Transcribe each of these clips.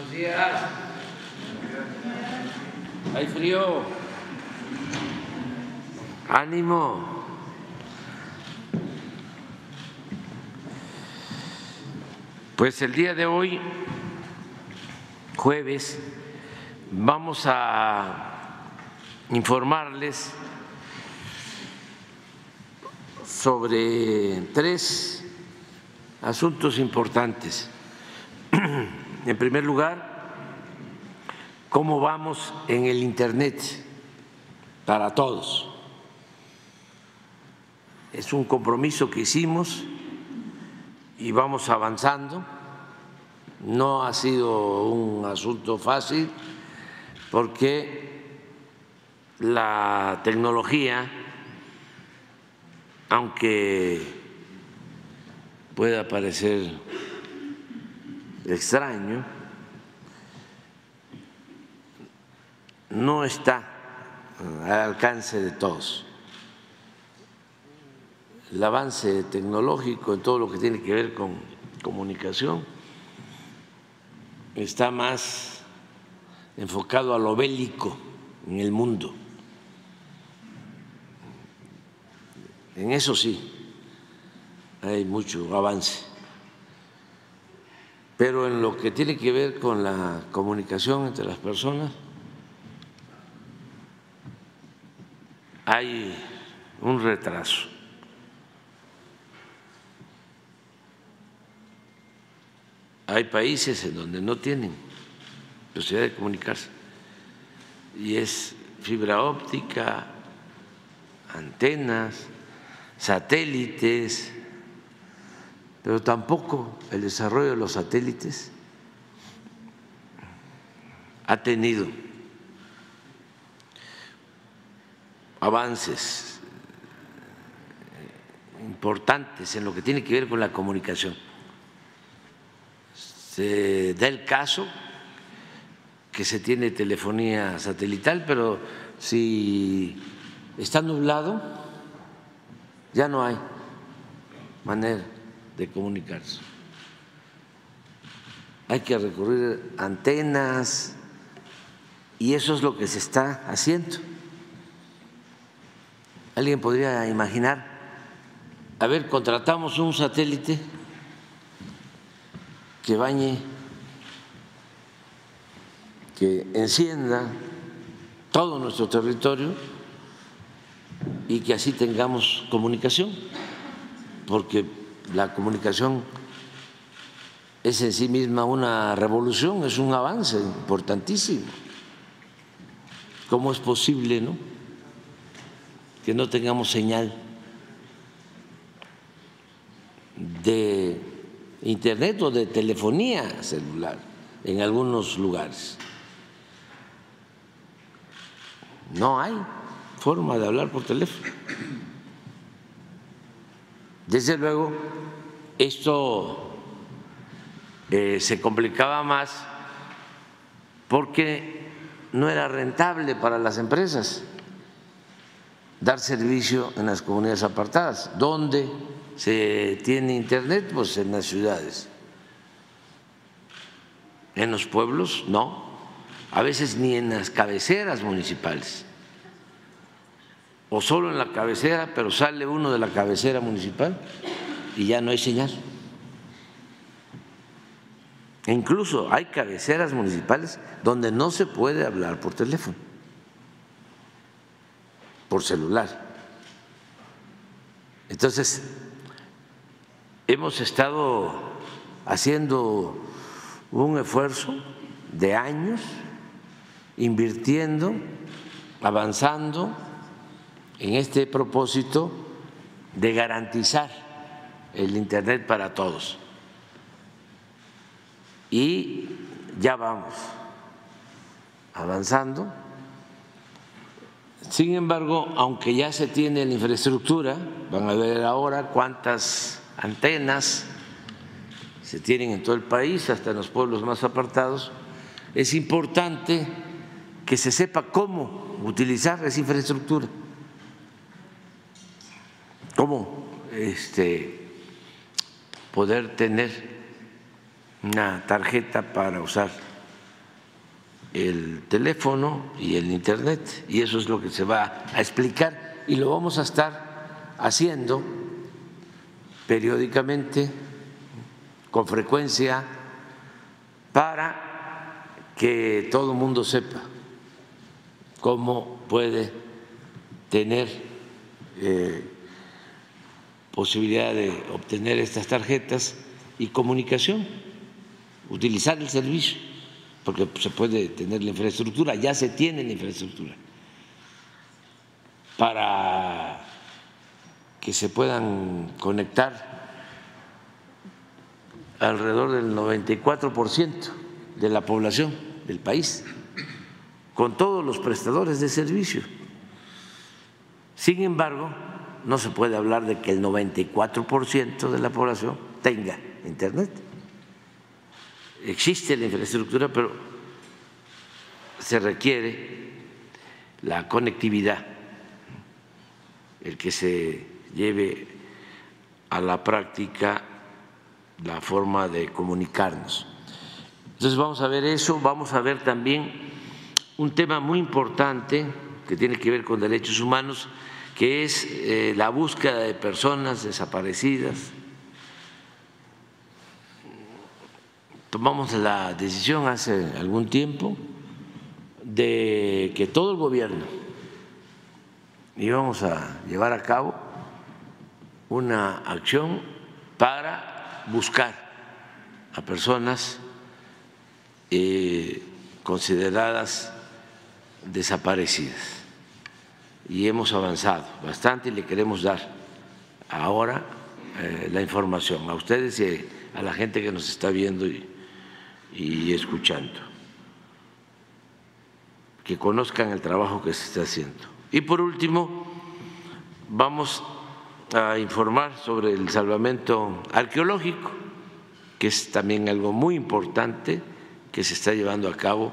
Buenos días. Hay frío. Ánimo. Pues el día de hoy, jueves, vamos a informarles sobre tres asuntos importantes. En primer lugar, cómo vamos en el Internet para todos. Es un compromiso que hicimos y vamos avanzando. No ha sido un asunto fácil porque la tecnología, aunque pueda parecer extraño, no está al alcance de todos. El avance tecnológico en todo lo que tiene que ver con comunicación está más enfocado a lo bélico en el mundo. En eso sí, hay mucho avance pero en lo que tiene que ver con la comunicación entre las personas hay un retraso. Hay países en donde no tienen posibilidad de comunicarse y es fibra óptica, antenas, satélites, pero tampoco el desarrollo de los satélites ha tenido avances importantes en lo que tiene que ver con la comunicación. Se da el caso que se tiene telefonía satelital, pero si está nublado, ya no hay manera de comunicarse. Hay que recurrir antenas y eso es lo que se está haciendo. Alguien podría imaginar, a ver, contratamos un satélite que bañe, que encienda todo nuestro territorio y que así tengamos comunicación, porque la comunicación es en sí misma una revolución, es un avance importantísimo. ¿Cómo es posible no? que no tengamos señal de internet o de telefonía celular en algunos lugares? No hay forma de hablar por teléfono. Desde luego, esto eh, se complicaba más porque no era rentable para las empresas dar servicio en las comunidades apartadas. ¿Dónde se tiene internet? Pues en las ciudades. En los pueblos, no. A veces ni en las cabeceras municipales o solo en la cabecera, pero sale uno de la cabecera municipal y ya no hay señal. E incluso hay cabeceras municipales donde no se puede hablar por teléfono, por celular. Entonces, hemos estado haciendo un esfuerzo de años, invirtiendo, avanzando en este propósito de garantizar el Internet para todos. Y ya vamos avanzando. Sin embargo, aunque ya se tiene la infraestructura, van a ver ahora cuántas antenas se tienen en todo el país, hasta en los pueblos más apartados, es importante que se sepa cómo utilizar esa infraestructura cómo este, poder tener una tarjeta para usar el teléfono y el Internet, y eso es lo que se va a explicar. Y lo vamos a estar haciendo periódicamente, con frecuencia, para que todo el mundo sepa cómo puede tener eh, posibilidad de obtener estas tarjetas y comunicación, utilizar el servicio, porque se puede tener la infraestructura, ya se tiene la infraestructura, para que se puedan conectar alrededor del 94% de la población del país con todos los prestadores de servicio. Sin embargo, no se puede hablar de que el 94% de la población tenga Internet. Existe la infraestructura, pero se requiere la conectividad, el que se lleve a la práctica la forma de comunicarnos. Entonces vamos a ver eso, vamos a ver también un tema muy importante que tiene que ver con derechos humanos, que es eh, la búsqueda de personas desaparecidas. Tomamos la decisión hace algún tiempo de que todo el gobierno íbamos a llevar a cabo una acción para buscar a personas eh, consideradas desaparecidas. Y hemos avanzado bastante y le queremos dar ahora eh, la información a ustedes y a la gente que nos está viendo y, y escuchando, que conozcan el trabajo que se está haciendo. Y por último, vamos a informar sobre el salvamento arqueológico, que es también algo muy importante que se está llevando a cabo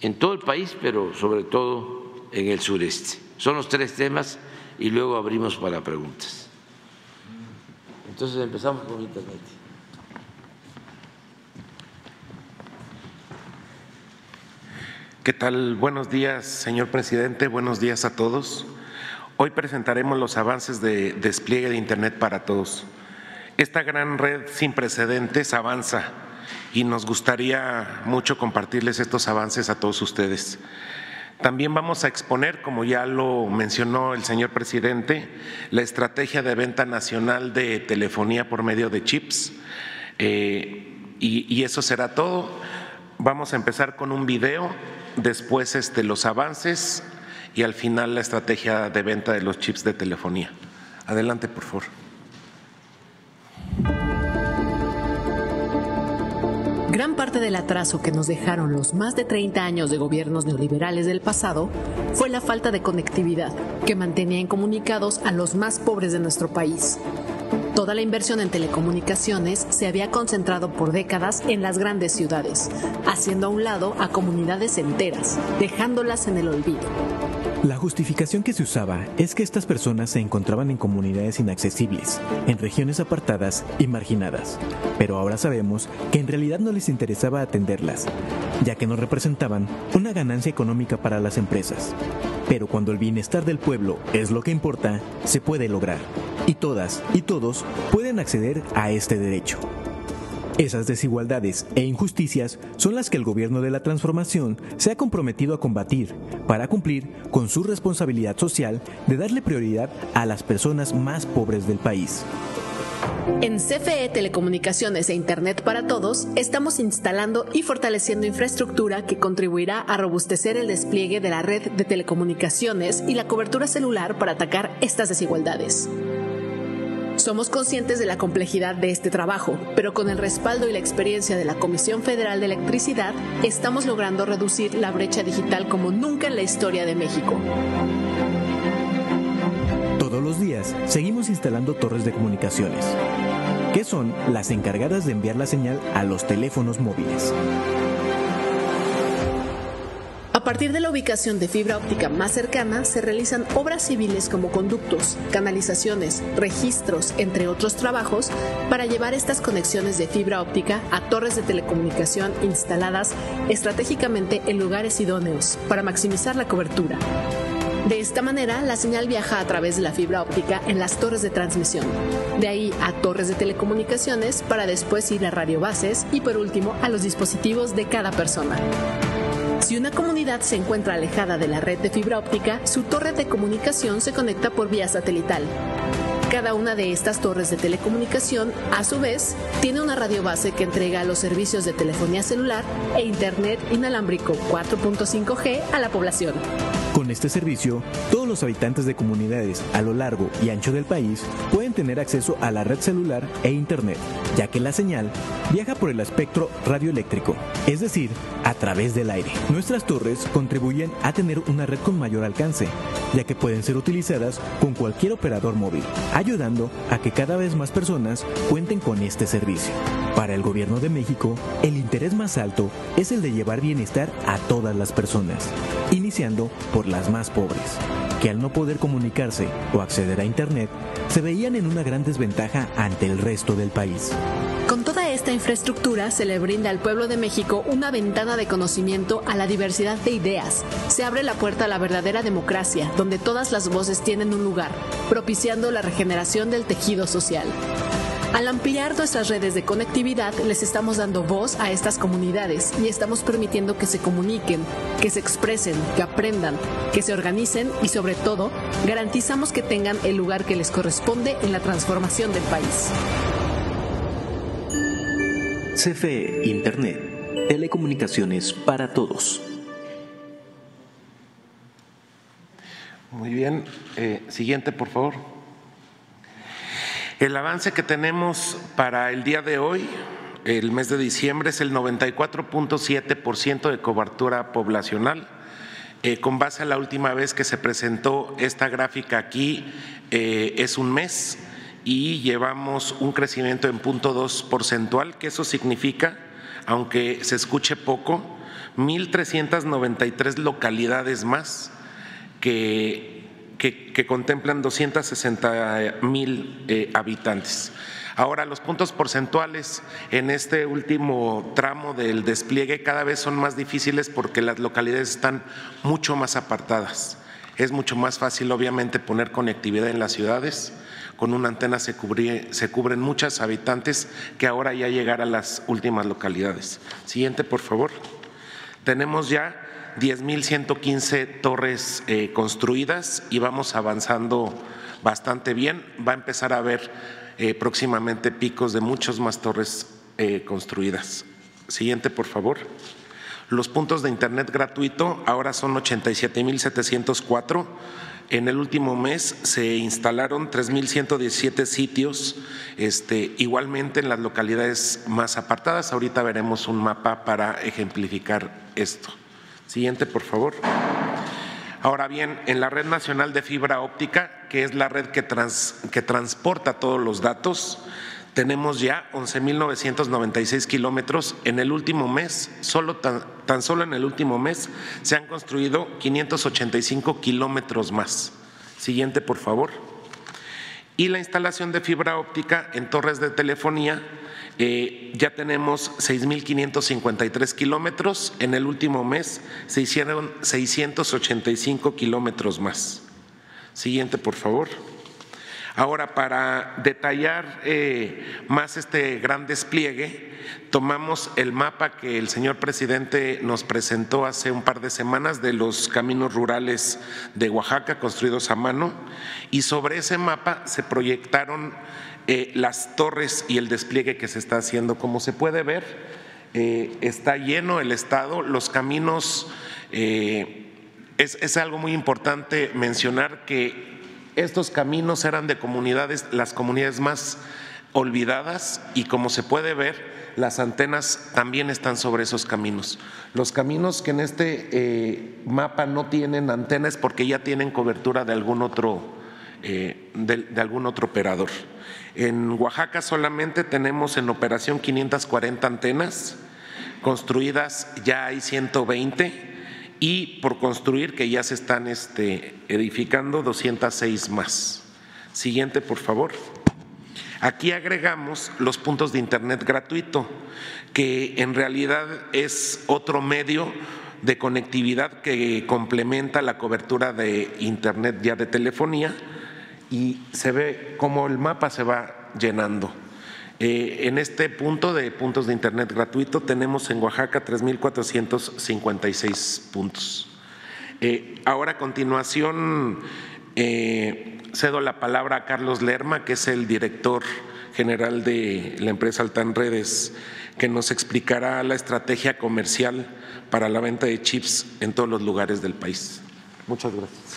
en todo el país, pero sobre todo en el sureste. Son los tres temas y luego abrimos para preguntas. Entonces empezamos con Internet. ¿Qué tal? Buenos días, señor presidente. Buenos días a todos. Hoy presentaremos los avances de despliegue de Internet para todos. Esta gran red sin precedentes avanza y nos gustaría mucho compartirles estos avances a todos ustedes. También vamos a exponer, como ya lo mencionó el señor presidente, la estrategia de venta nacional de telefonía por medio de chips. Eh, y, eso será todo. Vamos a empezar con un video, después este, los avances y al final la estrategia de venta de los chips de telefonía. Adelante, por favor. Gran parte del atraso que nos dejaron los más de 30 años de gobiernos neoliberales del pasado fue la falta de conectividad que mantenía incomunicados a los más pobres de nuestro país. Toda la inversión en telecomunicaciones se había concentrado por décadas en las grandes ciudades, haciendo a un lado a comunidades enteras, dejándolas en el olvido. La justificación que se usaba es que estas personas se encontraban en comunidades inaccesibles, en regiones apartadas y marginadas, pero ahora sabemos que en realidad no les interesaba atenderlas, ya que no representaban una ganancia económica para las empresas. Pero cuando el bienestar del pueblo es lo que importa, se puede lograr, y todas y todos pueden acceder a este derecho. Esas desigualdades e injusticias son las que el gobierno de la transformación se ha comprometido a combatir para cumplir con su responsabilidad social de darle prioridad a las personas más pobres del país. En CFE Telecomunicaciones e Internet para Todos estamos instalando y fortaleciendo infraestructura que contribuirá a robustecer el despliegue de la red de telecomunicaciones y la cobertura celular para atacar estas desigualdades. Somos conscientes de la complejidad de este trabajo, pero con el respaldo y la experiencia de la Comisión Federal de Electricidad, estamos logrando reducir la brecha digital como nunca en la historia de México. Todos los días seguimos instalando torres de comunicaciones, que son las encargadas de enviar la señal a los teléfonos móviles partir de la ubicación de fibra óptica más cercana, se realizan obras civiles como conductos, canalizaciones, registros, entre otros trabajos, para llevar estas conexiones de fibra óptica a torres de telecomunicación instaladas estratégicamente en lugares idóneos para maximizar la cobertura. De esta manera, la señal viaja a través de la fibra óptica en las torres de transmisión, de ahí a torres de telecomunicaciones para después ir a radiobases y por último a los dispositivos de cada persona. Si una comunidad se encuentra alejada de la red de fibra óptica, su torre de comunicación se conecta por vía satelital. Cada una de estas torres de telecomunicación, a su vez, tiene una radiobase que entrega los servicios de telefonía celular e Internet inalámbrico 4.5G a la población. Con este servicio, todos los habitantes de comunidades a lo largo y ancho del país pueden tener acceso a la red celular e Internet, ya que la señal viaja por el espectro radioeléctrico, es decir, a través del aire. Nuestras torres contribuyen a tener una red con mayor alcance, ya que pueden ser utilizadas con cualquier operador móvil, ayudando a que cada vez más personas cuenten con este servicio. Para el gobierno de México, el interés más alto es el de llevar bienestar a todas las personas, iniciando por las más pobres, que al no poder comunicarse o acceder a Internet, se veían en una gran desventaja ante el resto del país. Con toda esta infraestructura se le brinda al pueblo de México una ventana de conocimiento a la diversidad de ideas. Se abre la puerta a la verdadera democracia, donde todas las voces tienen un lugar, propiciando la regeneración del tejido social. Al ampliar nuestras redes de conectividad, les estamos dando voz a estas comunidades y estamos permitiendo que se comuniquen, que se expresen, que aprendan, que se organicen y sobre todo garantizamos que tengan el lugar que les corresponde en la transformación del país. CFE Internet. Telecomunicaciones para todos. Muy bien. Eh, siguiente, por favor. El avance que tenemos para el día de hoy, el mes de diciembre, es el 94.7% de cobertura poblacional. Eh, con base a la última vez que se presentó esta gráfica aquí, eh, es un mes y llevamos un crecimiento en punto dos porcentual, que eso significa, aunque se escuche poco, 1.393 localidades más que que, contemplan 260 mil eh, habitantes. Ahora, los puntos porcentuales en este último tramo del despliegue cada vez son más difíciles porque las localidades están mucho más apartadas. Es mucho más fácil, obviamente, poner conectividad en las ciudades. Con una antena se, se cubren muchos habitantes que ahora ya llegar a las últimas localidades. Siguiente, por favor. Tenemos ya 10.115 torres eh, construidas y vamos avanzando bastante bien. Va a empezar a haber eh, próximamente picos de muchas más torres eh, construidas. Siguiente, por favor. Los puntos de Internet gratuito ahora son 87.704. En el último mes se instalaron 3.117 sitios, este, igualmente en las localidades más apartadas. Ahorita veremos un mapa para ejemplificar esto. Siguiente, por favor. Ahora bien, en la red nacional de fibra óptica, que es la red que, que transporta todos los datos, tenemos ya 11.996 kilómetros. En el último mes, solo tan, tan, solo en el último mes, se han construido 585 kilómetros más. Siguiente, por favor. Y la instalación de fibra óptica en torres de telefonía eh, ya tenemos 6.553 kilómetros. En el último mes se hicieron 685 kilómetros más. Siguiente, por favor. Ahora, para detallar eh, más este gran despliegue, tomamos el mapa que el señor presidente nos presentó hace un par de semanas de los caminos rurales de Oaxaca construidos a mano y sobre ese mapa se proyectaron eh, las torres y el despliegue que se está haciendo. Como se puede ver, eh, está lleno el Estado, los caminos, eh, es, algo muy importante mencionar que estos caminos eran de comunidades, las comunidades más olvidadas y como se puede ver, las antenas también están sobre esos caminos. Los caminos que en este mapa no tienen antenas porque ya tienen cobertura de algún otro, de algún otro operador. En Oaxaca solamente tenemos en operación 540 antenas, construidas ya hay 120 y por construir, que ya se están este, edificando 206 más. Siguiente, por favor. Aquí agregamos los puntos de Internet gratuito, que en realidad es otro medio de conectividad que complementa la cobertura de Internet ya de telefonía y se ve cómo el mapa se va llenando. Eh, en este punto de puntos de Internet gratuito tenemos en Oaxaca 3.456 puntos. Eh, ahora a continuación eh, cedo la palabra a Carlos Lerma, que es el director general de la empresa Altan Redes, que nos explicará la estrategia comercial para la venta de chips en todos los lugares del país. Muchas gracias.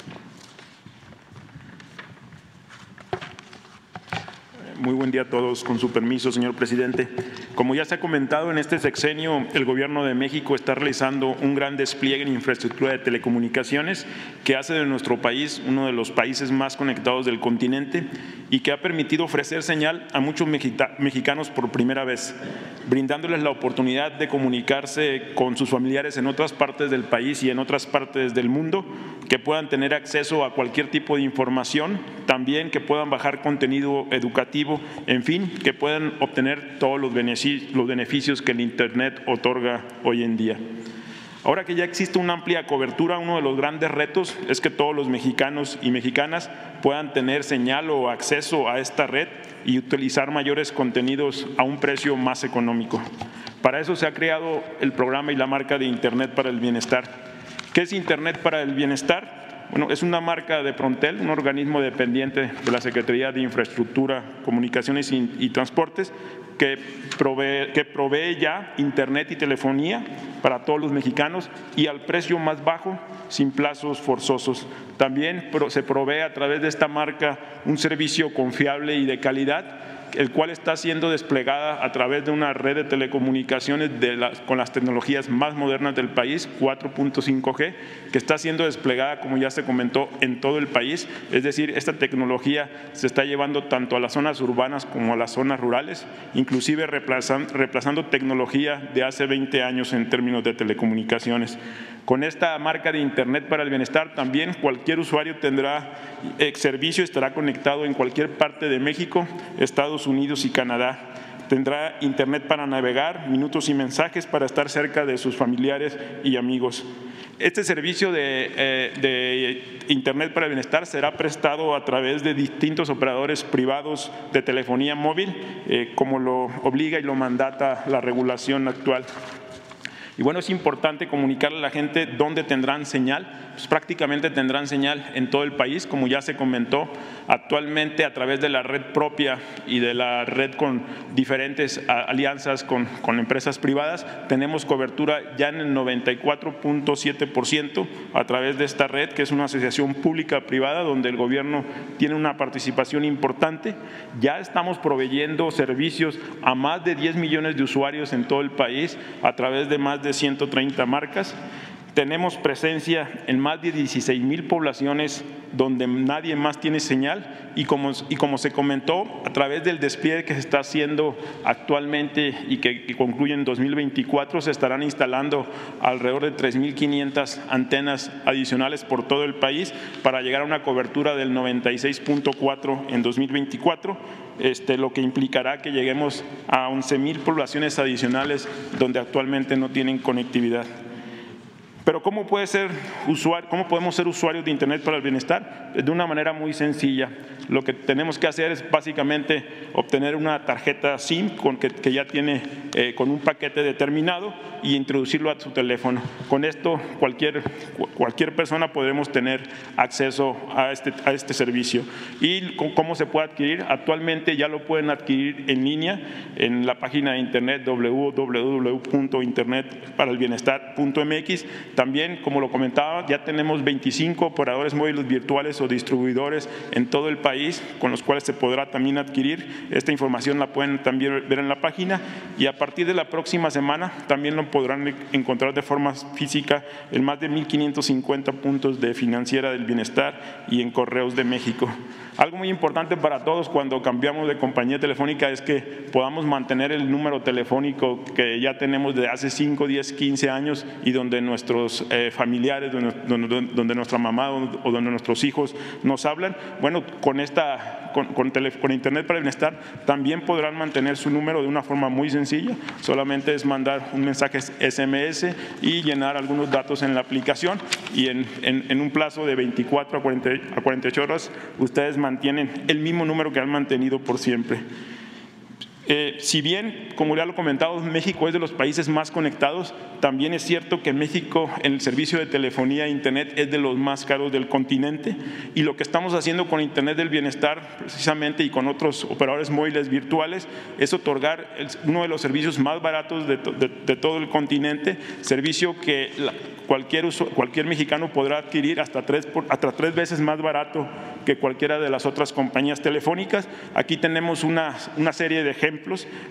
Muy buen día a todos. Con su permiso, señor presidente. Como ya se ha comentado, en este sexenio el Gobierno de México está realizando un gran despliegue en infraestructura de telecomunicaciones que hace de nuestro país uno de los países más conectados del continente y que ha permitido ofrecer señal a muchos mexicanos por primera vez, brindándoles la oportunidad de comunicarse con sus familiares en otras partes del país y en otras partes del mundo, que puedan tener acceso a cualquier tipo de información, también que puedan bajar contenido educativo en fin, que puedan obtener todos los beneficios que el Internet otorga hoy en día. Ahora que ya existe una amplia cobertura, uno de los grandes retos es que todos los mexicanos y mexicanas puedan tener señal o acceso a esta red y utilizar mayores contenidos a un precio más económico. Para eso se ha creado el programa y la marca de Internet para el Bienestar. ¿Qué es Internet para el Bienestar? Bueno, es una marca de Prontel, un organismo dependiente de la Secretaría de Infraestructura, Comunicaciones y, Transportes, que provee, que provee ya Internet y telefonía para todos los mexicanos y al precio más bajo, sin plazos forzosos. También se provee a través de esta marca un servicio confiable y de calidad el cual está siendo desplegada a través de una red de telecomunicaciones con las tecnologías más modernas del país, 4.5G, que está siendo desplegada, como ya se comentó, en todo el país. Es decir, esta tecnología se está llevando tanto a las zonas urbanas como a las zonas rurales, inclusive reemplazando tecnología de hace 20 años en términos de telecomunicaciones. Con esta marca de Internet para el Bienestar también cualquier usuario tendrá eh, servicio, estará conectado en cualquier parte de México, Estados Unidos y Canadá. Tendrá Internet para navegar, minutos y mensajes para estar cerca de sus familiares y amigos. Este servicio de, eh, Internet para el Bienestar será prestado a través de distintos operadores privados de telefonía móvil, eh, como lo obliga y lo mandata la regulación actual. Y bueno, es importante comunicarle a la gente dónde tendrán señal. Pues prácticamente tendrán señal en todo el país, como ya se comentó, actualmente a través de la red propia y de la red con diferentes alianzas con, con empresas privadas, tenemos cobertura ya en el 94.7% a través de esta red, que es una asociación pública-privada donde el gobierno tiene una participación importante. Ya estamos proveyendo servicios a más de 10 millones de usuarios en todo el país a través de más de 130 marcas. Tenemos presencia en más de 16 mil poblaciones donde nadie más tiene señal y como, y como se comentó, a través del despliegue que se está haciendo actualmente y que, concluye en 2024, se estarán instalando alrededor de 3.500 antenas adicionales por todo el país para llegar a una cobertura del 96.4 en 2024, este, lo que implicará que lleguemos a 11.000 poblaciones adicionales donde actualmente no tienen conectividad. Pero ¿cómo, usuario, ¿cómo podemos ser usuarios de Internet para el bienestar? De una manera muy sencilla. Lo que tenemos que hacer es básicamente obtener una tarjeta SIM con que, ya tiene eh, con un paquete determinado y introducirlo a su teléfono. Con esto cualquier, cualquier persona podremos tener acceso a este, a este servicio. ¿Y cómo se puede adquirir? Actualmente ya lo pueden adquirir en línea en la página de internet www.internetparalbienestar.mx también, como lo comentaba, ya tenemos 25 operadores móviles virtuales o distribuidores en todo el país con los cuales se podrá también adquirir. Esta información la pueden también ver en la página y a partir de la próxima semana también lo podrán encontrar de forma física en más de 1.550 puntos de financiera del bienestar y en correos de México. Algo muy importante para todos cuando cambiamos de compañía telefónica es que podamos mantener el número telefónico que ya tenemos de hace 5, 10, 15 años y donde nuestro nuestros eh, familiares, donde, donde, nuestra mamá o donde nuestros hijos nos hablan. Bueno, con, esta, con, con, con Internet para el Bienestar también podrán mantener su número de una forma muy sencilla. Solamente es mandar un mensaje SMS y llenar algunos datos en la aplicación y en, en, un plazo de 24 a, 40, a 48 horas ustedes mantienen el mismo número que han mantenido por siempre. Eh, si bien, como ya lo he comentado, México es de los países más conectados, también es cierto que México en el servicio de telefonía e Internet es de los más caros del continente y lo que estamos haciendo con Internet del Bienestar precisamente y con otros operadores móviles virtuales es otorgar uno de los servicios más baratos de, todo el continente, servicio que cualquier, cualquier mexicano podrá adquirir hasta tres, hasta tres veces más barato que cualquiera de las otras compañías telefónicas. Aquí tenemos una, una serie de ejemplos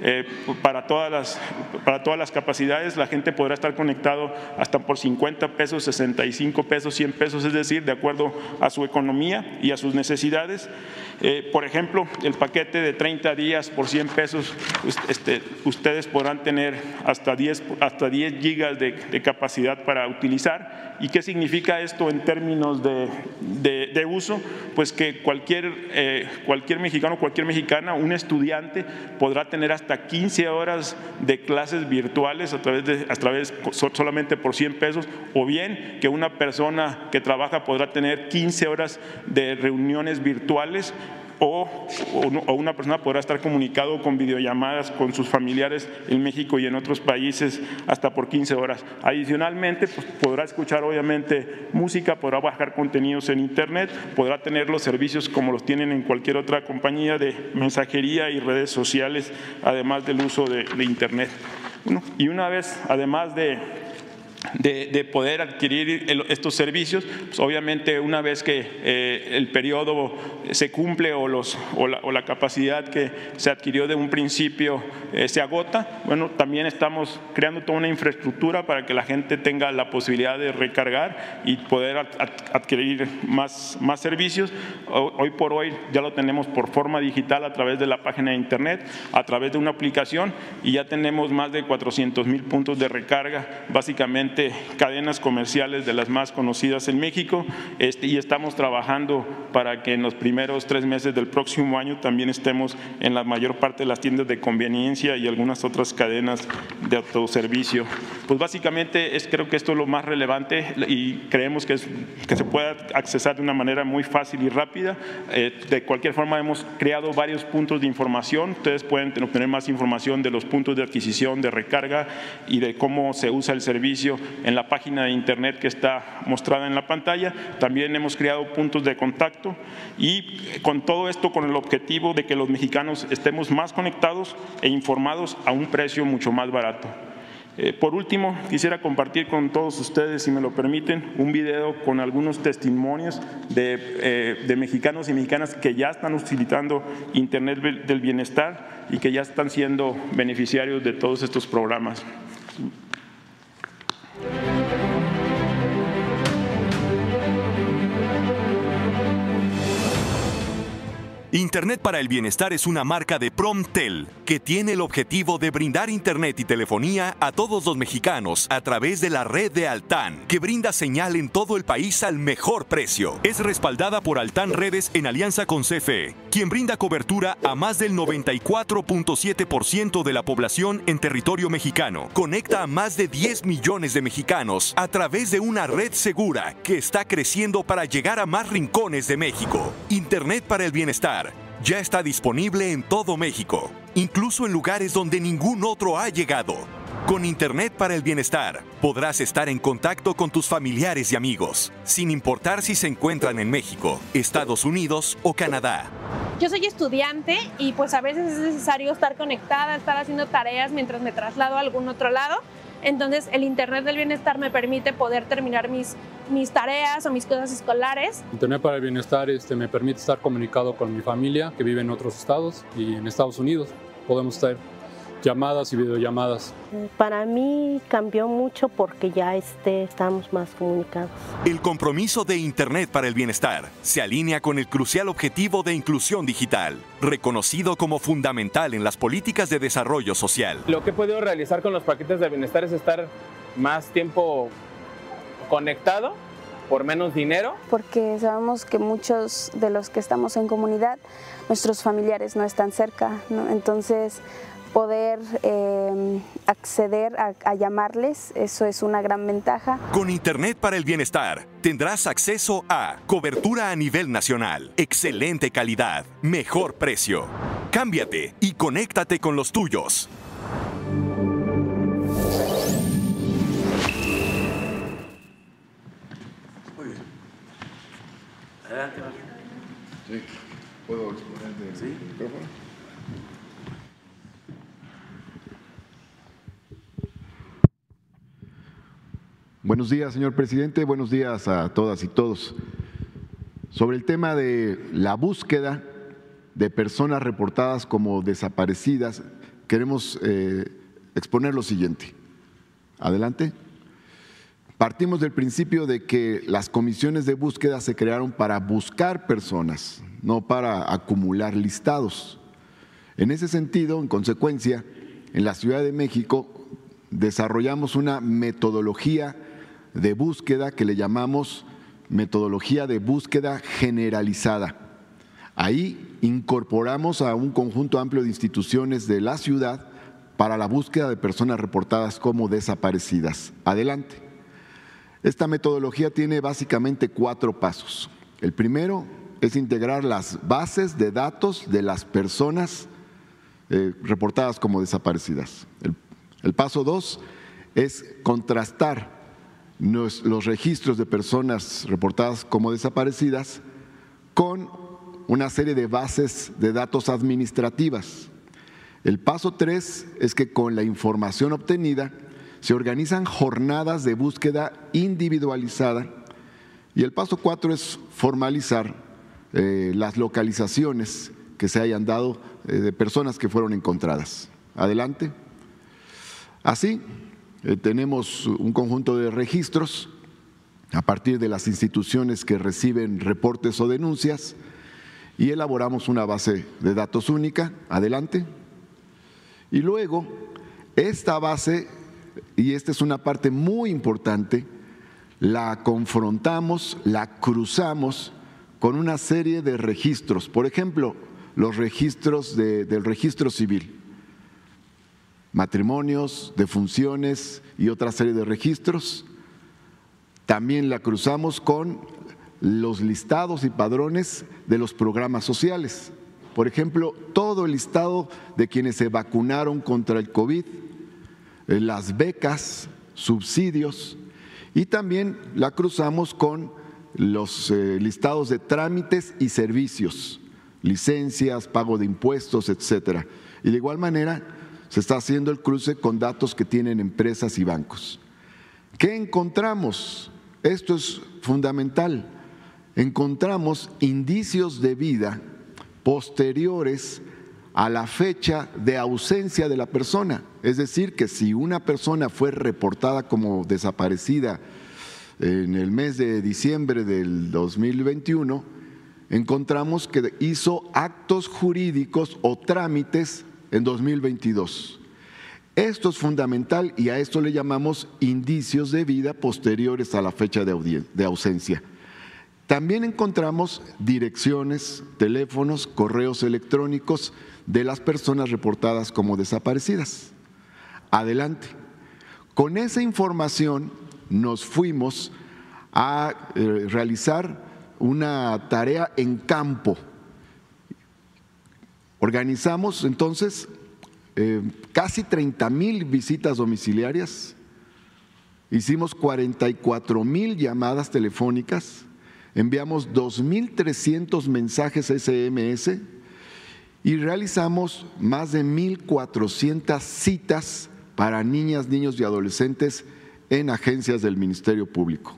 eh, para, todas las, para todas las capacidades. La gente podrá estar conectado hasta por 50 pesos, 65 pesos, 100 pesos, es decir, de acuerdo a su economía y a sus necesidades. Eh, por ejemplo, el paquete de 30 días por 100 pesos, este, ustedes podrán tener hasta 10, hasta 10 gigas de, capacidad para utilizar ¿Y qué significa esto en términos de, de, uso? Pues que cualquier, eh, cualquier mexicano, cualquier mexicana, un estudiante podrá tener hasta 15 horas de clases virtuales a través de, a través, solamente por 100 pesos, o bien que una persona que trabaja podrá tener 15 horas de reuniones virtuales o, una persona podrá estar comunicado con videollamadas con sus familiares en México y en otros países hasta por 15 horas. Adicionalmente, pues, podrá escuchar obviamente música, podrá bajar contenidos en Internet, podrá tener los servicios como los tienen en cualquier otra compañía de mensajería y redes sociales, además del uso de, Internet. y una vez, además de de, poder adquirir estos servicios, pues obviamente una vez que eh, el periodo se cumple o, los, o, la, capacidad que se adquirió de un principio eh, se agota, bueno, también estamos creando toda una infraestructura para que la gente tenga la posibilidad de recargar y poder adquirir más, más servicios. Hoy por hoy ya lo tenemos por forma digital a través de la página de internet, a través de una aplicación y ya tenemos más de 400 mil puntos de recarga, básicamente cadenas comerciales de las más conocidas en México este, y estamos trabajando para que en los primeros tres meses del próximo año también estemos en la mayor parte de las tiendas de conveniencia y algunas otras cadenas de autoservicio. Pues básicamente es, creo que esto es lo más relevante y creemos que, es, que se pueda accesar de una manera muy fácil y rápida. Eh, de cualquier forma hemos creado varios puntos de información. Ustedes pueden obtener más información de los puntos de adquisición, de recarga y de cómo se usa el servicio en la página de internet que está mostrada en la pantalla. También hemos creado puntos de contacto y con todo esto con el objetivo de que los mexicanos estemos más conectados e informados a un precio mucho más barato. Eh, por último, quisiera compartir con todos ustedes, si me lo permiten, un video con algunos testimonios de, eh, de mexicanos y mexicanas que ya están utilizando Internet del Bienestar y que ya están siendo beneficiarios de todos estos programas. Thank you. Internet para el Bienestar es una marca de Promtel que tiene el objetivo de brindar Internet y telefonía a todos los mexicanos a través de la red de Altán, que brinda señal en todo el país al mejor precio. Es respaldada por Altán Redes en alianza con CFE, quien brinda cobertura a más del 94.7% de la población en territorio mexicano. Conecta a más de 10 millones de mexicanos a través de una red segura que está creciendo para llegar a más rincones de México. Internet para el Bienestar ya está disponible en todo México, incluso en lugares donde ningún otro ha llegado. Con Internet para el Bienestar podrás estar en contacto con tus familiares y amigos, sin importar si se encuentran en México, Estados Unidos o Canadá. Yo soy estudiante y pues a veces es necesario estar conectada, estar haciendo tareas mientras me traslado a algún otro lado entonces el Internet del Bienestar me permite poder terminar mis, tareas o mis cosas escolares. Internet para el Bienestar este, me permite estar comunicado con mi familia que vive en otros estados y en Estados Unidos. Podemos estar llamadas y videollamadas. Para mí cambió mucho porque ya este, estamos más comunicados. El compromiso de Internet para el Bienestar se alinea con el crucial objetivo de inclusión digital, reconocido como fundamental en las políticas de desarrollo social. Lo que he podido realizar con los paquetes de bienestar es estar más tiempo conectado por menos dinero. Porque sabemos que muchos de los que estamos en comunidad, nuestros familiares no están cerca, entonces poder eh, acceder a, a, llamarles, eso es una gran ventaja. Con Internet para el Bienestar tendrás acceso a cobertura a nivel nacional, excelente calidad, mejor precio. Cámbiate y conéctate con los tuyos. Adelante, Sí, ¿puedo exponer el ¿Sí? micrófono? Buenos días, señor presidente. Buenos días a todas y todos. Sobre el tema de la búsqueda de personas reportadas como desaparecidas, queremos eh, exponer lo siguiente. Adelante. Partimos del principio de que las comisiones de búsqueda se crearon para buscar personas, no para acumular listados. En ese sentido, en consecuencia, en la Ciudad de México desarrollamos una metodología de búsqueda que le llamamos metodología de búsqueda generalizada. Ahí incorporamos a un conjunto amplio de instituciones de la ciudad para la búsqueda de personas reportadas como desaparecidas. Adelante. Esta metodología tiene básicamente cuatro pasos. El primero es integrar las bases de datos de las personas eh, reportadas como desaparecidas. El, el paso dos es contrastar los, registros de personas reportadas como desaparecidas con una serie de bases de datos administrativas. El paso tres es que con la información obtenida se organizan jornadas de búsqueda individualizada y el paso cuatro es formalizar eh, las localizaciones que se hayan dado eh, de personas que fueron encontradas. Adelante. Así, eh, tenemos un conjunto de registros a partir de las instituciones que reciben reportes o denuncias y elaboramos una base de datos única. Adelante. Y luego, esta base, y esta es una parte muy importante, la confrontamos, la cruzamos con una serie de registros. Por ejemplo, los registros de, del registro civil matrimonios, defunciones y otra serie de registros. También la cruzamos con los listados y padrones de los programas sociales. Por ejemplo, todo el listado de quienes se vacunaron contra el COVID, eh, las becas, subsidios, y también la cruzamos con los eh, listados de trámites y servicios, licencias, pago de impuestos, etcétera. Y de igual manera, se está haciendo el cruce con datos que tienen empresas y bancos. ¿Qué encontramos? Esto es fundamental. Encontramos indicios de vida posteriores a la fecha de ausencia de la persona. Es decir, que si una persona fue reportada como desaparecida en el mes de diciembre del 2021, encontramos que hizo actos jurídicos o trámites en 2022. Esto es fundamental y a esto le llamamos indicios de vida posteriores a la fecha de, ausencia. También encontramos direcciones, teléfonos, correos electrónicos de las personas reportadas como desaparecidas. Adelante. Con esa información nos fuimos a eh, realizar una tarea en campo Organizamos entonces eh, casi 30 mil visitas domiciliarias, hicimos 44 mil llamadas telefónicas, enviamos 2.300 mensajes SMS y realizamos más de 1.400 citas para niñas, niños y adolescentes en agencias del Ministerio Público.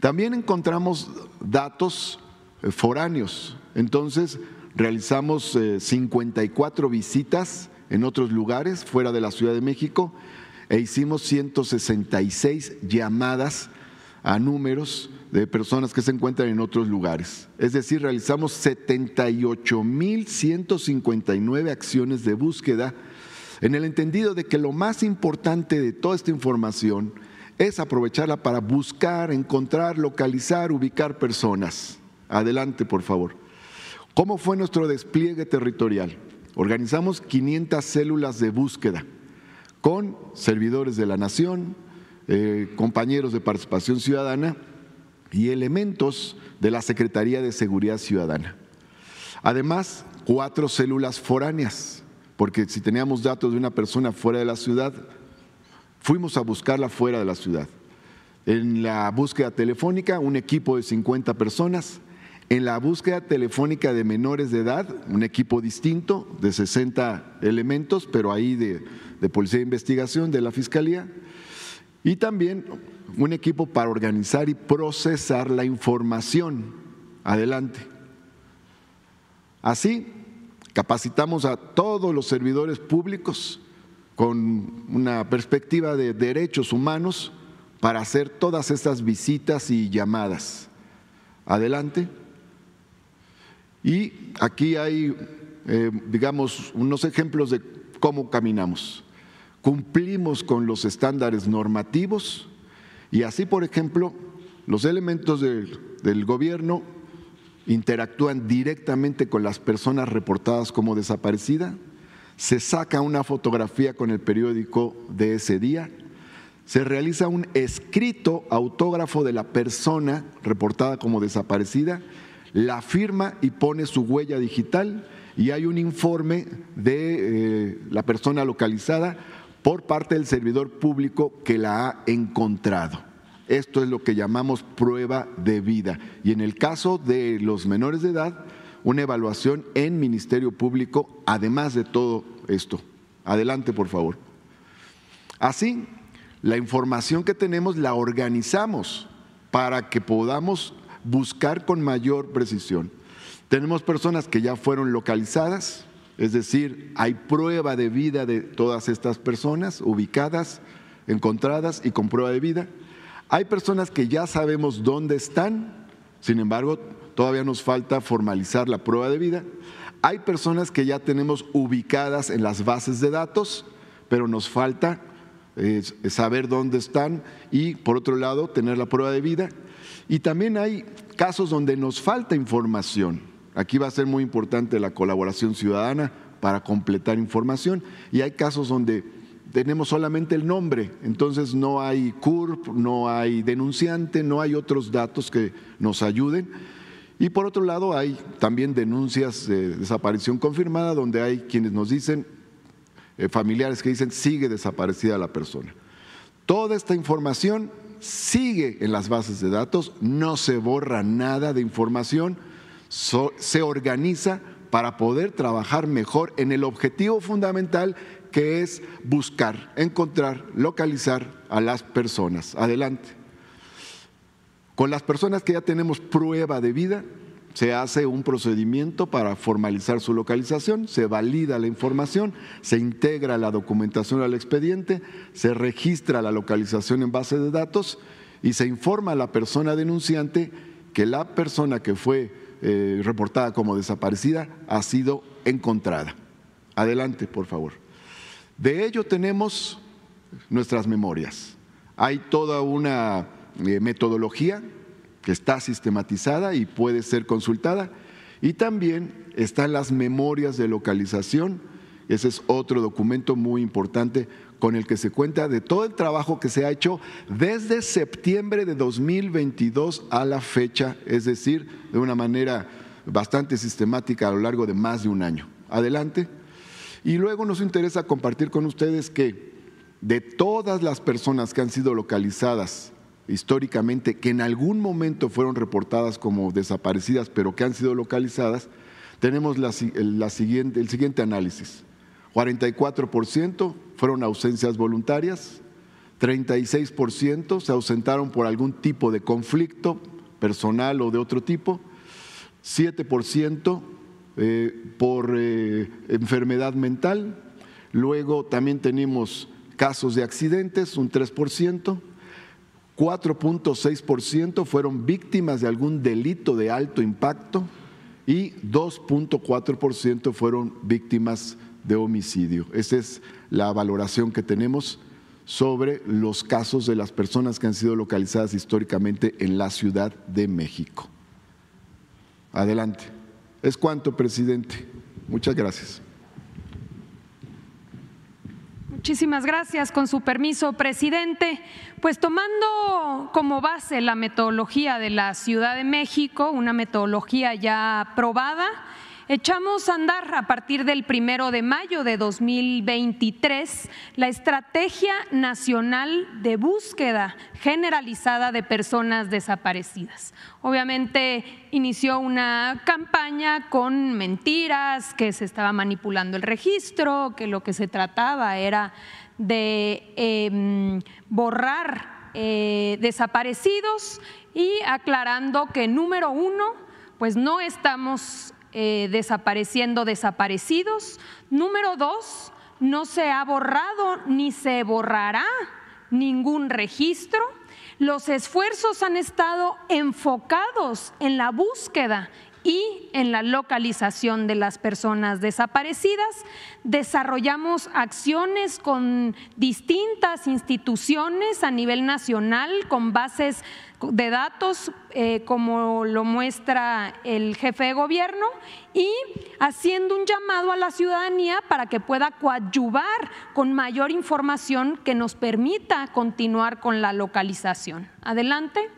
También encontramos datos eh, foráneos, entonces realizamos 54 eh, visitas en otros lugares fuera de la Ciudad de México e hicimos 166 llamadas a números de personas que se encuentran en otros lugares. Es decir, realizamos 78.159 acciones de búsqueda en el entendido de que lo más importante de toda esta información es aprovecharla para buscar, encontrar, localizar, ubicar personas. Adelante, por favor. ¿Cómo fue nuestro despliegue territorial? Organizamos 500 células de búsqueda con servidores de la nación, eh, compañeros de participación ciudadana y elementos de la Secretaría de Seguridad Ciudadana. Además, cuatro células foráneas, porque si teníamos datos de una persona fuera de la ciudad, fuimos a buscarla fuera de la ciudad. En la búsqueda telefónica, un equipo de 50 personas. En la búsqueda telefónica de menores de edad, un equipo distinto de 60 elementos, pero ahí de, de Policía de Investigación, de la Fiscalía. Y también un equipo para organizar y procesar la información. Adelante. Así, capacitamos a todos los servidores públicos con una perspectiva de derechos humanos para hacer todas estas visitas y llamadas. Adelante. Y aquí hay, eh, digamos, unos ejemplos de cómo caminamos. Cumplimos con los estándares normativos y así, por ejemplo, los elementos del gobierno interactúan directamente con las personas reportadas como desaparecidas, se saca una fotografía con el periódico de ese día, se realiza un escrito autógrafo de la persona reportada como desaparecida, la firma y pone su huella digital y hay un informe de eh, la persona localizada por parte del servidor público que la ha encontrado. Esto es lo que llamamos prueba de vida. Y en el caso de los menores de edad, una evaluación en Ministerio Público, además de todo esto. Adelante, por favor. Así, la información que tenemos la organizamos para que podamos buscar con mayor precisión. Tenemos personas que ya fueron localizadas, es decir, hay prueba de vida de todas estas personas ubicadas, encontradas y con prueba de vida. Hay personas que ya sabemos dónde están, sin embargo, todavía nos falta formalizar la prueba de vida. Hay personas que ya tenemos ubicadas en las bases de datos, pero nos falta eh, saber dónde están y, por otro lado, tener la prueba de vida. Y también hay casos donde nos falta información. Aquí va a ser muy importante la colaboración ciudadana para completar información y hay casos donde tenemos solamente el nombre, entonces no hay CURP, no hay denunciante, no hay otros datos que nos ayuden. Y por otro lado hay también denuncias de desaparición confirmada donde hay quienes nos dicen, eh, familiares que dicen sigue desaparecida la persona. Toda esta información sigue en las bases de datos, no se borra nada de información se organiza para poder trabajar mejor en el objetivo fundamental que es buscar, encontrar, localizar a las personas. Adelante. Con las personas que ya tenemos prueba de vida, se hace un procedimiento para formalizar su localización, se valida la información, se integra la documentación al expediente, se registra la localización en base de datos y se informa a la persona denunciante que la persona que fue eh, reportada como desaparecida ha sido encontrada. Adelante, por favor. De ello tenemos nuestras memorias. Hay toda una eh, metodología que está sistematizada y puede ser consultada. Y también están las memorias de localización. Ese es otro documento muy importante con el que se cuenta de todo el trabajo que se ha hecho desde septiembre de 2022 a la fecha, es decir, de una manera bastante sistemática a lo largo de más de un año. Adelante. Y luego nos interesa compartir con ustedes que de todas las personas que han sido localizadas históricamente, que en algún momento fueron reportadas como desaparecidas, pero que han sido localizadas, tenemos la, siguiente, el siguiente análisis. 44% fueron ausencias voluntarias, 36% se ausentaron por algún tipo de conflicto personal o de otro tipo, 7% eh, por eh, enfermedad mental, luego también tenemos casos de accidentes, un 3%, 4.6% fueron víctimas de algún delito de alto impacto y 2.4% fueron víctimas de homicidio. Esa es la valoración que tenemos sobre los casos de las personas que han sido localizadas históricamente en la Ciudad de México. Adelante. Es cuanto, presidente. Muchas gracias. Muchísimas gracias. Con su permiso, presidente. Pues tomando como base la metodología de la Ciudad de México, una metodología ya probada, Echamos a andar a partir del primero de mayo de 2023 la Estrategia Nacional de Búsqueda Generalizada de Personas Desaparecidas. Obviamente inició una campaña con mentiras, que se estaba manipulando el registro, que lo que se trataba era de em, borrar eh, desaparecidos y aclarando que número uno, pues no estamos eh, desapareciendo desaparecidos. Número dos, no se ha borrado ni se borrará ningún registro. Los esfuerzos han estado enfocados en la búsqueda y en la localización de las personas desaparecidas. Desarrollamos acciones con distintas instituciones a nivel nacional, con bases de datos, eh, como lo muestra el jefe de gobierno, y haciendo un llamado a la ciudadanía para que pueda coadyuvar con mayor información que nos permita continuar con la localización. Adelante.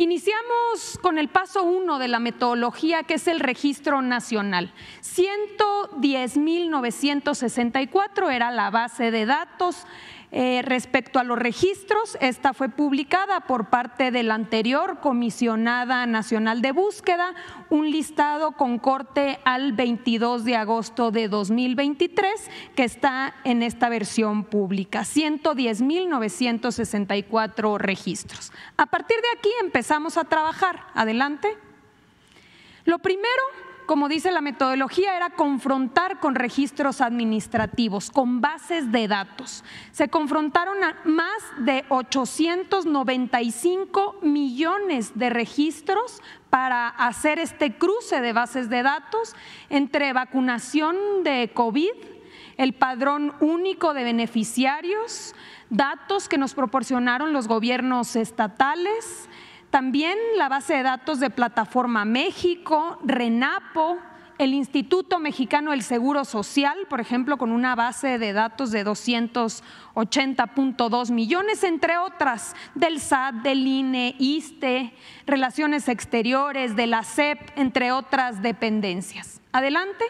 Iniciamos con el paso uno de la metodología, que es el registro nacional. 110.964 era la base de datos eh, respecto a los registros, esta fue publicada por parte de la anterior Comisionada Nacional de Búsqueda, un listado con corte al 22 de agosto de 2023 que está en esta versión pública, 110.964 registros. A partir de aquí empezamos a trabajar. Adelante. Lo primero como dice la metodología, era confrontar con registros administrativos, con bases de datos. Se confrontaron a más de 895 millones de registros para hacer este cruce de bases de datos entre vacunación de COVID, el padrón único de beneficiarios, datos que nos proporcionaron los gobiernos estatales, también la base de datos de Plataforma México, RENAPO, el Instituto Mexicano del Seguro Social, por ejemplo, con una base de datos de 280.2 millones, entre otras, del SAT, del INE, ISTE, Relaciones Exteriores, de la CEP, entre otras dependencias. Adelante.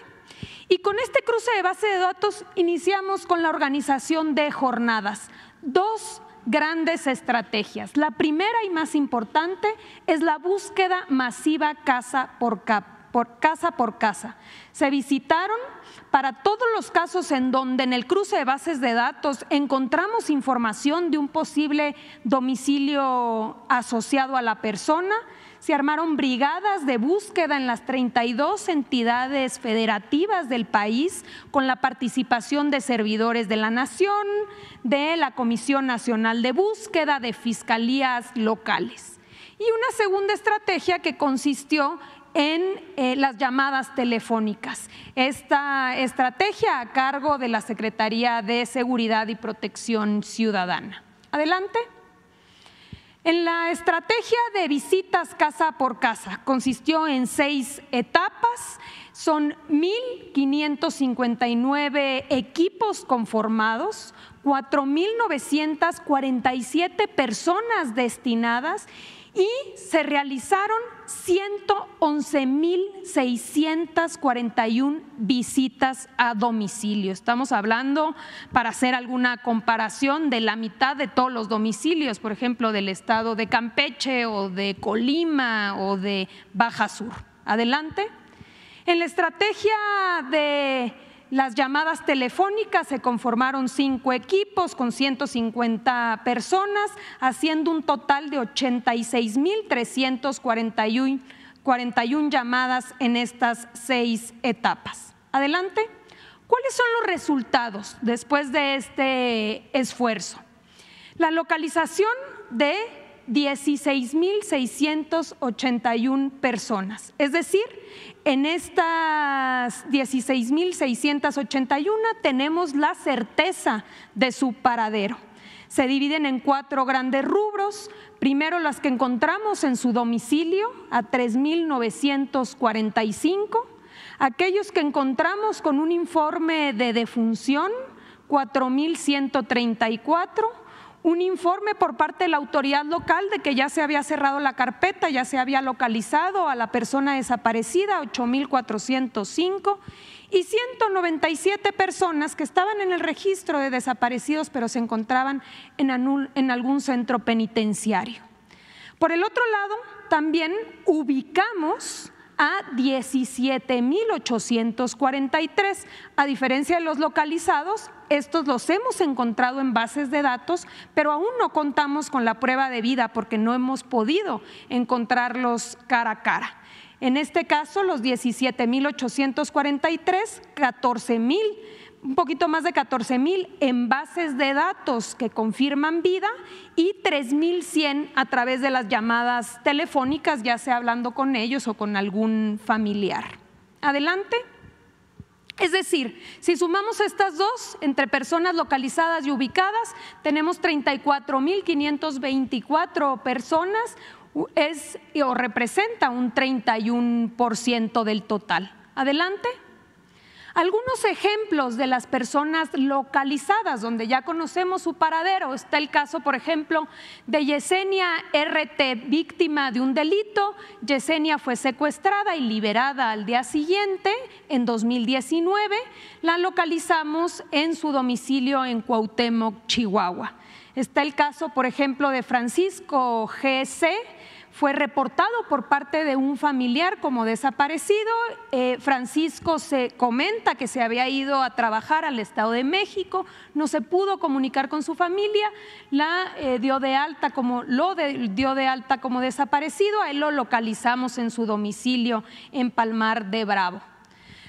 Y con este cruce de base de datos iniciamos con la organización de jornadas. Dos grandes estrategias. La primera y más importante es la búsqueda masiva casa por, por casa por casa. Se visitaron para todos los casos en donde en el cruce de bases de datos encontramos información de un posible domicilio asociado a la persona, se armaron brigadas de búsqueda en las 32 entidades federativas del país con la participación de servidores de la nación, de la Comisión Nacional de Búsqueda, de fiscalías locales. Y una segunda estrategia que consistió en eh, las llamadas telefónicas. Esta estrategia a cargo de la Secretaría de Seguridad y Protección Ciudadana. Adelante. En la estrategia de visitas casa por casa consistió en seis etapas, son 1.559 equipos conformados, 4.947 personas destinadas y se realizaron 111.641 visitas a domicilio. Estamos hablando, para hacer alguna comparación, de la mitad de todos los domicilios, por ejemplo, del estado de Campeche o de Colima o de Baja Sur. Adelante. En la estrategia de las llamadas telefónicas se conformaron cinco equipos con 150 personas, haciendo un total de 86.341 llamadas en estas seis etapas. Adelante. ¿Cuáles son los resultados después de este esfuerzo? La localización de 16.681 personas, es decir, en estas 16.681 tenemos la certeza de su paradero. Se dividen en cuatro grandes rubros. Primero las que encontramos en su domicilio, a 3.945. Aquellos que encontramos con un informe de defunción, 4.134 un informe por parte de la autoridad local de que ya se había cerrado la carpeta, ya se había localizado a la persona desaparecida, 8.405, y 197 personas que estaban en el registro de desaparecidos, pero se encontraban en, algún centro penitenciario. Por el otro lado, también ubicamos a 17.843. A diferencia de los localizados, estos los hemos encontrado en bases de datos, pero aún no contamos con la prueba de vida porque no hemos podido encontrarlos cara a cara. En este caso, los 17.843, 14.000 un poquito más de 14 mil en bases de datos que confirman vida y 3.100 a través de las llamadas telefónicas, ya sea hablando con ellos o con algún familiar. Adelante. Es decir, si sumamos estas dos entre personas localizadas y ubicadas, tenemos 34.524 personas, es o representa un 31% del total. Adelante. Algunos ejemplos de las personas localizadas, donde ya conocemos su paradero. Está el caso, por ejemplo, de Yesenia RT, víctima de un delito. Yesenia fue secuestrada y liberada al día siguiente, en 2019. La localizamos en su domicilio en Cuauhtémoc, Chihuahua. Está el caso, por ejemplo, de Francisco GC fue reportado por parte de un familiar como desaparecido. Eh, Francisco se comenta que se había ido a trabajar al Estado de México, no se pudo comunicar con su familia, la eh, dio de alta como lo dio de alta como desaparecido, a él lo localizamos en su domicilio en Palmar de Bravo.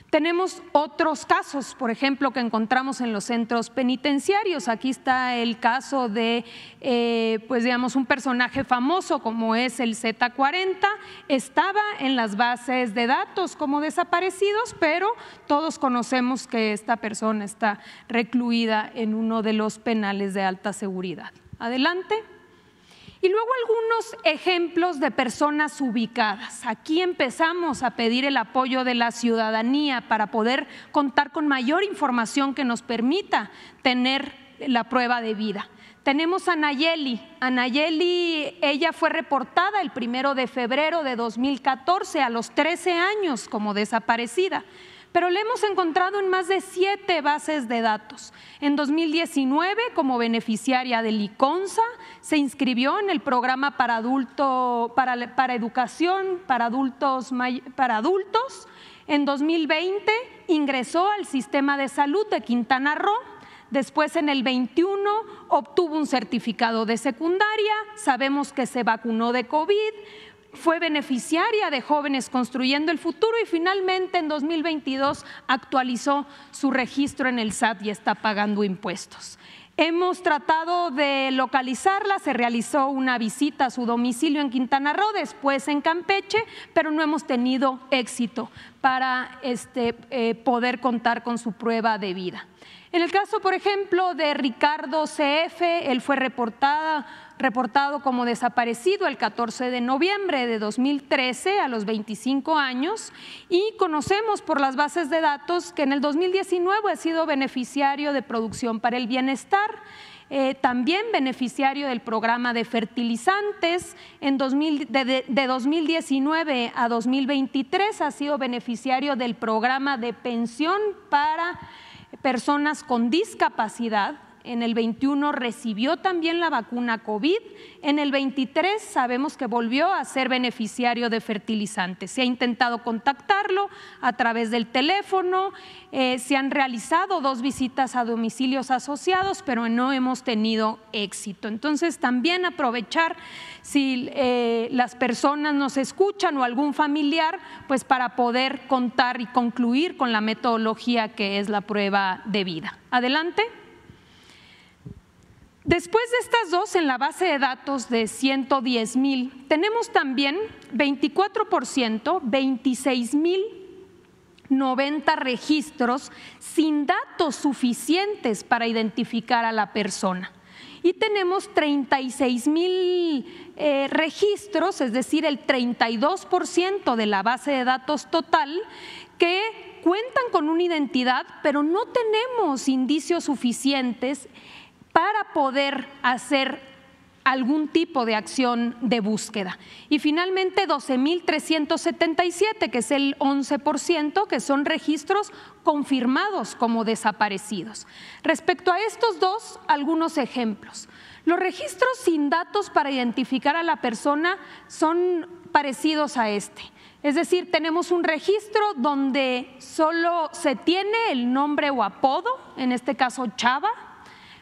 Tenemos otros casos, por ejemplo, que encontramos en los centros penitenciarios. Aquí está el caso de, eh, pues digamos, un personaje famoso como es el Z40. Estaba en las bases de datos como desaparecidos, pero todos conocemos que esta persona está recluida en uno de los penales de alta seguridad. Adelante. Y luego algunos ejemplos de personas ubicadas. Aquí empezamos a pedir el apoyo de la ciudadanía para poder contar con mayor información que nos permita tener la prueba de vida. Tenemos a Nayeli. A Nayeli, ella fue reportada el primero de febrero de 2014 a los 13 años como desaparecida pero le hemos encontrado en más de siete bases de datos. En 2019, como beneficiaria del ICONSA, se inscribió en el programa para, adulto, para, para educación para adultos, para adultos. En 2020 ingresó al sistema de salud de Quintana Roo. Después, en el 21, obtuvo un certificado de secundaria. Sabemos que se vacunó de COVID fue beneficiaria de Jóvenes Construyendo el Futuro y finalmente en 2022 actualizó su registro en el SAT y está pagando impuestos. Hemos tratado de localizarla, se realizó una visita a su domicilio en Quintana Roo, después en Campeche, pero no hemos tenido éxito para este, eh, poder contar con su prueba de vida. En el caso, por ejemplo, de Ricardo CF, él fue reportado como desaparecido el 14 de noviembre de 2013 a los 25 años y conocemos por las bases de datos que en el 2019 ha sido beneficiario de producción para el bienestar. Eh, también beneficiario del programa de fertilizantes. En de, de 2019 a 2023 ha sido beneficiario del programa de pensión para personas con discapacidad. En el 21 recibió también la vacuna COVID. En el 23 sabemos que volvió a ser beneficiario de fertilizantes. Se ha intentado contactarlo a través del teléfono. Eh, se han realizado dos visitas a domicilios asociados, pero no hemos tenido éxito. Entonces también aprovechar si eh, las personas nos escuchan o algún familiar, pues para poder contar y concluir con la metodología que es la prueba de vida. Adelante. Después de estas dos en la base de datos de 110 mil, tenemos también 24%, 26 mil 90 registros sin datos suficientes para identificar a la persona. y tenemos 36 mil eh, registros, es decir, el 32% de la base de datos total, que cuentan con una identidad, pero no tenemos indicios suficientes para poder hacer algún tipo de acción de búsqueda. Y finalmente 12.377, que es el 11%, que son registros confirmados como desaparecidos. Respecto a estos dos, algunos ejemplos. Los registros sin datos para identificar a la persona son parecidos a este. Es decir, tenemos un registro donde solo se tiene el nombre o apodo, en este caso Chava,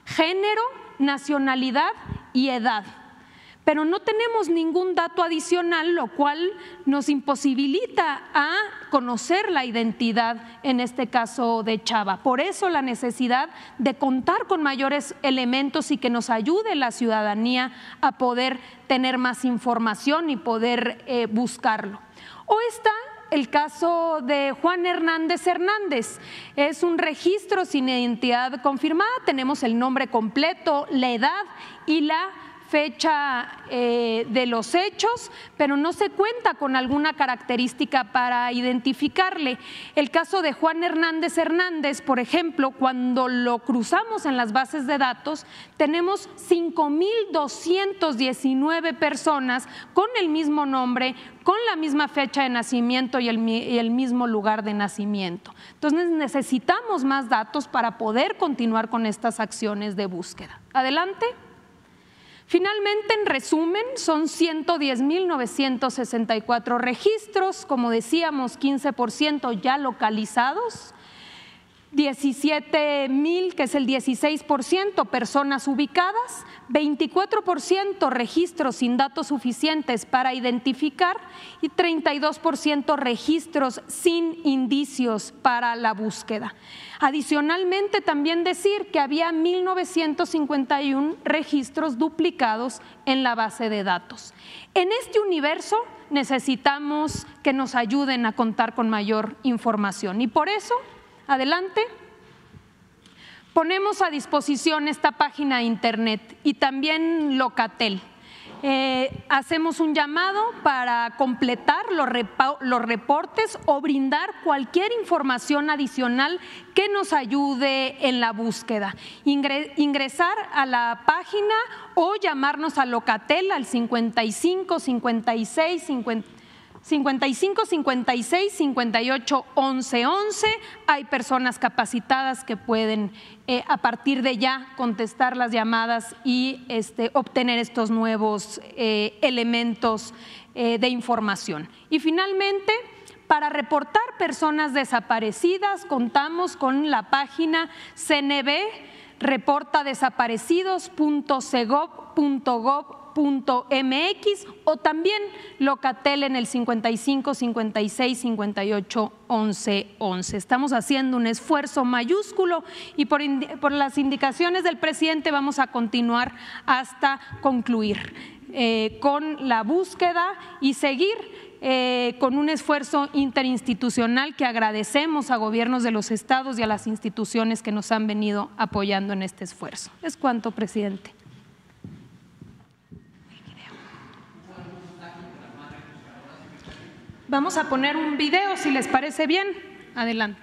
género, nacionalidad y edad. Pero no tenemos ningún dato adicional, lo cual nos imposibilita a conocer la identidad, en este caso de Chava. Por eso la necesidad de contar con mayores elementos y que nos ayude la ciudadanía a poder tener más información y poder eh, buscarlo. O está el caso de Juan Hernández Hernández. Es un registro sin identidad confirmada. Tenemos el nombre completo, la edad y la fecha eh, de los hechos, pero no se cuenta con alguna característica para identificarle. El caso de Juan Hernández Hernández, por ejemplo, cuando lo cruzamos en las bases de datos, tenemos 5.219 personas con el mismo nombre, con la misma fecha de nacimiento y el, y el mismo lugar de nacimiento. Entonces necesitamos más datos para poder continuar con estas acciones de búsqueda. Adelante. Finalmente, en resumen, son 110.964 registros, como decíamos, 15% ya localizados, 17 mil, que es el 16%, personas ubicadas, 24% registros sin datos suficientes para identificar y 32% registros sin indicios para la búsqueda. Adicionalmente, también decir que había 1.951 registros duplicados en la base de datos. En este universo necesitamos que nos ayuden a contar con mayor información y por eso adelante, ponemos a disposición esta página de internet y también Locatel. Eh, hacemos un llamado para completar los, reportes o brindar cualquier información adicional que nos ayude en la búsqueda. ingresar a la página o llamarnos a Locatel al 55 56 50 55 56 58 11 11. Hay personas capacitadas que pueden eh, a partir de ya contestar las llamadas y este, obtener estos nuevos eh, elementos eh, de información. Y finalmente, para reportar personas desaparecidas, contamos con la página CNB reportadesaparecidos.segov.gov o también Locatel en el 55 56 58 11 11. Estamos haciendo un esfuerzo mayúsculo y por, por las indicaciones del presidente vamos a continuar hasta concluir eh, con la búsqueda y seguir eh, con un esfuerzo interinstitucional que agradecemos a gobiernos de los estados y a las instituciones que nos han venido apoyando en este esfuerzo. Es cuanto, presidente. Vamos a poner un video, si les parece bien. Adelante.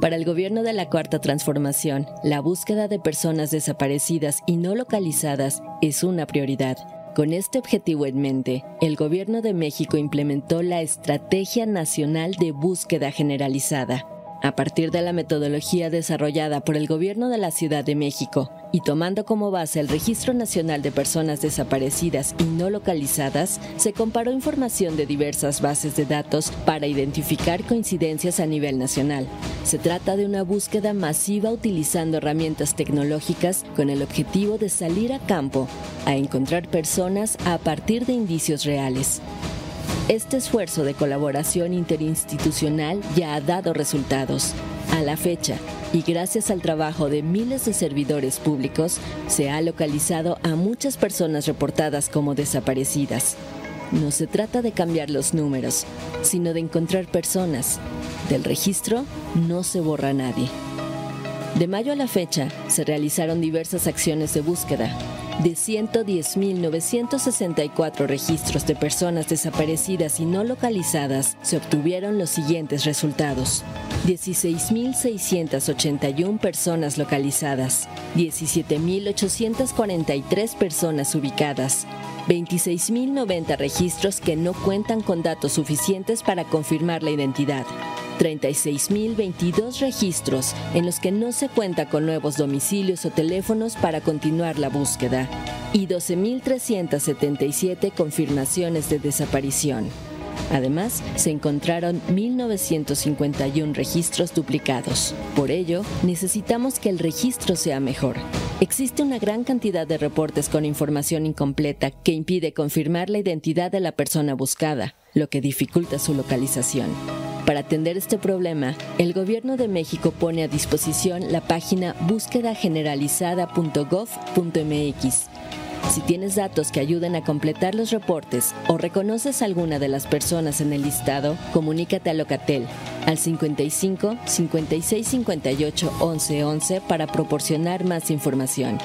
Para el gobierno de la Cuarta Transformación, la búsqueda de personas desaparecidas y no localizadas es una prioridad. Con este objetivo en mente, el Gobierno de México implementó la Estrategia Nacional de Búsqueda Generalizada a partir de la metodología desarrollada por el Gobierno de la Ciudad de México y tomando como base el Registro Nacional de Personas Desaparecidas y No Localizadas, se comparó información de diversas bases de datos para identificar coincidencias a nivel nacional. Se trata de una búsqueda masiva utilizando herramientas tecnológicas con el objetivo de salir a campo a encontrar personas a partir de indicios reales. Este esfuerzo de colaboración interinstitucional ya ha dado resultados. A la fecha, y gracias al trabajo de miles de servidores públicos, se ha localizado a muchas personas reportadas como desaparecidas. No se trata de cambiar los números, sino de encontrar personas. Del registro no se borra nadie. De mayo a la fecha, se realizaron diversas acciones de búsqueda. De 110.964 registros de personas desaparecidas y no localizadas, se obtuvieron los siguientes resultados. 16.681 personas localizadas, 17.843 personas ubicadas, 26.090 registros que no cuentan con datos suficientes para confirmar la identidad. 36.022 registros en los que no se cuenta con nuevos domicilios o teléfonos para continuar la búsqueda y 12.377 confirmaciones de desaparición. Además, se encontraron 1.951 registros duplicados. Por ello, necesitamos que el registro sea mejor. Existe una gran cantidad de reportes con información incompleta que impide confirmar la identidad de la persona buscada, lo que dificulta su localización. Para atender este problema, el Gobierno de México pone a disposición la página búsquedageneralizada.gov.mx si tienes datos que ayuden a completar los reportes o reconoces alguna de las personas en el listado, comunícate a Locatel al 55 56 58 11 11 para proporcionar más información.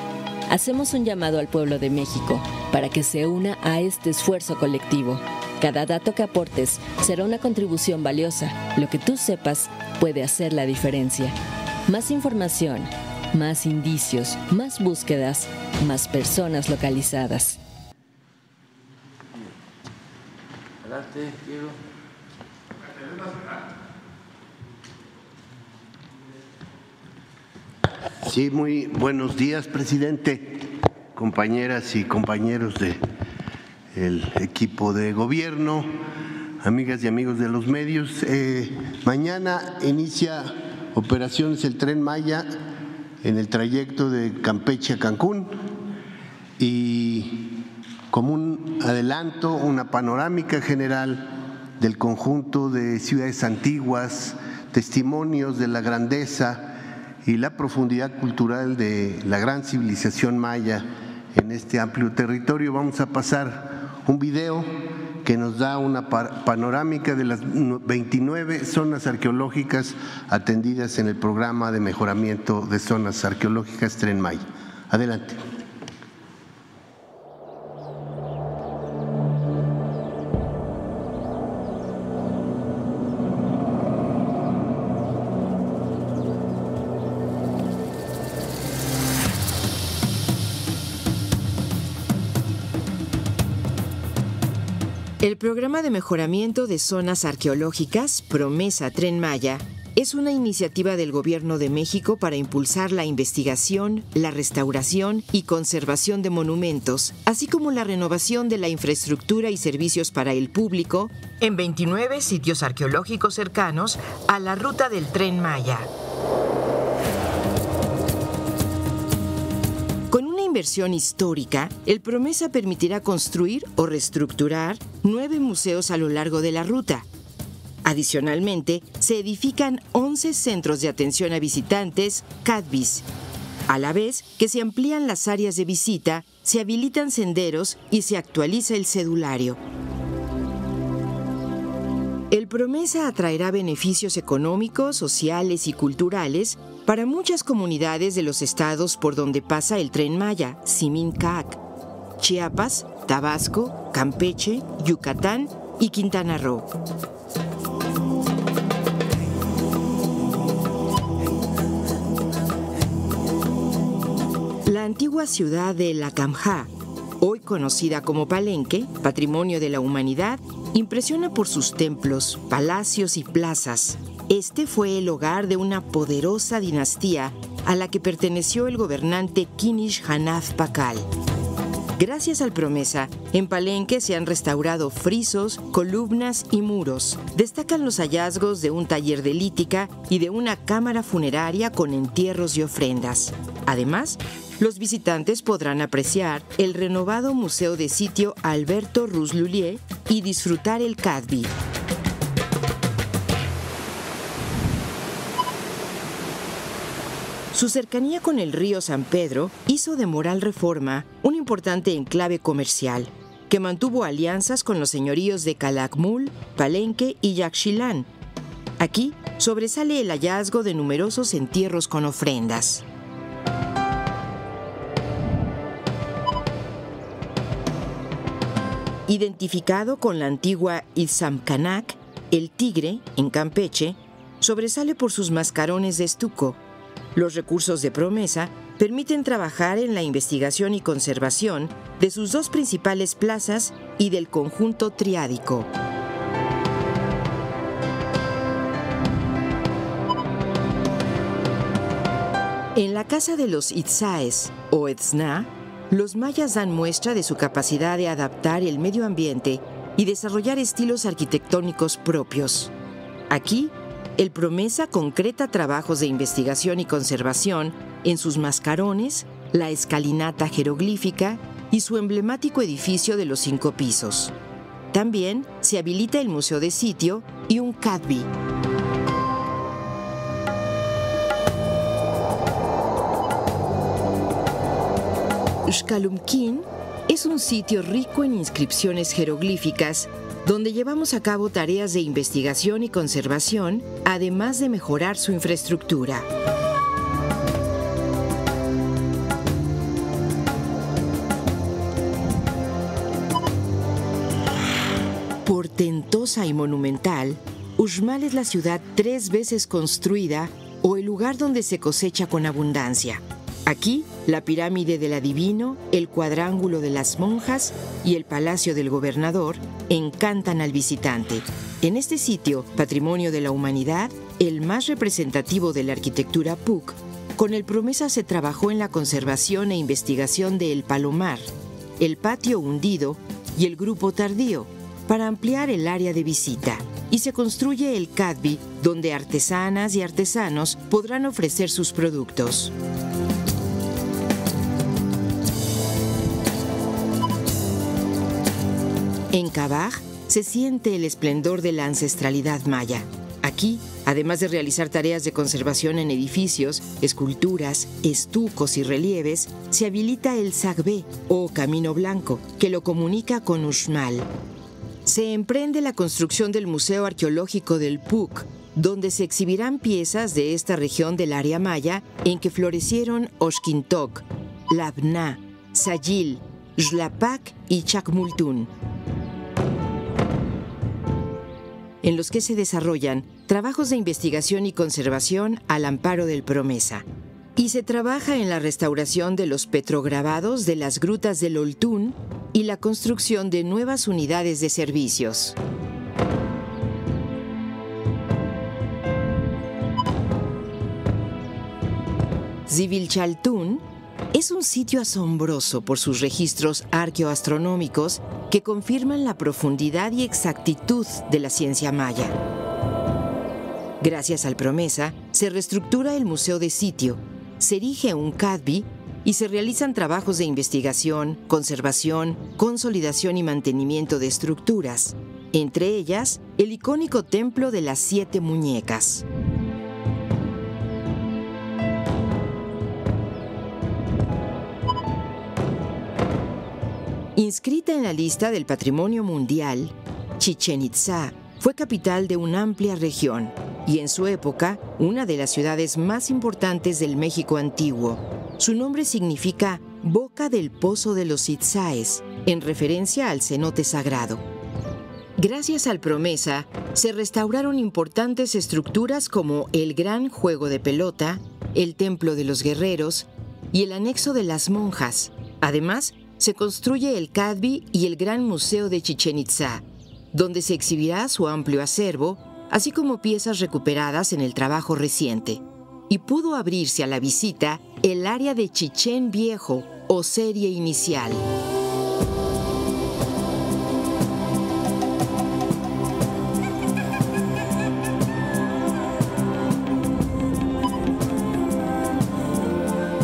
Hacemos un llamado al pueblo de México para que se una a este esfuerzo colectivo. Cada dato que aportes será una contribución valiosa. Lo que tú sepas puede hacer la diferencia. Más información más indicios, más búsquedas, más personas localizadas. Adelante, Diego. Sí, muy buenos días, presidente, compañeras y compañeros de el equipo de gobierno, amigas y amigos de los medios. Eh, mañana inicia operaciones el tren Maya en el trayecto de Campeche a Cancún y como un adelanto, una panorámica general del conjunto de ciudades antiguas, testimonios de la grandeza y la profundidad cultural de la gran civilización maya en este amplio territorio. Vamos a pasar un video que nos da una panorámica de las 29 zonas arqueológicas atendidas en el programa de mejoramiento de zonas arqueológicas Tren Maya. Adelante. El programa de mejoramiento de zonas arqueológicas, Promesa Tren Maya, es una iniciativa del Gobierno de México para impulsar la investigación, la restauración y conservación de monumentos, así como la renovación de la infraestructura y servicios para el público en 29 sitios arqueológicos cercanos a la ruta del tren Maya. Inversión histórica, el Promesa permitirá construir o reestructurar nueve museos a lo largo de la ruta. Adicionalmente, se edifican 11 centros de atención a visitantes, CADVIS, a la vez que se amplían las áreas de visita, se habilitan senderos y se actualiza el cedulario. El Promesa atraerá beneficios económicos, sociales y culturales para muchas comunidades de los estados por donde pasa el tren Maya, Simin-Cac, Chiapas, Tabasco, Campeche, Yucatán y Quintana Roo. La antigua ciudad de La Camjá, hoy conocida como Palenque, Patrimonio de la Humanidad, impresiona por sus templos, palacios y plazas, este fue el hogar de una poderosa dinastía a la que perteneció el gobernante Kinish Hanaf Pakal. Gracias al promesa, en Palenque se han restaurado frisos, columnas y muros. Destacan los hallazgos de un taller de lítica y de una cámara funeraria con entierros y ofrendas. Además, los visitantes podrán apreciar el renovado Museo de Sitio Alberto Ruslulier y disfrutar el Cadby, Su cercanía con el río San Pedro hizo de Moral Reforma un importante enclave comercial que mantuvo alianzas con los señoríos de Calakmul, Palenque y Yaxchilán. Aquí sobresale el hallazgo de numerosos entierros con ofrendas. Identificado con la antigua Itzamcanac, el tigre, en Campeche, sobresale por sus mascarones de estuco. Los recursos de promesa permiten trabajar en la investigación y conservación de sus dos principales plazas y del conjunto triádico. En la casa de los Itzaes o Etzna, los mayas dan muestra de su capacidad de adaptar el medio ambiente y desarrollar estilos arquitectónicos propios. Aquí, el Promesa concreta trabajos de investigación y conservación en sus mascarones, la escalinata jeroglífica y su emblemático edificio de los cinco pisos. También se habilita el Museo de Sitio y un CADBI. Xcalumquín es un sitio rico en inscripciones jeroglíficas donde llevamos a cabo tareas de investigación y conservación, además de mejorar su infraestructura. Portentosa y monumental, Uxmal es la ciudad tres veces construida o el lugar donde se cosecha con abundancia. Aquí, la pirámide del adivino, el cuadrángulo de las monjas y el palacio del gobernador encantan al visitante. En este sitio, patrimonio de la humanidad, el más representativo de la arquitectura PUC, con el promesa se trabajó en la conservación e investigación de El Palomar, el patio hundido y el grupo tardío, para ampliar el área de visita. Y se construye el CADBI, donde artesanas y artesanos podrán ofrecer sus productos. En Cabaj se siente el esplendor de la ancestralidad maya. Aquí, además de realizar tareas de conservación en edificios, esculturas, estucos y relieves, se habilita el Sagbé o Camino Blanco, que lo comunica con Uxmal. Se emprende la construcción del Museo Arqueológico del PUC, donde se exhibirán piezas de esta región del área maya en que florecieron Oshkintok, Labna, Sayil, Xlapac y Chacmultún en los que se desarrollan trabajos de investigación y conservación al amparo del Promesa. Y se trabaja en la restauración de los petrograbados de las grutas del Oltún y la construcción de nuevas unidades de servicios. Zivilchaltún es un sitio asombroso por sus registros arqueoastronómicos que confirman la profundidad y exactitud de la ciencia maya. Gracias al Promesa, se reestructura el Museo de Sitio, se erige un CADBI y se realizan trabajos de investigación, conservación, consolidación y mantenimiento de estructuras, entre ellas el icónico Templo de las Siete Muñecas. Inscrita en la lista del Patrimonio Mundial, Chichen Itza fue capital de una amplia región y en su época una de las ciudades más importantes del México antiguo. Su nombre significa Boca del Pozo de los Itzaes, en referencia al cenote sagrado. Gracias al Promesa, se restauraron importantes estructuras como el Gran Juego de Pelota, el Templo de los Guerreros y el Anexo de las Monjas. Además, se construye el CADBI y el Gran Museo de Chichen Itza, donde se exhibirá su amplio acervo, así como piezas recuperadas en el trabajo reciente. Y pudo abrirse a la visita el área de Chichen Viejo o serie inicial.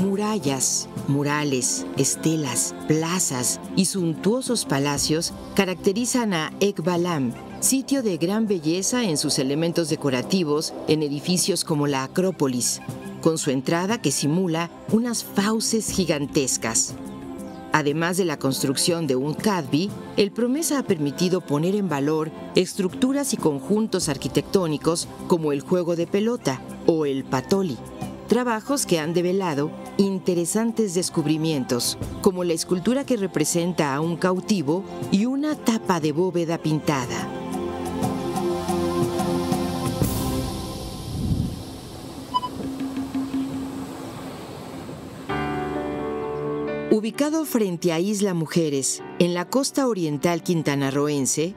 Murallas, Murales, estelas, plazas y suntuosos palacios caracterizan a Ekbalam, sitio de gran belleza en sus elementos decorativos en edificios como la Acrópolis, con su entrada que simula unas fauces gigantescas. Además de la construcción de un CADBI, el Promesa ha permitido poner en valor estructuras y conjuntos arquitectónicos como el juego de pelota o el patoli. Trabajos que han develado interesantes descubrimientos, como la escultura que representa a un cautivo y una tapa de bóveda pintada. Ubicado frente a Isla Mujeres, en la costa oriental quintanarroense,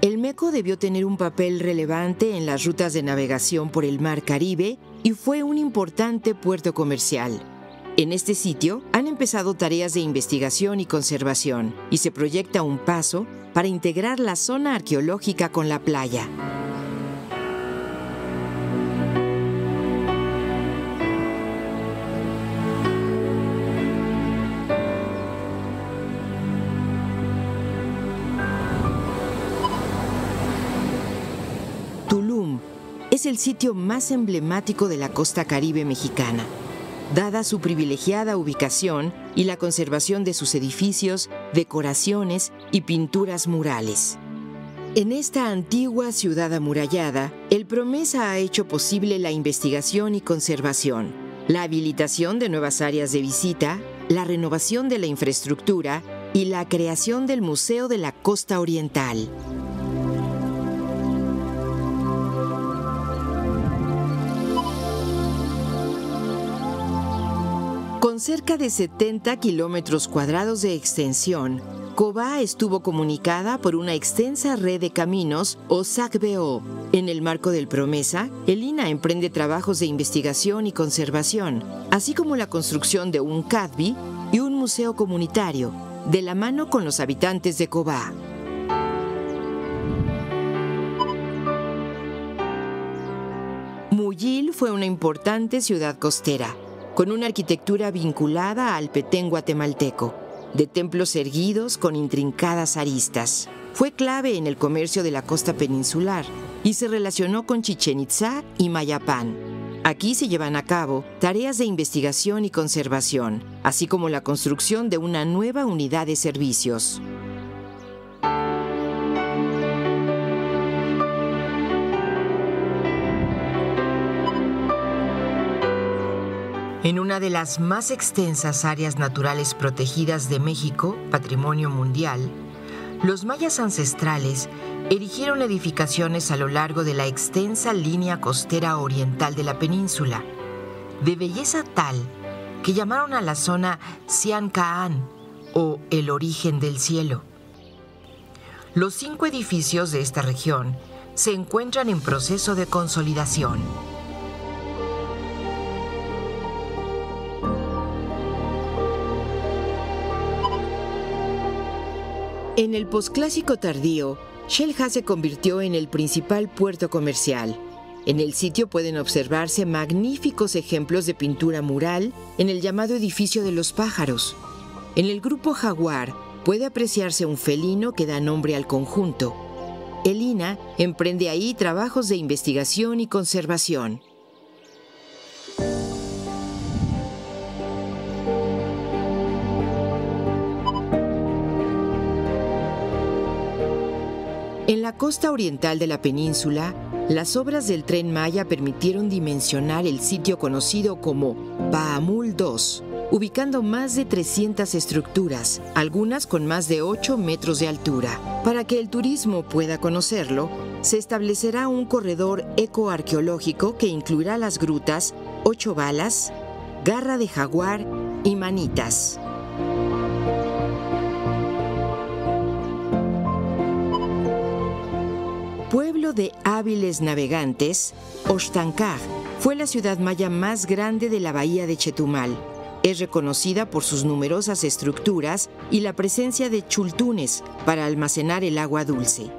el Meco debió tener un papel relevante en las rutas de navegación por el Mar Caribe y fue un importante puerto comercial. En este sitio han empezado tareas de investigación y conservación y se proyecta un paso para integrar la zona arqueológica con la playa. Tulum es el sitio más emblemático de la costa caribe mexicana, dada su privilegiada ubicación y la conservación de sus edificios, decoraciones y pinturas murales. En esta antigua ciudad amurallada, el Promesa ha hecho posible la investigación y conservación, la habilitación de nuevas áreas de visita, la renovación de la infraestructura y la creación del Museo de la Costa Oriental. Con cerca de 70 kilómetros cuadrados de extensión, Cobá estuvo comunicada por una extensa red de caminos o SACBO. En el marco del Promesa, el INA emprende trabajos de investigación y conservación, así como la construcción de un CADBI y un museo comunitario, de la mano con los habitantes de Cobá. Muyil fue una importante ciudad costera, con una arquitectura vinculada al petén guatemalteco, de templos erguidos con intrincadas aristas. Fue clave en el comercio de la costa peninsular y se relacionó con Chichen Itzá y Mayapán. Aquí se llevan a cabo tareas de investigación y conservación, así como la construcción de una nueva unidad de servicios. En una de las más extensas áreas naturales protegidas de México, Patrimonio Mundial, los mayas ancestrales erigieron edificaciones a lo largo de la extensa línea costera oriental de la península, de belleza tal que llamaron a la zona Kaan o el origen del cielo. Los cinco edificios de esta región se encuentran en proceso de consolidación. En el posclásico tardío, Shelha se convirtió en el principal puerto comercial. En el sitio pueden observarse magníficos ejemplos de pintura mural en el llamado edificio de los pájaros. En el grupo Jaguar puede apreciarse un felino que da nombre al conjunto. El INA emprende ahí trabajos de investigación y conservación. En la costa oriental de la península, las obras del tren Maya permitieron dimensionar el sitio conocido como Bahamul II, ubicando más de 300 estructuras, algunas con más de 8 metros de altura. Para que el turismo pueda conocerlo, se establecerá un corredor ecoarqueológico que incluirá las grutas Ocho Balas, Garra de Jaguar y Manitas. Pueblo de hábiles navegantes, Oxtancaj fue la ciudad maya más grande de la bahía de Chetumal. Es reconocida por sus numerosas estructuras y la presencia de chultunes para almacenar el agua dulce.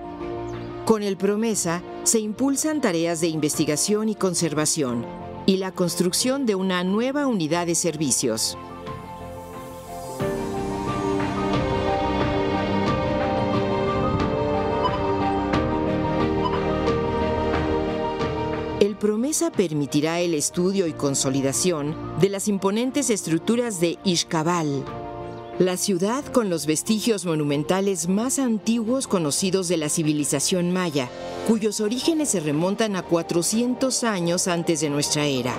Con el Promesa se impulsan tareas de investigación y conservación y la construcción de una nueva unidad de servicios. El Promesa permitirá el estudio y consolidación de las imponentes estructuras de Ixcabal, la ciudad con los vestigios monumentales más antiguos conocidos de la civilización maya, cuyos orígenes se remontan a 400 años antes de nuestra era.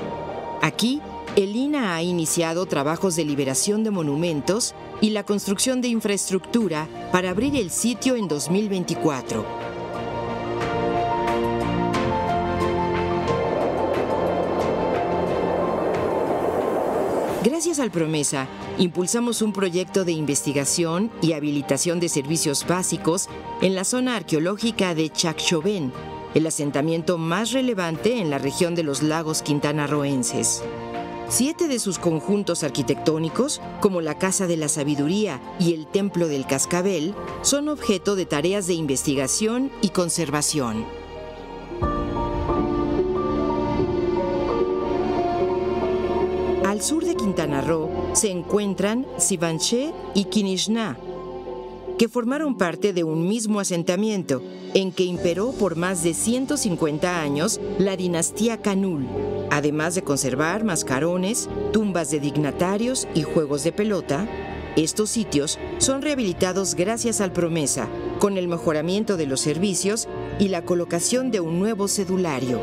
Aquí, el INA ha iniciado trabajos de liberación de monumentos y la construcción de infraestructura para abrir el sitio en 2024. Gracias al Promesa, impulsamos un proyecto de investigación y habilitación de servicios básicos en la zona arqueológica de Chacchoven, el asentamiento más relevante en la región de los lagos quintanarroenses. Siete de sus conjuntos arquitectónicos, como la Casa de la Sabiduría y el Templo del Cascabel, son objeto de tareas de investigación y conservación. Al sur de Quintana Roo se encuentran Sivanché y Quinishná, que formaron parte de un mismo asentamiento en que imperó por más de 150 años la dinastía Canul, además de conservar mascarones, tumbas de dignatarios y juegos de pelota. Estos sitios son rehabilitados gracias al Promesa, con el mejoramiento de los servicios y la colocación de un nuevo cedulario.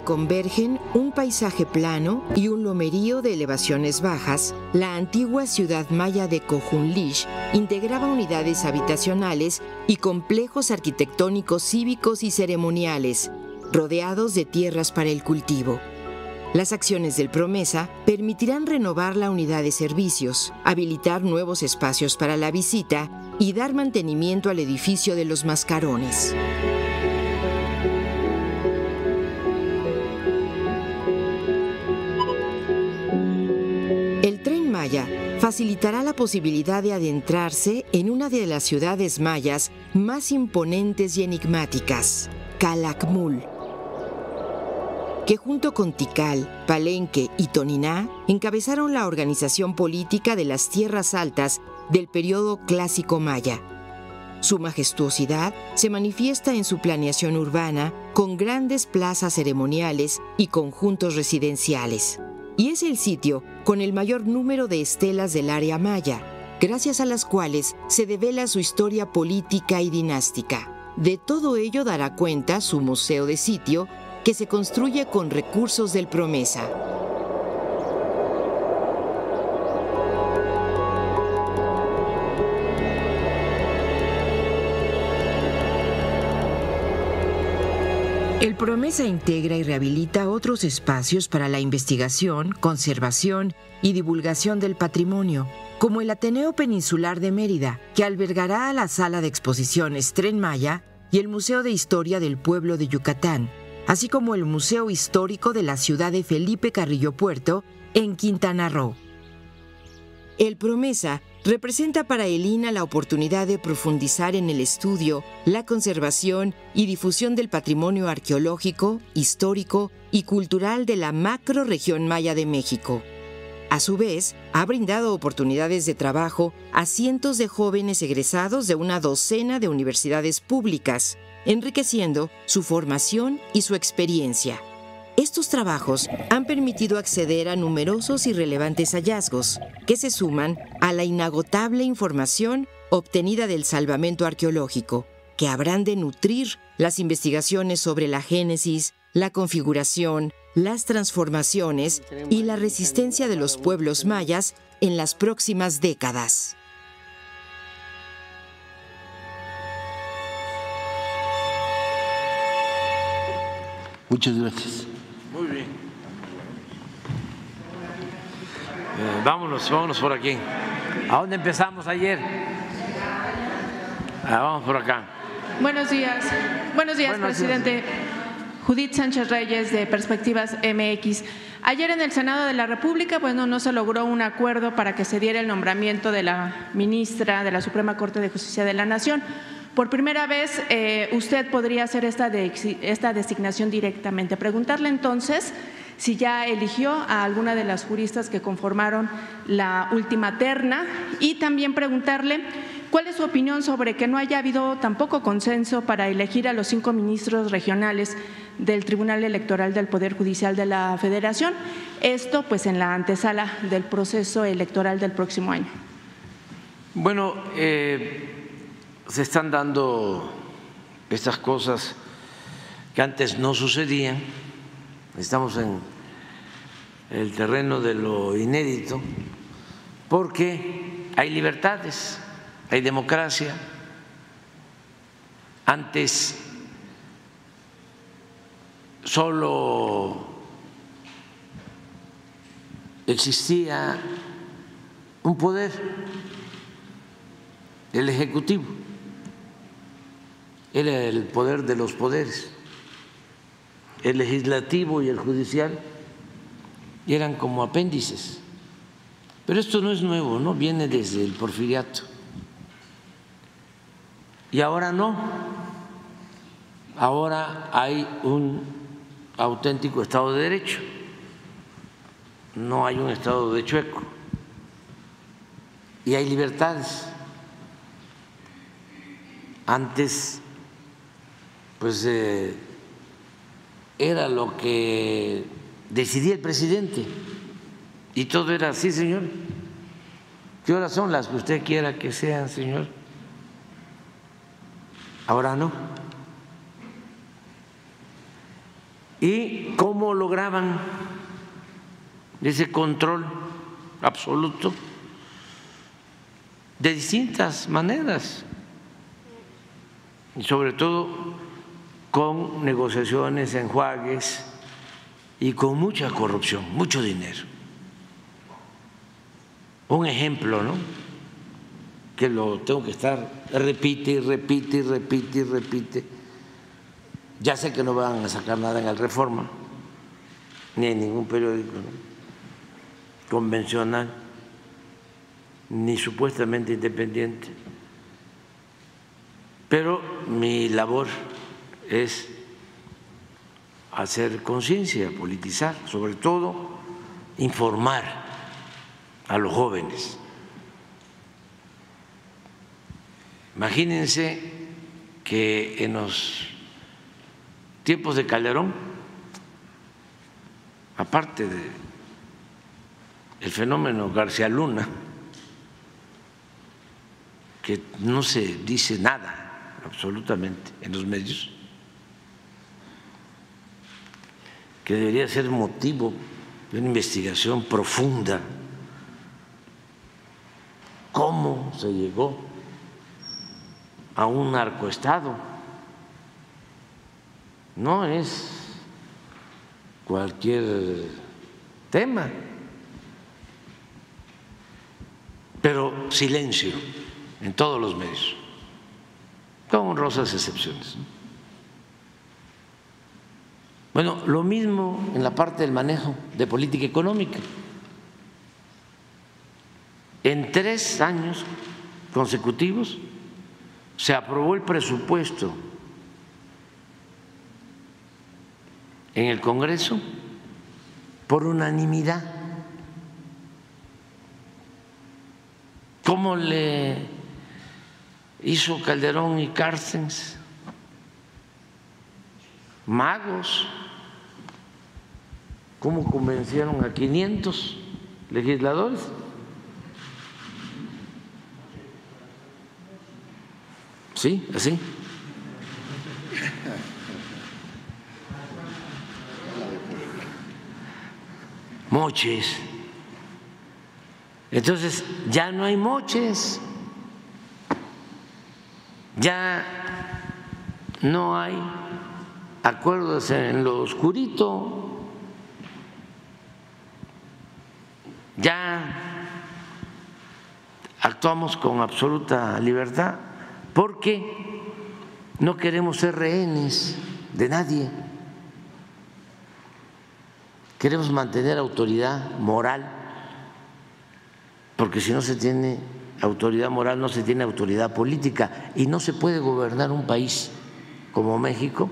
Convergen un paisaje plano y un lomerío de elevaciones bajas, la antigua ciudad maya de Cojunlish integraba unidades habitacionales y complejos arquitectónicos cívicos y ceremoniales, rodeados de tierras para el cultivo. Las acciones del Promesa permitirán renovar la unidad de servicios, habilitar nuevos espacios para la visita y dar mantenimiento al edificio de los mascarones. Facilitará la posibilidad de adentrarse en una de las ciudades mayas más imponentes y enigmáticas, Calakmul, que junto con Tikal, Palenque y Toniná encabezaron la organización política de las tierras altas del periodo clásico maya. Su majestuosidad se manifiesta en su planeación urbana con grandes plazas ceremoniales y conjuntos residenciales y es el sitio con el mayor número de estelas del área maya, gracias a las cuales se devela su historia política y dinástica. De todo ello dará cuenta su museo de sitio, que se construye con recursos del Promesa. El Promesa integra y rehabilita otros espacios para la investigación, conservación y divulgación del patrimonio, como el Ateneo Peninsular de Mérida, que albergará la sala de exposiciones Tren Maya y el Museo de Historia del Pueblo de Yucatán, así como el Museo Histórico de la ciudad de Felipe Carrillo Puerto en Quintana Roo. El Promesa representa para Elina la oportunidad de profundizar en el estudio, la conservación y difusión del patrimonio arqueológico, histórico y cultural de la macro región maya de México. A su vez, ha brindado oportunidades de trabajo a cientos de jóvenes egresados de una docena de universidades públicas, enriqueciendo su formación y su experiencia. Estos trabajos han permitido acceder a numerosos y relevantes hallazgos que se suman a la inagotable información obtenida del salvamento arqueológico, que habrán de nutrir las investigaciones sobre la génesis, la configuración, las transformaciones y la resistencia de los pueblos mayas en las próximas décadas. Muchas gracias. Muy bien. Eh, vámonos, vámonos por aquí. ¿A dónde empezamos ayer? Ah, vamos por acá. Buenos días. Buenos días, presidente. Judith Sánchez Reyes de Perspectivas MX. Ayer en el Senado de la República, pues no se logró un acuerdo para que se diera el nombramiento de la ministra de la Suprema Corte de Justicia de la Nación. Por primera vez, eh, usted podría hacer esta, esta designación directamente. Preguntarle entonces si ya eligió a alguna de las juristas que conformaron la última terna y también preguntarle ¿cuál es su opinión sobre que no haya habido tampoco consenso para elegir a los cinco ministros regionales del Tribunal Electoral del Poder Judicial de la Federación? Esto pues en la antesala del proceso electoral del próximo año. Bueno, eh, se están dando estas cosas que antes no sucedían. Estamos en el terreno de lo inédito porque hay libertades, hay democracia. Antes solo existía un poder, el Ejecutivo, era el poder de los poderes, el legislativo y el judicial eran como apéndices. Pero esto no es nuevo, ¿no? Viene desde el porfiriato. Y ahora no. Ahora hay un auténtico Estado de Derecho. No hay un Estado de chueco. Y hay libertades. Antes, pues eh, era lo que decidía el presidente y todo era así, señor. ¿Qué horas son las que usted quiera que sean, señor? Ahora no. ¿Y cómo lograban ese control absoluto? De distintas maneras, y sobre todo con negociaciones, enjuagues y con mucha corrupción, mucho dinero un ejemplo, ¿no? Que lo tengo que estar, repite y repite y repite y repite. Ya sé que no van a sacar nada en el Reforma, ni en ningún periódico convencional, ni supuestamente independiente. Pero mi labor es hacer conciencia, politizar, sobre todo informar a los jóvenes. Imagínense que en los tiempos de Calderón, aparte de el fenómeno García Luna, que no se dice nada absolutamente en los medios, que debería ser motivo de una investigación profunda cómo se llegó a un narcoestado. No es cualquier tema, pero silencio en todos los medios, con honrosas excepciones. Bueno, lo mismo en la parte del manejo de política económica. En tres años consecutivos se aprobó el presupuesto en el Congreso por unanimidad. ¿Cómo le hizo Calderón y Cárcens? Magos. ¿Cómo convencieron a 500 legisladores? ¿Sí? ¿Así? Moches. Entonces, ya no hay moches. Ya no hay acuerdos en lo oscurito. Ya actuamos con absoluta libertad porque no queremos ser rehenes de nadie. Queremos mantener autoridad moral, porque si no se tiene autoridad moral, no se tiene autoridad política y no se puede gobernar un país como México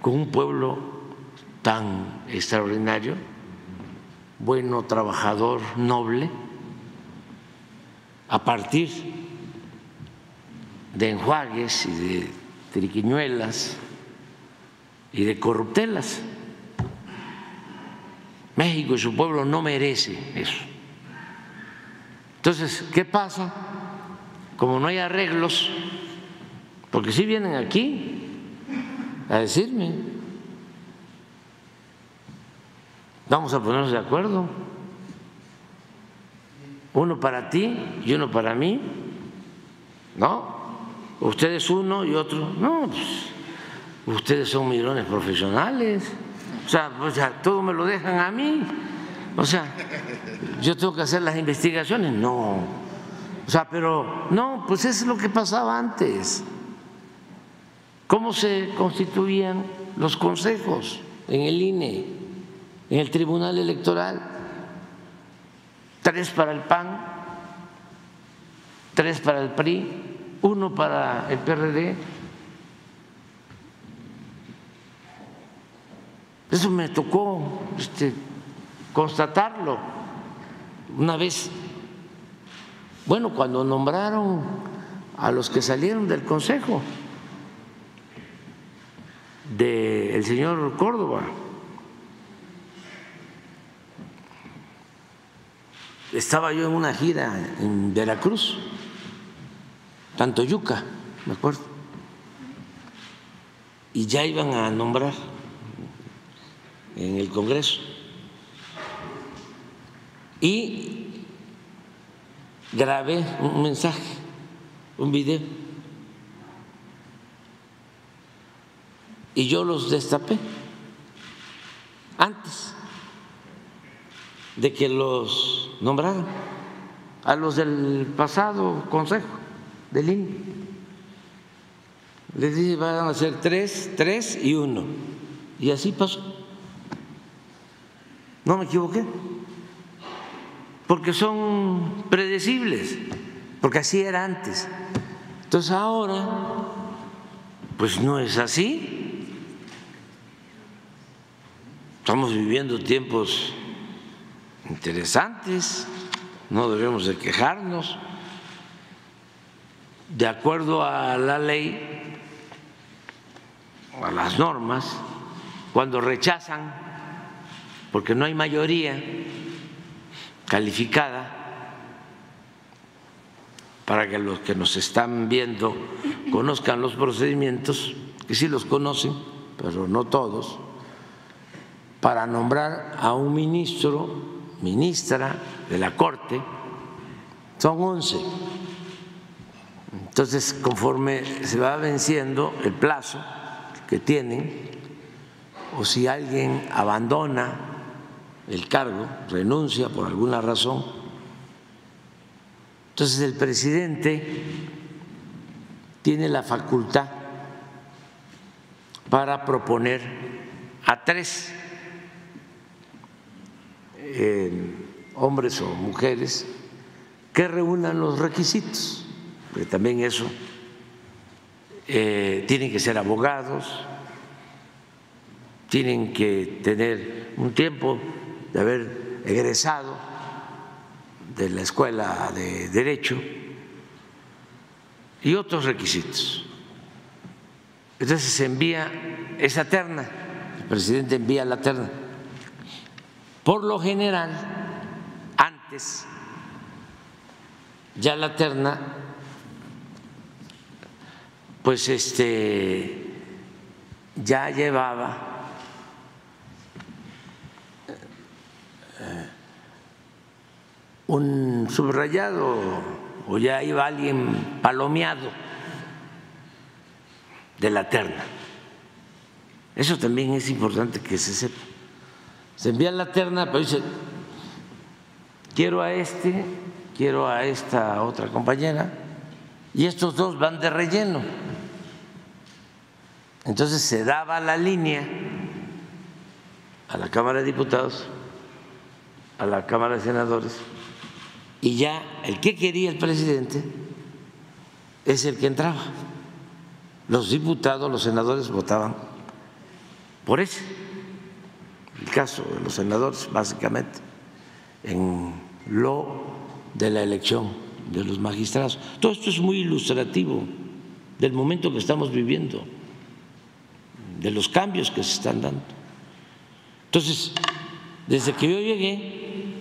con un pueblo tan extraordinario, bueno, trabajador, noble, a partir de enjuagues y de triquiñuelas y de corruptelas. México y su pueblo no merece eso. Entonces, ¿qué pasa? Como no hay arreglos, porque si vienen aquí a decirme, vamos a ponernos de acuerdo, uno para ti y uno para mí, ¿no? Ustedes uno y otro, no, pues, ustedes son mirones profesionales, o sea, o sea, todo me lo dejan a mí, o sea, yo tengo que hacer las investigaciones, no, o sea, pero no, pues es lo que pasaba antes. ¿Cómo se constituían los consejos en el INE, en el Tribunal Electoral? Tres para el PAN, tres para el PRI, uno para el PRD. Eso me tocó este, constatarlo una vez. Bueno, cuando nombraron a los que salieron del Consejo del señor Córdoba. Estaba yo en una gira en Veracruz, tanto Yuca, me acuerdo, y ya iban a nombrar en el Congreso. Y grabé un mensaje, un video. Y yo los destapé antes de que los nombraran a los del pasado consejo del INE. Les dije, van a ser tres, tres y uno. Y así pasó. No me equivoqué. Porque son predecibles, porque así era antes. Entonces ahora, pues no es así. Estamos viviendo tiempos interesantes, no debemos de quejarnos. De acuerdo a la ley, a las normas, cuando rechazan, porque no hay mayoría calificada, para que los que nos están viendo conozcan los procedimientos, que sí los conocen, pero no todos, para nombrar a un ministro, ministra de la Corte, son 11. Entonces, conforme se va venciendo el plazo que tienen, o si alguien abandona el cargo, renuncia por alguna razón, entonces el presidente tiene la facultad para proponer a tres hombres o mujeres que reúnan los requisitos, porque también eso eh, tienen que ser abogados, tienen que tener un tiempo de haber egresado de la escuela de derecho y otros requisitos. Entonces se envía esa terna, el presidente envía la terna por lo general, antes, ya la terna, pues este, ya llevaba eh, un subrayado o ya iba alguien palomeado de la terna. Eso también es importante que se sepa se envía la terna, pero dice, quiero a este, quiero a esta otra compañera, y estos dos van de relleno. Entonces se daba la línea a la Cámara de Diputados, a la Cámara de Senadores, y ya el que quería el presidente es el que entraba. Los diputados, los senadores votaban por ese el caso de los senadores, básicamente, en lo de la elección de los magistrados. Todo esto es muy ilustrativo del momento que estamos viviendo, de los cambios que se están dando. Entonces, desde que yo llegué,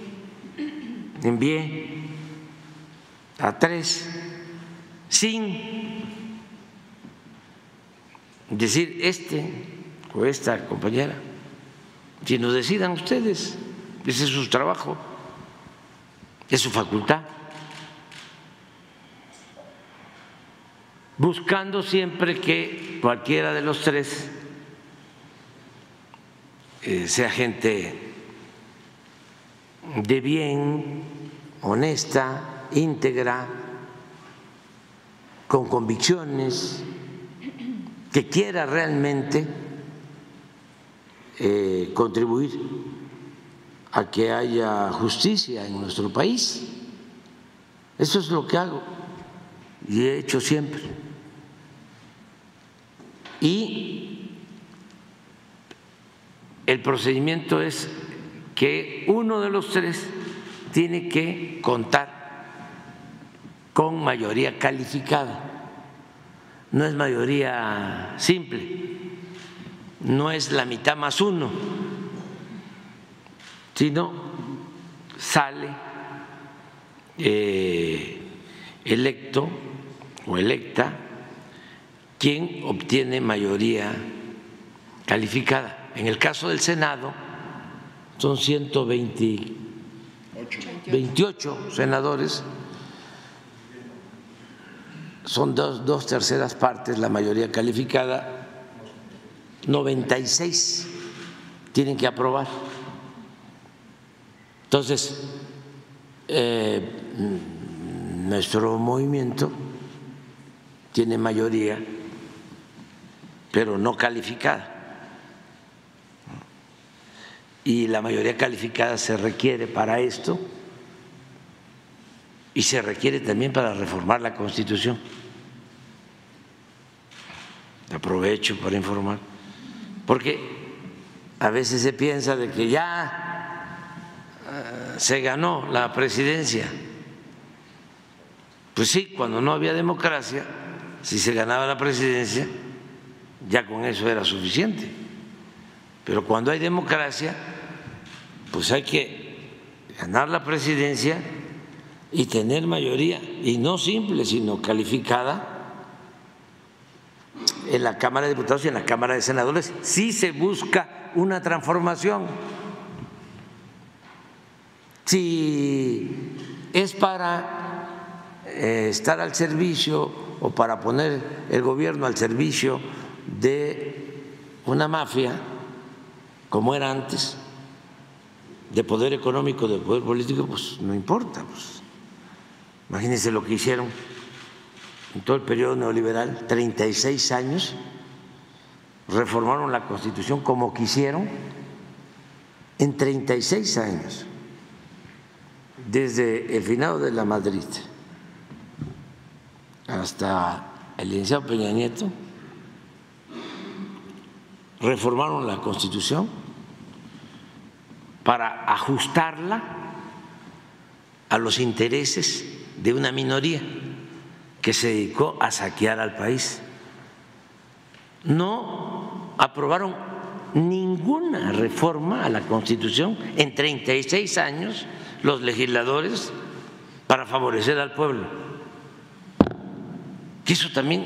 envié a tres sin decir este o esta compañera, si nos decidan ustedes, ese es su trabajo, es su facultad. Buscando siempre que cualquiera de los tres eh, sea gente de bien, honesta, íntegra, con convicciones, que quiera realmente eh, contribuir a que haya justicia en nuestro país. Eso es lo que hago y he hecho siempre. Y el procedimiento es que uno de los tres tiene que contar con mayoría calificada. No es mayoría simple, no es la mitad más uno, sino sale eh, electo o electa quien obtiene mayoría calificada. En el caso del Senado son 128 senadores son dos, dos terceras partes la mayoría calificada, 96 tienen que aprobar. Entonces, eh, nuestro movimiento tiene mayoría, pero no calificada. Y la mayoría calificada se requiere para esto y se requiere también para reformar la Constitución. Aprovecho para informar, porque a veces se piensa de que ya eh, se ganó la presidencia. Pues sí, cuando no había democracia, si se ganaba la presidencia, ya con eso era suficiente. Pero cuando hay democracia, pues hay que ganar la presidencia y tener mayoría, y no simple, sino calificada en la Cámara de Diputados y en la Cámara de Senadores si se busca una transformación. Si es para eh, estar al servicio o para poner el gobierno al servicio de una mafia, como era antes, de poder económico, de poder político, pues no importa. Pues. Imagínense lo que hicieron en todo el periodo neoliberal, 36 años, reformaron la Constitución como quisieron en 36 años, desde el final de la Madrid hasta el licenciado Peña Nieto, reformaron la Constitución para ajustarla a los intereses de una minoría que se dedicó a saquear al país. No aprobaron ninguna reforma a la Constitución en 36 años los legisladores para favorecer al pueblo. Que eso también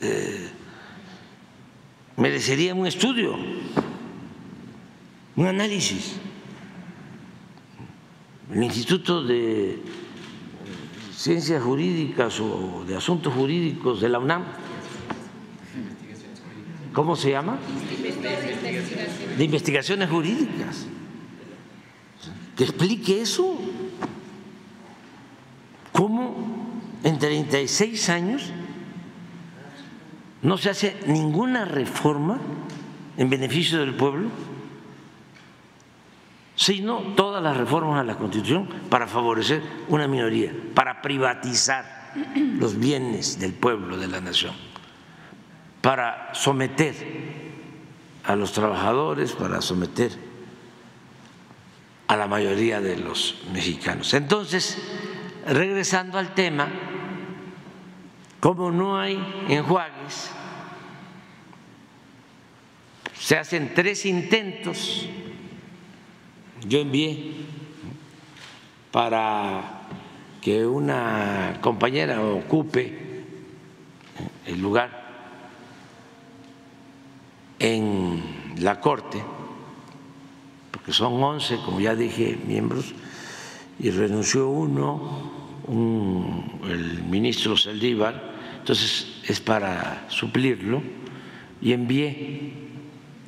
eh, merecería un estudio, un análisis. El Instituto de ciencias jurídicas o de asuntos jurídicos de la UNAM. ¿Cómo se llama? De investigaciones jurídicas. Que explique eso. ¿Cómo en 36 años no se hace ninguna reforma en beneficio del pueblo? Sino todas las reformas a la Constitución para favorecer una minoría, para privatizar los bienes del pueblo, de la nación, para someter a los trabajadores, para someter a la mayoría de los mexicanos. Entonces, regresando al tema, como no hay enjuagues, se hacen tres intentos. Yo envié para que una compañera ocupe el lugar en la Corte, porque son 11, como ya dije, miembros, y renunció uno, el ministro Saldívar, entonces es para suplirlo, y envié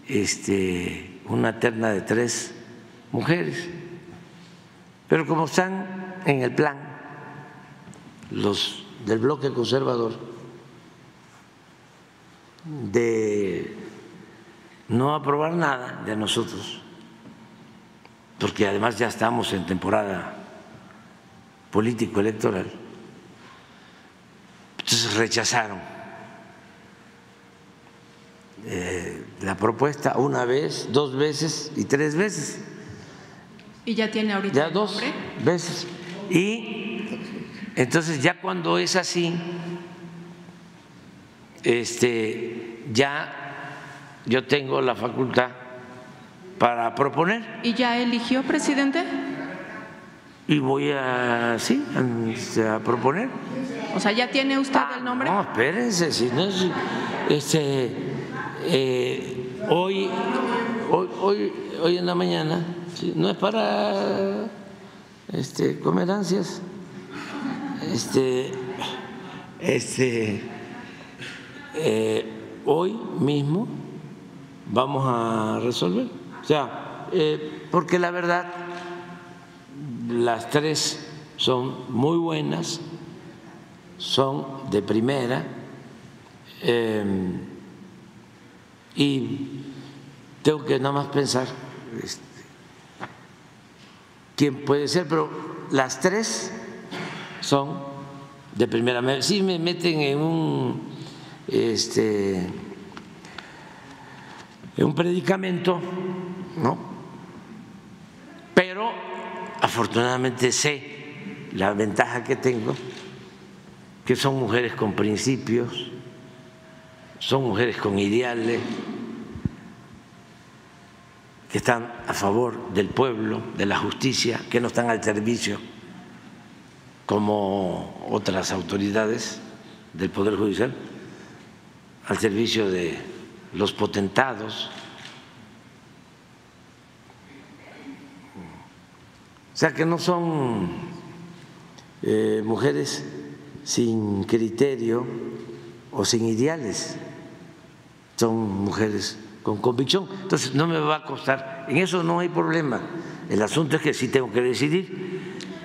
este, una terna de tres mujeres, pero como están en el plan los del bloque conservador de no aprobar nada de nosotros, porque además ya estamos en temporada político-electoral. Entonces rechazaron eh, la propuesta una vez, dos veces y tres veces. ¿Y ya tiene ahorita ya dos veces. Y entonces ya cuando es así, este, ya yo tengo la facultad para proponer. ¿Y ya eligió, presidente? Y voy a, sí, a, proponer. O sea, ¿ya tiene usted el nombre? No, espérense, si no es, este, eh, hoy, hoy, hoy, en la mañana, no es para este, comer ansias, este, este, eh, hoy mismo vamos a resolver. O sea, eh, porque la verdad, las tres son muy buenas, son de primera em, y tengo que nada más pensar este, quién puede ser, pero las tres son de primera. Sí me meten en un este, un predicamento, ¿no? Pero afortunadamente sé la ventaja que tengo, que son mujeres con principios, son mujeres con ideales, que están a favor del pueblo, de la justicia, que no están al servicio como otras autoridades del Poder Judicial, al servicio de los potentados. O sea que no son eh, mujeres sin criterio o sin ideales, son mujeres con convicción. Entonces no me va a costar, en eso no hay problema. El asunto es que sí tengo que decidir.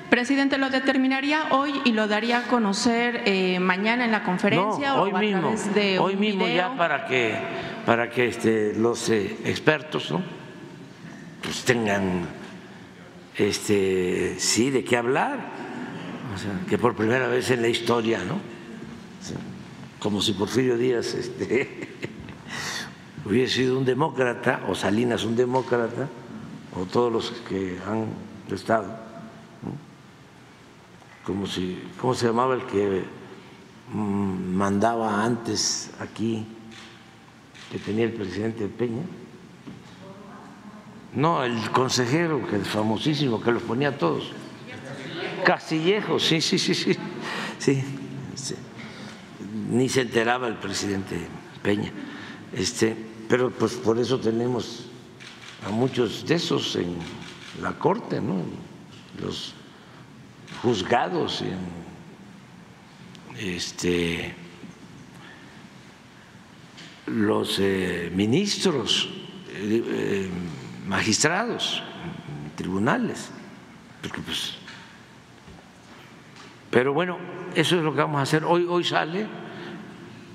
Presidente, ¿lo determinaría hoy y lo daría a conocer eh, mañana en la conferencia hoy mismo, hoy mismo ya para que para que este, los eh, expertos ¿no? pues tengan este, sí de qué hablar, o sea, que por primera vez en la historia, ¿no? como si Porfirio Díaz este, hubiese sido un demócrata, o Salinas un demócrata, o todos los que han estado, como si, ¿cómo se llamaba el que mm, mandaba antes aquí? que tenía el presidente Peña. No, el consejero, que es famosísimo, que los ponía a todos. Castillejo, sí, sí, sí, sí, sí. Ni se enteraba el presidente Peña. Este, pero pues por eso tenemos a muchos de esos en la corte, ¿no? Los juzgados, en, este los eh, ministros, eh, eh, magistrados, tribunales, pues, pero bueno, eso es lo que vamos a hacer. Hoy, hoy sale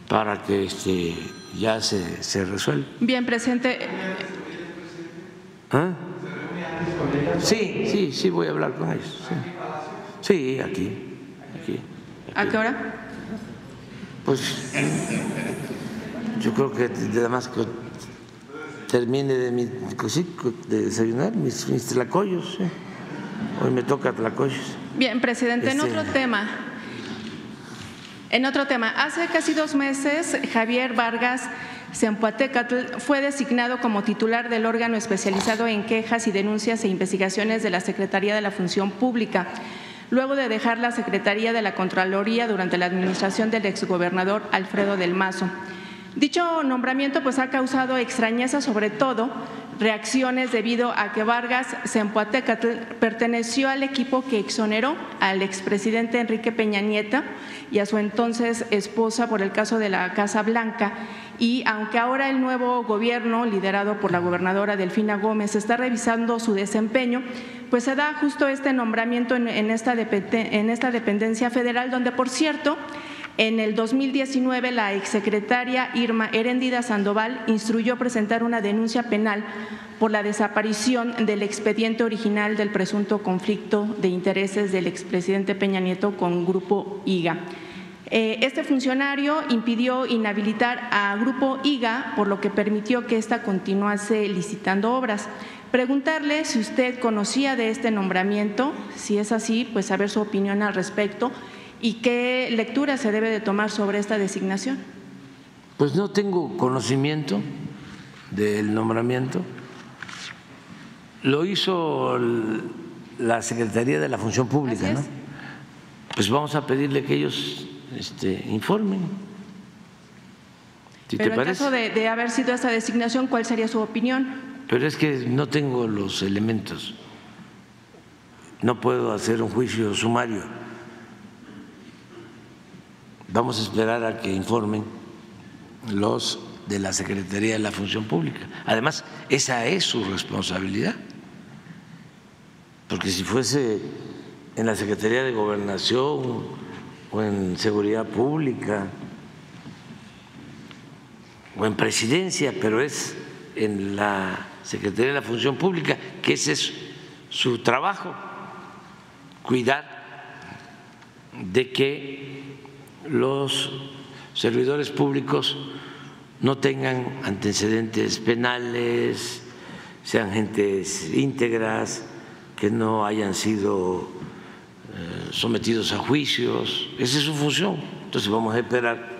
para que este, ya se, se resuelva. Bien, presidente. ¿Ah? Sí, sí, sí, voy a hablar con ellos. Sí, aquí, aquí, ¿A qué hora? Pues yo creo que además que termine de, mi, de desayunar mis, mis tlacoyos. Hoy me toca tlacoyos. Bien, presidente, en otro Este, tema. En otro tema, hace casi dos meses Javier Vargas Zempoatecatl fue designado como titular del órgano especializado en quejas y denuncias e investigaciones de la Secretaría de la Función Pública, luego de dejar la Secretaría de la Contraloría durante la administración del exgobernador Alfredo del Mazo. Dicho nombramiento pues, ha causado extrañeza, sobre todo reacciones debido a que Vargas Zempoatecatl perteneció al equipo que exoneró al expresidente Enrique Peña Nieto y a su entonces esposa por el caso de la Casa Blanca. Y aunque ahora el nuevo gobierno, liderado por la gobernadora Delfina Gómez, está revisando su desempeño, pues se da justo este nombramiento en esta dependencia federal, donde, por cierto, en el 2019, la exsecretaria Irma Herendida Sandoval instruyó presentar una denuncia penal por la desaparición del expediente original del presunto conflicto de intereses del expresidente Peña Nieto con Grupo IGA. Eh, este funcionario impidió inhabilitar a Grupo IGA, por lo que permitió que ésta continuase licitando obras. Preguntarle si usted conocía de este nombramiento, si es así, pues saber su opinión al respecto ¿Y qué lectura se debe de tomar sobre esta designación? Pues no tengo conocimiento del nombramiento. Lo hizo la Secretaría de la Función Pública, ¿no? Pues vamos a pedirle que ellos este, informen. Pero en caso de, de haber sido esta designación, ¿cuál sería su opinión? Pero es que no tengo los elementos. No puedo hacer un juicio sumario Vamos a esperar a que informen los de la Secretaría de la Función Pública. Además, esa es su responsabilidad, porque si fuese en la Secretaría de Gobernación o en Seguridad Pública o en Presidencia, pero es en la Secretaría de la Función Pública, que ese es su trabajo, cuidar de que los servidores públicos no tengan antecedentes penales, sean gentes íntegras, que no hayan sido eh, sometidos a juicios. Esa es su función. Entonces vamos a esperar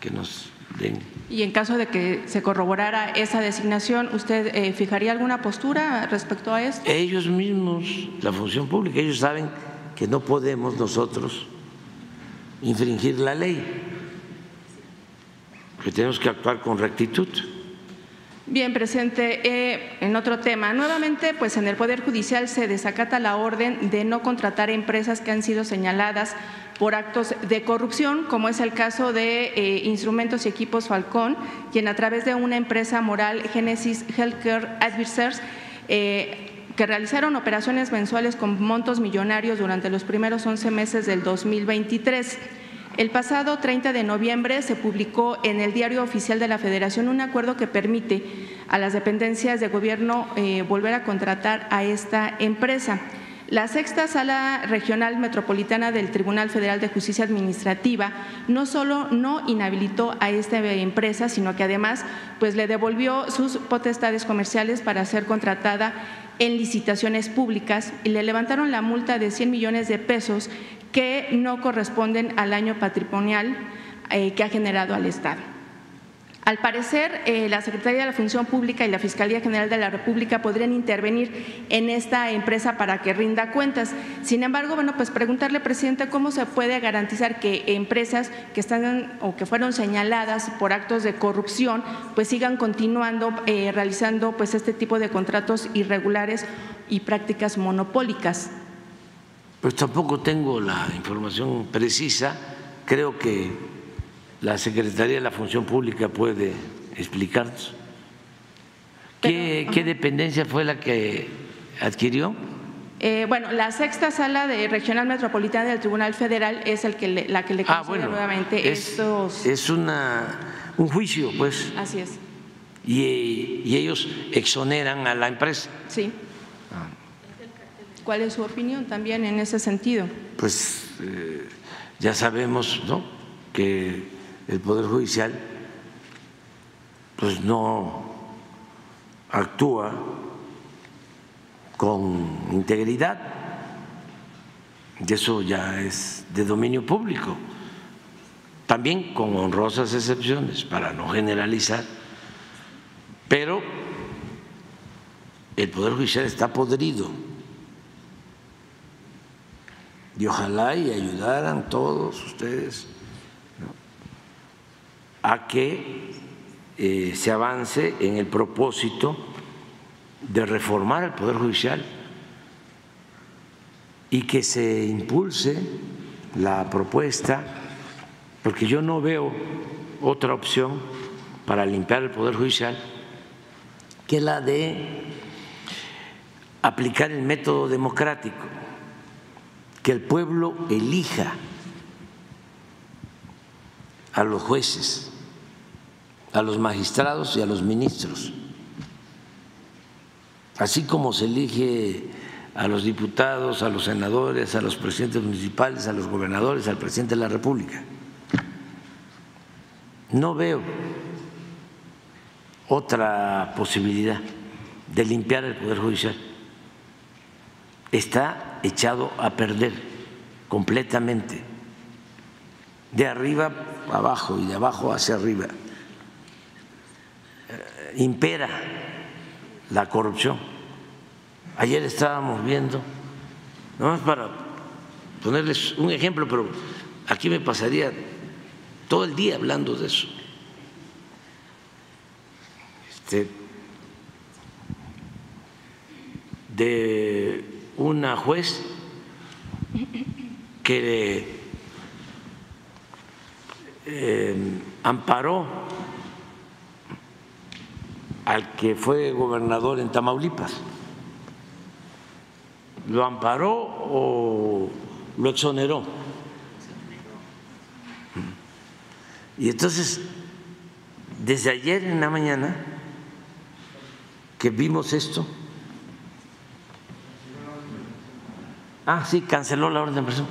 que nos den. Y en caso de que se corroborara esa designación, ¿usted eh, fijaría alguna postura respecto a esto? Ellos mismos, la función pública, ellos saben que no podemos nosotros infringir la ley, que tenemos que actuar con rectitud. Bien, presidente. Eh, en otro tema, nuevamente, pues en el Poder Judicial se desacata la orden de no contratar empresas que han sido señaladas por actos de corrupción, como es el caso de eh, Instrumentos y Equipos Falcón, quien a través de una empresa moral, Genesis Healthcare Advisors, eh, que realizaron operaciones mensuales con montos millonarios durante los primeros 11 meses del 2023. El pasado 30 de noviembre se publicó en el Diario Oficial de la Federación un acuerdo que permite a las dependencias de gobierno eh, volver a contratar a esta empresa. La sexta sala regional metropolitana del Tribunal Federal de Justicia Administrativa no solo no inhabilitó a esta empresa, sino que además pues le devolvió sus potestades comerciales para ser contratada en licitaciones públicas y le levantaron la multa de 100 millones de pesos que no corresponden al año patrimonial eh, que ha generado al Estado. Al parecer, eh, la Secretaría de la Función Pública y la Fiscalía General de la República podrían intervenir en esta empresa para que rinda cuentas. Sin embargo, bueno, pues preguntarle, presidente, cómo se puede garantizar que empresas que están o que fueron señaladas por actos de corrupción, pues sigan continuando eh, realizando pues este tipo de contratos irregulares y prácticas monopólicas. Pues tampoco tengo la información precisa. Creo que la Secretaría de la Función Pública puede explicarnos. ¿Qué, dependencia fue la que adquirió? Eh, bueno, la sexta sala de regional metropolitana del Tribunal Federal es el que la que le ah, nuevamente es, estos. Es una, un juicio, pues. Así es. Y, ellos exoneran a la empresa. Sí. Ah. ¿Cuál es su opinión también en ese sentido? Pues eh, ya sabemos, ¿no? Que el Poder Judicial pues no actúa con integridad, y eso ya es de dominio público. también con honrosas excepciones, para no generalizar, pero el Poder Judicial está podrido. Y ojalá y ayudaran todos ustedes a que eh, se avance en el propósito de reformar el Poder Judicial y que se impulse la propuesta, porque yo no veo otra opción para limpiar el Poder Judicial que la de aplicar el método democrático, que el pueblo elija a los jueces, a los magistrados y a los ministros, así como se elige a los diputados, a los senadores, a los presidentes municipales, a los gobernadores, al presidente de la República. No veo otra posibilidad de limpiar el Poder Judicial. Está echado a perder completamente, de arriba abajo y de abajo hacia arriba. Impera la corrupción Ayer estábamos viendo, más para ponerles un ejemplo, pero aquí me pasaría todo el día hablando de eso. Este, de una juez que eh, amparó al que fue gobernador en Tamaulipas ¿Lo amparó o lo exoneró? Y entonces, desde ayer en la mañana que vimos esto, ah, sí, canceló la orden de presión.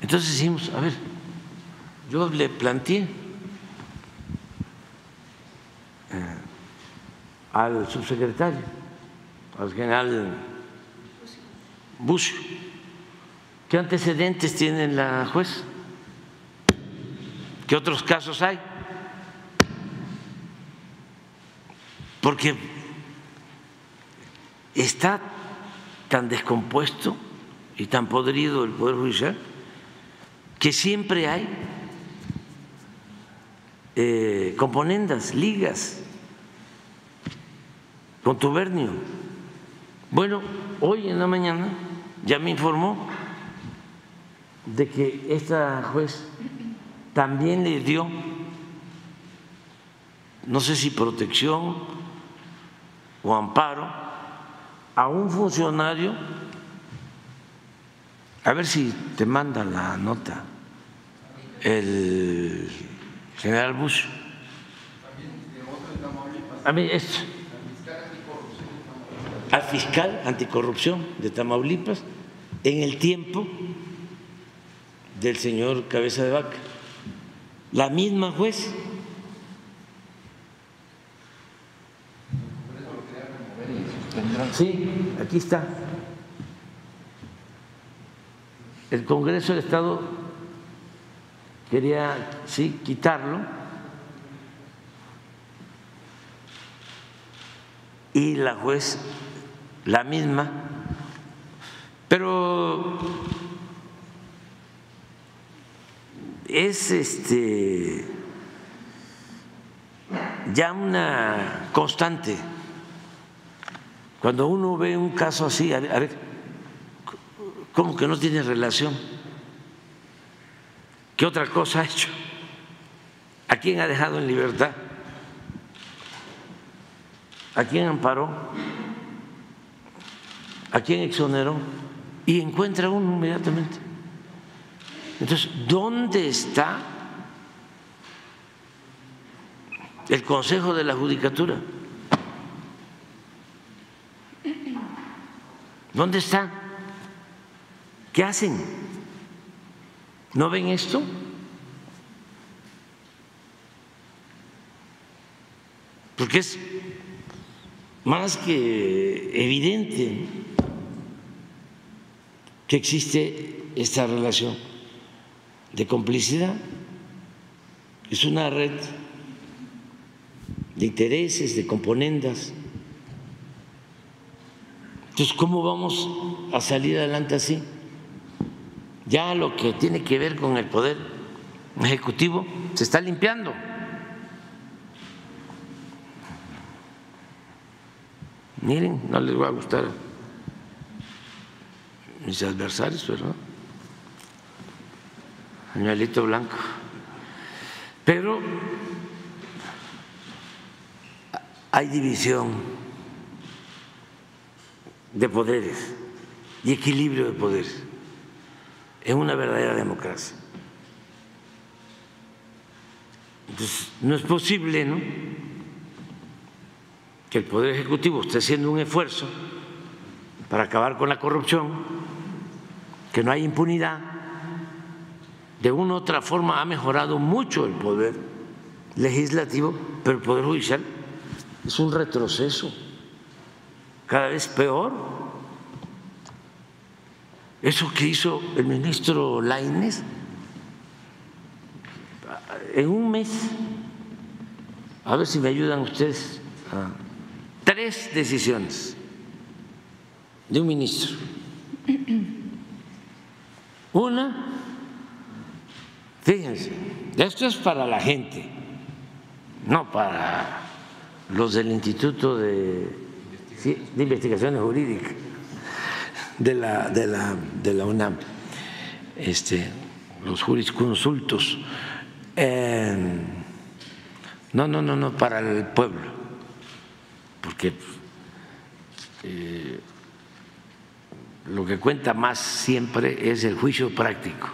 Entonces decimos, a ver, yo le planteé eh, al subsecretario, al general Bush. ¿Qué antecedentes tiene la juez? ¿Qué otros casos hay? Porque está tan descompuesto y tan podrido el Poder Judicial que siempre hay eh, componendas, ligas, contubernio. Bueno, hoy en la mañana ya me informó de que esta juez también le dio, no sé si protección o amparo, a un funcionario, a ver si te manda la nota, el general Bush. A mí, esto al fiscal anticorrupción de Tamaulipas en el tiempo del señor Cabeza de Vaca. La misma juez. Sí, aquí está. El Congreso del Estado quería, sí, quitarlo. Y la juez la misma, pero es este ya una constante. Cuando uno ve un caso así, a ver, ¿cómo que no tiene relación? ¿Qué otra cosa ha hecho? ¿A quién ha dejado en libertad? ¿A quién amparó? A quién exoneró y encuentra uno inmediatamente. Entonces, ¿dónde está el Consejo de la Judicatura? ¿Dónde está? ¿Qué hacen? ¿No ven esto? Porque es más que evidente que existe esta relación de complicidad. es una red de intereses, de componendas. Entonces, ¿cómo vamos a salir adelante así? Ya lo que tiene que ver con el poder ejecutivo se está limpiando. Miren, no les va a gustar mis adversarios, ¿verdad? Añuelito blanco. Pero hay división de poderes y equilibrio de poderes en una verdadera democracia. Entonces, no es posible, ¿no? Que el Poder Ejecutivo esté haciendo un esfuerzo para acabar con la corrupción, que no hay impunidad. De una u otra forma ha mejorado mucho el Poder Legislativo, pero el Poder Judicial es un retroceso, cada vez peor. Eso que hizo el ministro Laines en un mes, a ver si me ayudan ustedes, tres decisiones de un ministro. Una, fíjense, esto es para la gente, no para los del Instituto de, de Investigaciones Jurídicas de la, de la, de la UNAM, este, los jurisconsultos. No, no, no, no, para el pueblo, porque eh, lo que cuenta más siempre es el juicio práctico,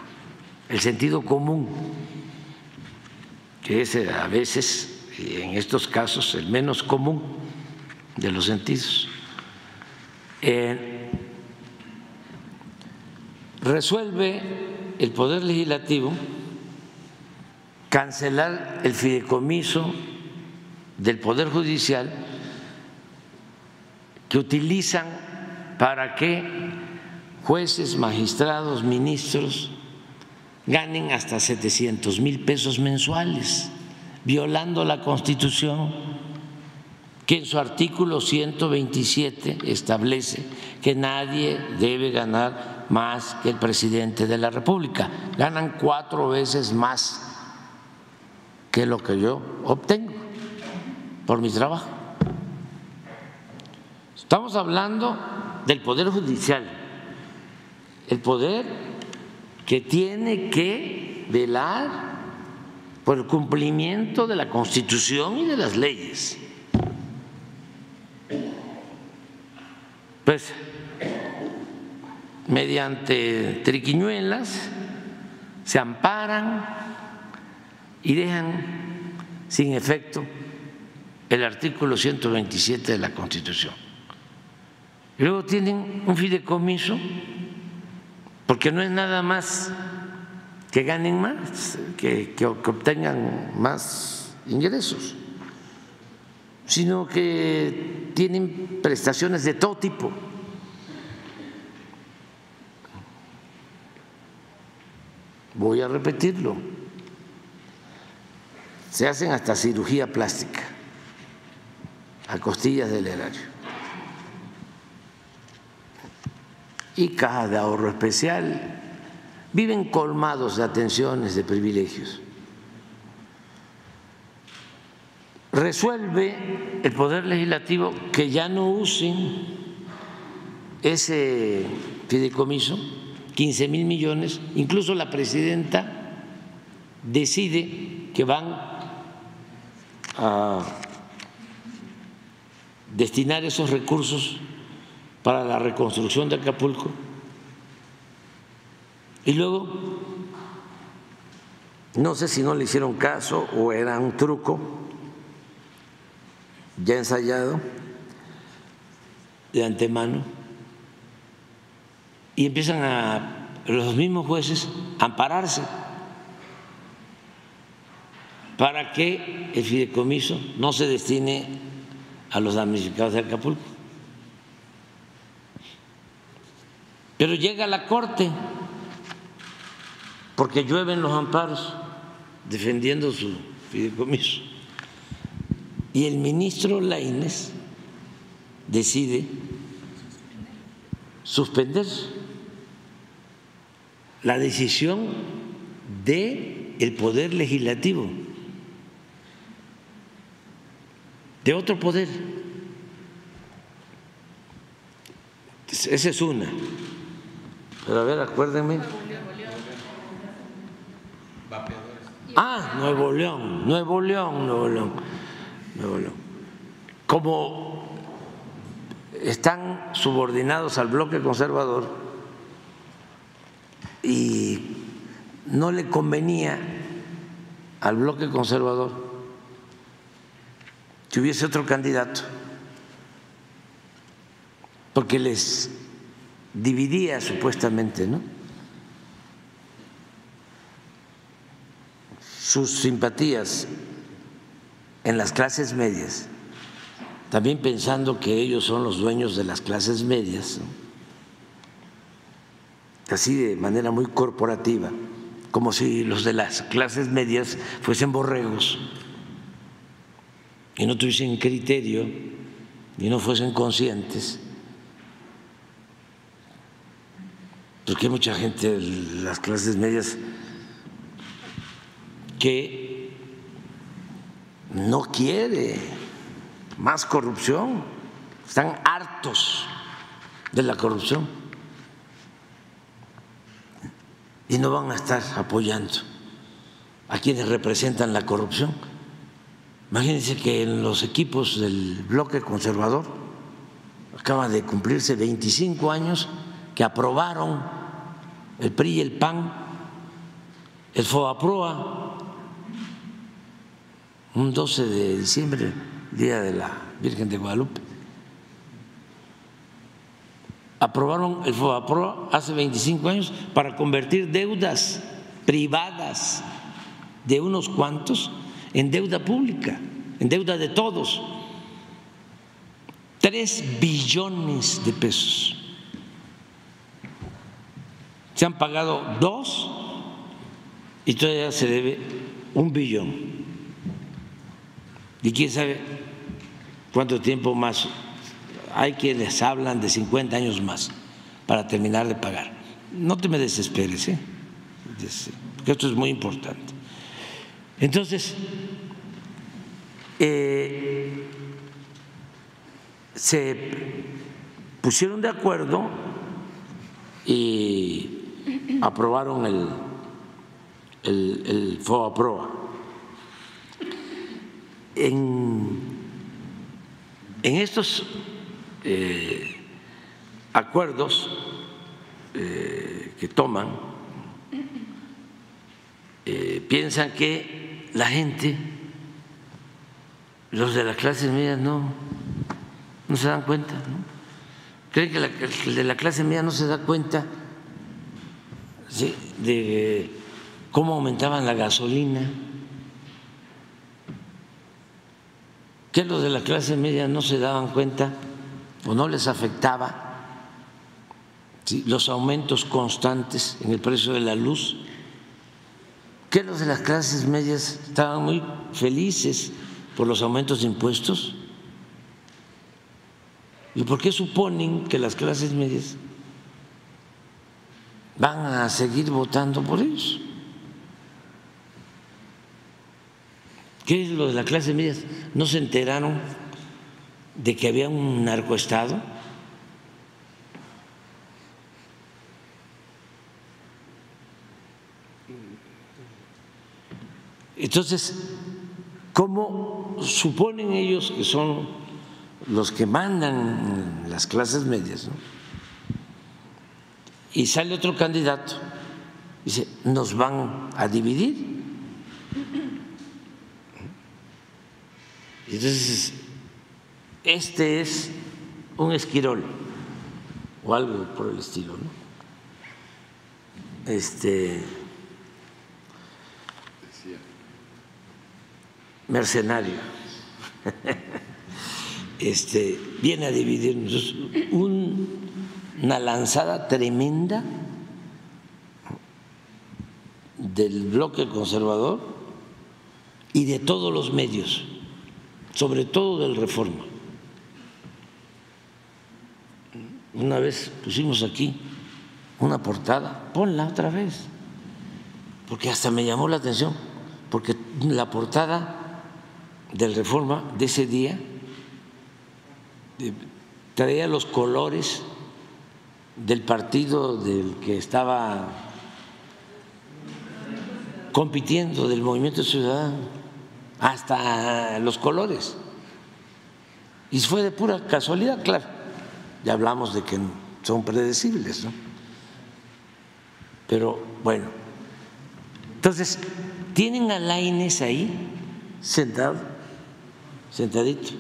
el sentido común, que es a veces, en estos casos, el menos común de los sentidos. Eh, resuelve el Poder Legislativo cancelar el fideicomiso del Poder Judicial que utilizan para que jueces, magistrados, ministros ganen hasta 700 mil pesos mensuales, violando la Constitución que en su artículo 127 establece que nadie debe ganar más que el presidente de la República. Ganan cuatro veces más que lo que yo obtengo por mi trabajo. Estamos hablando del Poder Judicial, el poder que tiene que velar por el cumplimiento de la Constitución y de las leyes. Pues mediante triquiñuelas se amparan y dejan sin efecto el artículo 127 de la Constitución. Luego tienen un fideicomiso, porque no es nada más que ganen más, que, que, obtengan más ingresos, sino que tienen prestaciones de todo tipo. Voy a repetirlo. Se hacen hasta cirugía plástica a costillas del erario. Y cajas de ahorro especial. Viven colmados de atenciones, de privilegios. Resuelve el Poder Legislativo que ya no usen ese fideicomiso 15 mil millones, incluso la presidenta decide que van a destinar esos recursos para la reconstrucción de Acapulco y luego no sé si no le hicieron caso o era un truco ya ensayado de antemano y empiezan a los mismos jueces a ampararse para que el fideicomiso no se destine a los damnificados de Acapulco. Pero llega la Corte, porque llueven los amparos defendiendo su fideicomiso. Y el ministro Laines decide suspender la decisión del el poder legislativo, de otro poder. Esa es una. Pero a ver, acuérdenme. Ah, Nuevo León, Nuevo León, Nuevo León, Nuevo León. Como están subordinados al bloque conservador y no le convenía al bloque conservador que hubiese otro candidato, porque les dividía supuestamente, ¿no? sus simpatías en las clases medias, también pensando que ellos son los dueños de las clases medias, así de manera muy corporativa, como si los de las clases medias fuesen borregos y no tuviesen criterio y no fuesen conscientes. Porque hay mucha gente de las clases medias que no quiere más corrupción, están hartos de la corrupción y no van a estar apoyando a quienes representan la corrupción. Imagínense que en los equipos del bloque conservador acaba de cumplirse 25 años que aprobaron el PRI y el PAN el FOAPROA un 12 de diciembre, Día de la Virgen de Guadalupe. Aprobaron el FOAPRO hace 25 años para convertir deudas privadas de unos cuantos en deuda pública, en deuda de todos. Tres billones de pesos. Se han pagado dos y todavía se debe un billón. Y quién sabe cuánto tiempo más. Hay quienes hablan de 50 años más para terminar de pagar. No te me desesperes, ¿eh? porque esto es muy importante. Entonces, eh, se pusieron de acuerdo y aprobaron el, el, el FOA-PROA en, estos eh, acuerdos eh, que toman, eh, piensan que la gente, los de las clases medias, no, no se dan cuenta. Creen que el de la clase media no se da cuenta de cómo aumentaban la gasolina que los de la clase media no se daban cuenta o no les afectaba los aumentos constantes en el precio de la luz, que los de las clases medias estaban muy felices por los aumentos de impuestos. ¿Y por qué suponen que las clases medias van a seguir votando por ellos? ¿Qué es lo de la clase media? ¿No se enteraron de que había un narcoestado? Entonces, ¿cómo suponen ellos que son los que mandan las clases medias? Y sale otro candidato, dice, nos van a dividir. Entonces, este es un esquirol o algo por el estilo, ¿no? Este mercenario. Este viene a dividirnos una lanzada tremenda del bloque conservador y de todos los medios, sobre todo del Reforma. Una vez pusimos aquí una portada, ponla otra vez, porque hasta me llamó la atención, porque la portada del Reforma de ese día traía los colores del partido del que estaba compitiendo, del movimiento ciudadano, hasta los colores. Y fue de pura casualidad, claro. Ya hablamos de que son predecibles, ¿no? Pero bueno, entonces, tienen a Laines ahí sentado, sentadito,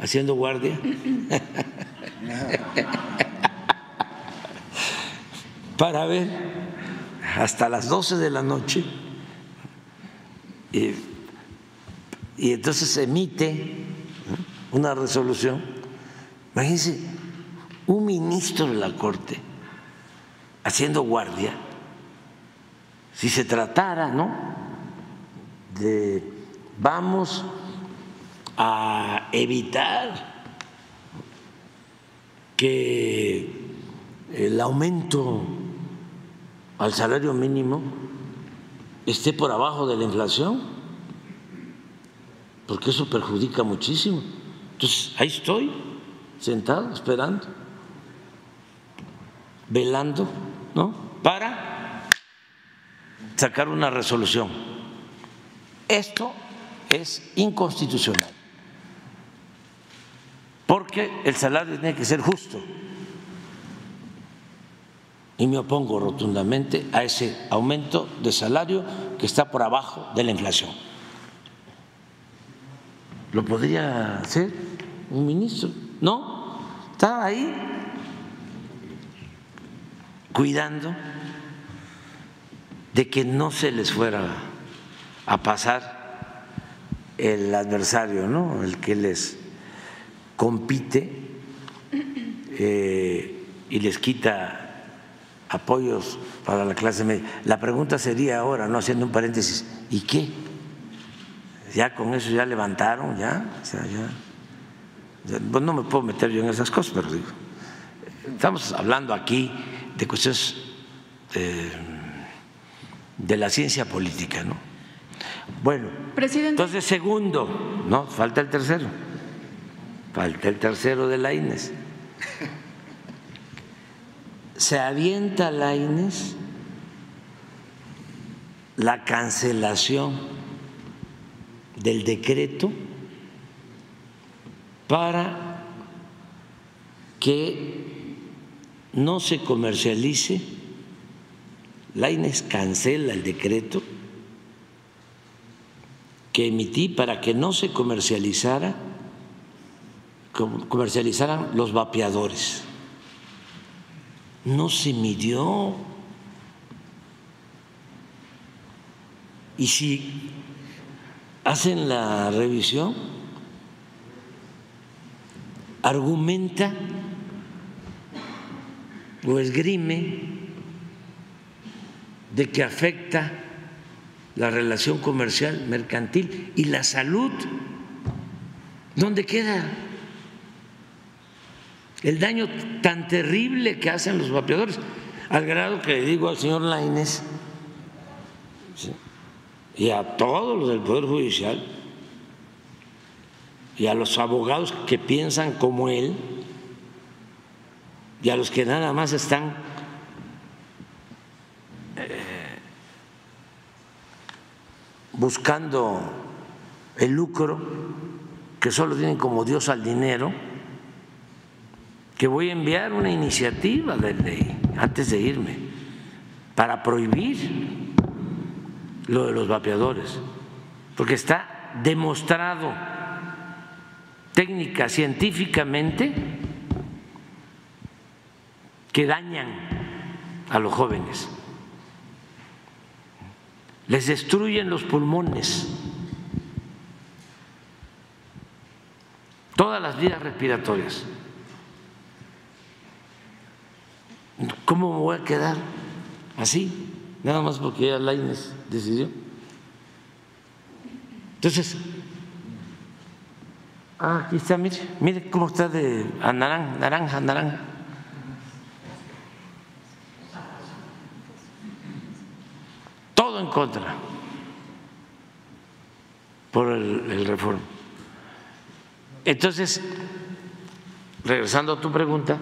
haciendo guardia. para ver hasta las 12 de la noche y, y entonces emite una resolución. Imagínense, un ministro de la Corte haciendo guardia, si se tratara, ¿no? De vamos a evitar que el aumento al salario mínimo esté por abajo de la inflación, porque eso perjudica muchísimo. Entonces, ahí estoy, sentado, esperando, velando, ¿no? Para sacar una resolución. Esto es inconstitucional, porque el salario tiene que ser justo y me opongo rotundamente a ese aumento de salario que está por abajo de la inflación. ¿Lo podría hacer un ministro? No, estaba ahí cuidando de que no se les fuera a pasar el adversario, ¿no? el que les compite eh, y les quita apoyos para la clase media. La pregunta sería ahora, no haciendo un paréntesis, ¿y qué? Ya con eso ya levantaron, ya, o sea, ya, pues no me puedo meter yo en esas cosas, pero digo, estamos hablando aquí de cuestiones de, de la ciencia política, ¿no? Bueno, entonces segundo, no, falta el tercero, falta el tercero de la INES se avienta la Inés la cancelación del decreto para que no se comercialice, la Inés cancela el decreto que emití para que no se comercializara comercializaran los vapeadores no se midió. Y si hacen la revisión, argumenta o esgrime de que afecta la relación comercial, mercantil y la salud. ¿Dónde queda? El daño tan terrible que hacen los vapeadores, al grado que le digo al señor Laines y a todos los del Poder Judicial y a los abogados que piensan como él y a los que nada más están eh, buscando el lucro, que solo tienen como Dios al dinero, que voy a enviar una iniciativa de ley antes de irme para prohibir lo de los vapeadores, porque está demostrado técnica, científicamente, que dañan a los jóvenes, les destruyen los pulmones, todas las vías respiratorias. ¿Cómo me voy a quedar así? Nada más porque ya Laines decidió. Entonces, ah, aquí está, mire, mire cómo está de a naranja, naranja, naranja. Todo en contra por el, el reforma. Entonces, regresando a tu pregunta,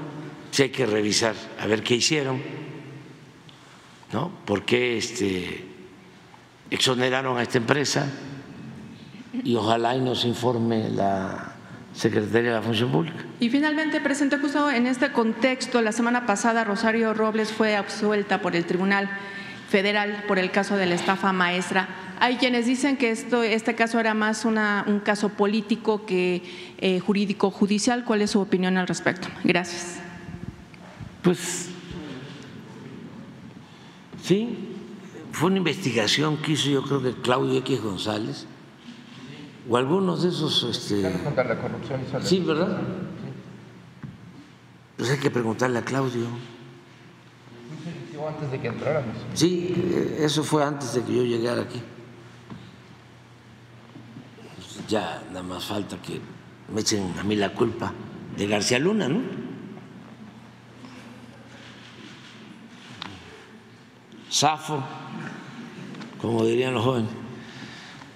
si hay que revisar a ver qué hicieron, ¿no? ¿Por qué este, exoneraron a esta empresa? Y ojalá y nos informe la Secretaría de la Función Pública. Y finalmente, presidente, justo en este contexto, la semana pasada Rosario Robles fue absuelta por el Tribunal Federal por el caso de la estafa maestra. Hay quienes dicen que esto, este caso era más una, un caso político que eh, jurídico judicial. ¿Cuál es su opinión al respecto? Gracias. Pues sí, fue una investigación que hizo yo creo que Claudio X González o algunos de esos. Este, contra la corrupción y sí, ¿verdad? Pues hay que preguntarle a Claudio. antes de que entráramos. Sí, eso fue antes de que yo llegara aquí. Pues ya nada más falta que me echen a mí la culpa de García Luna, ¿no? Safo, como dirían los jóvenes.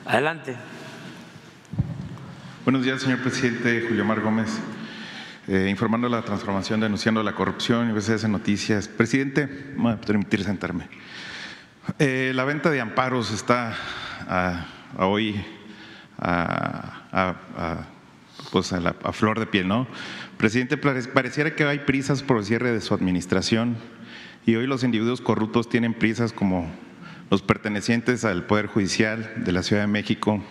Adelante. Buenos días, señor presidente Julio Mar Gómez. Eh, informando la transformación, denunciando la corrupción y veces noticias. Presidente, me voy a permitir sentarme. Eh, la venta de amparos está a, a hoy a, pues la, a flor de piel, ¿no? Presidente, pareciera que hay prisas por el cierre de su administración y hoy los individuos corruptos tienen prisas como los pertenecientes al Poder Judicial de la Ciudad de México,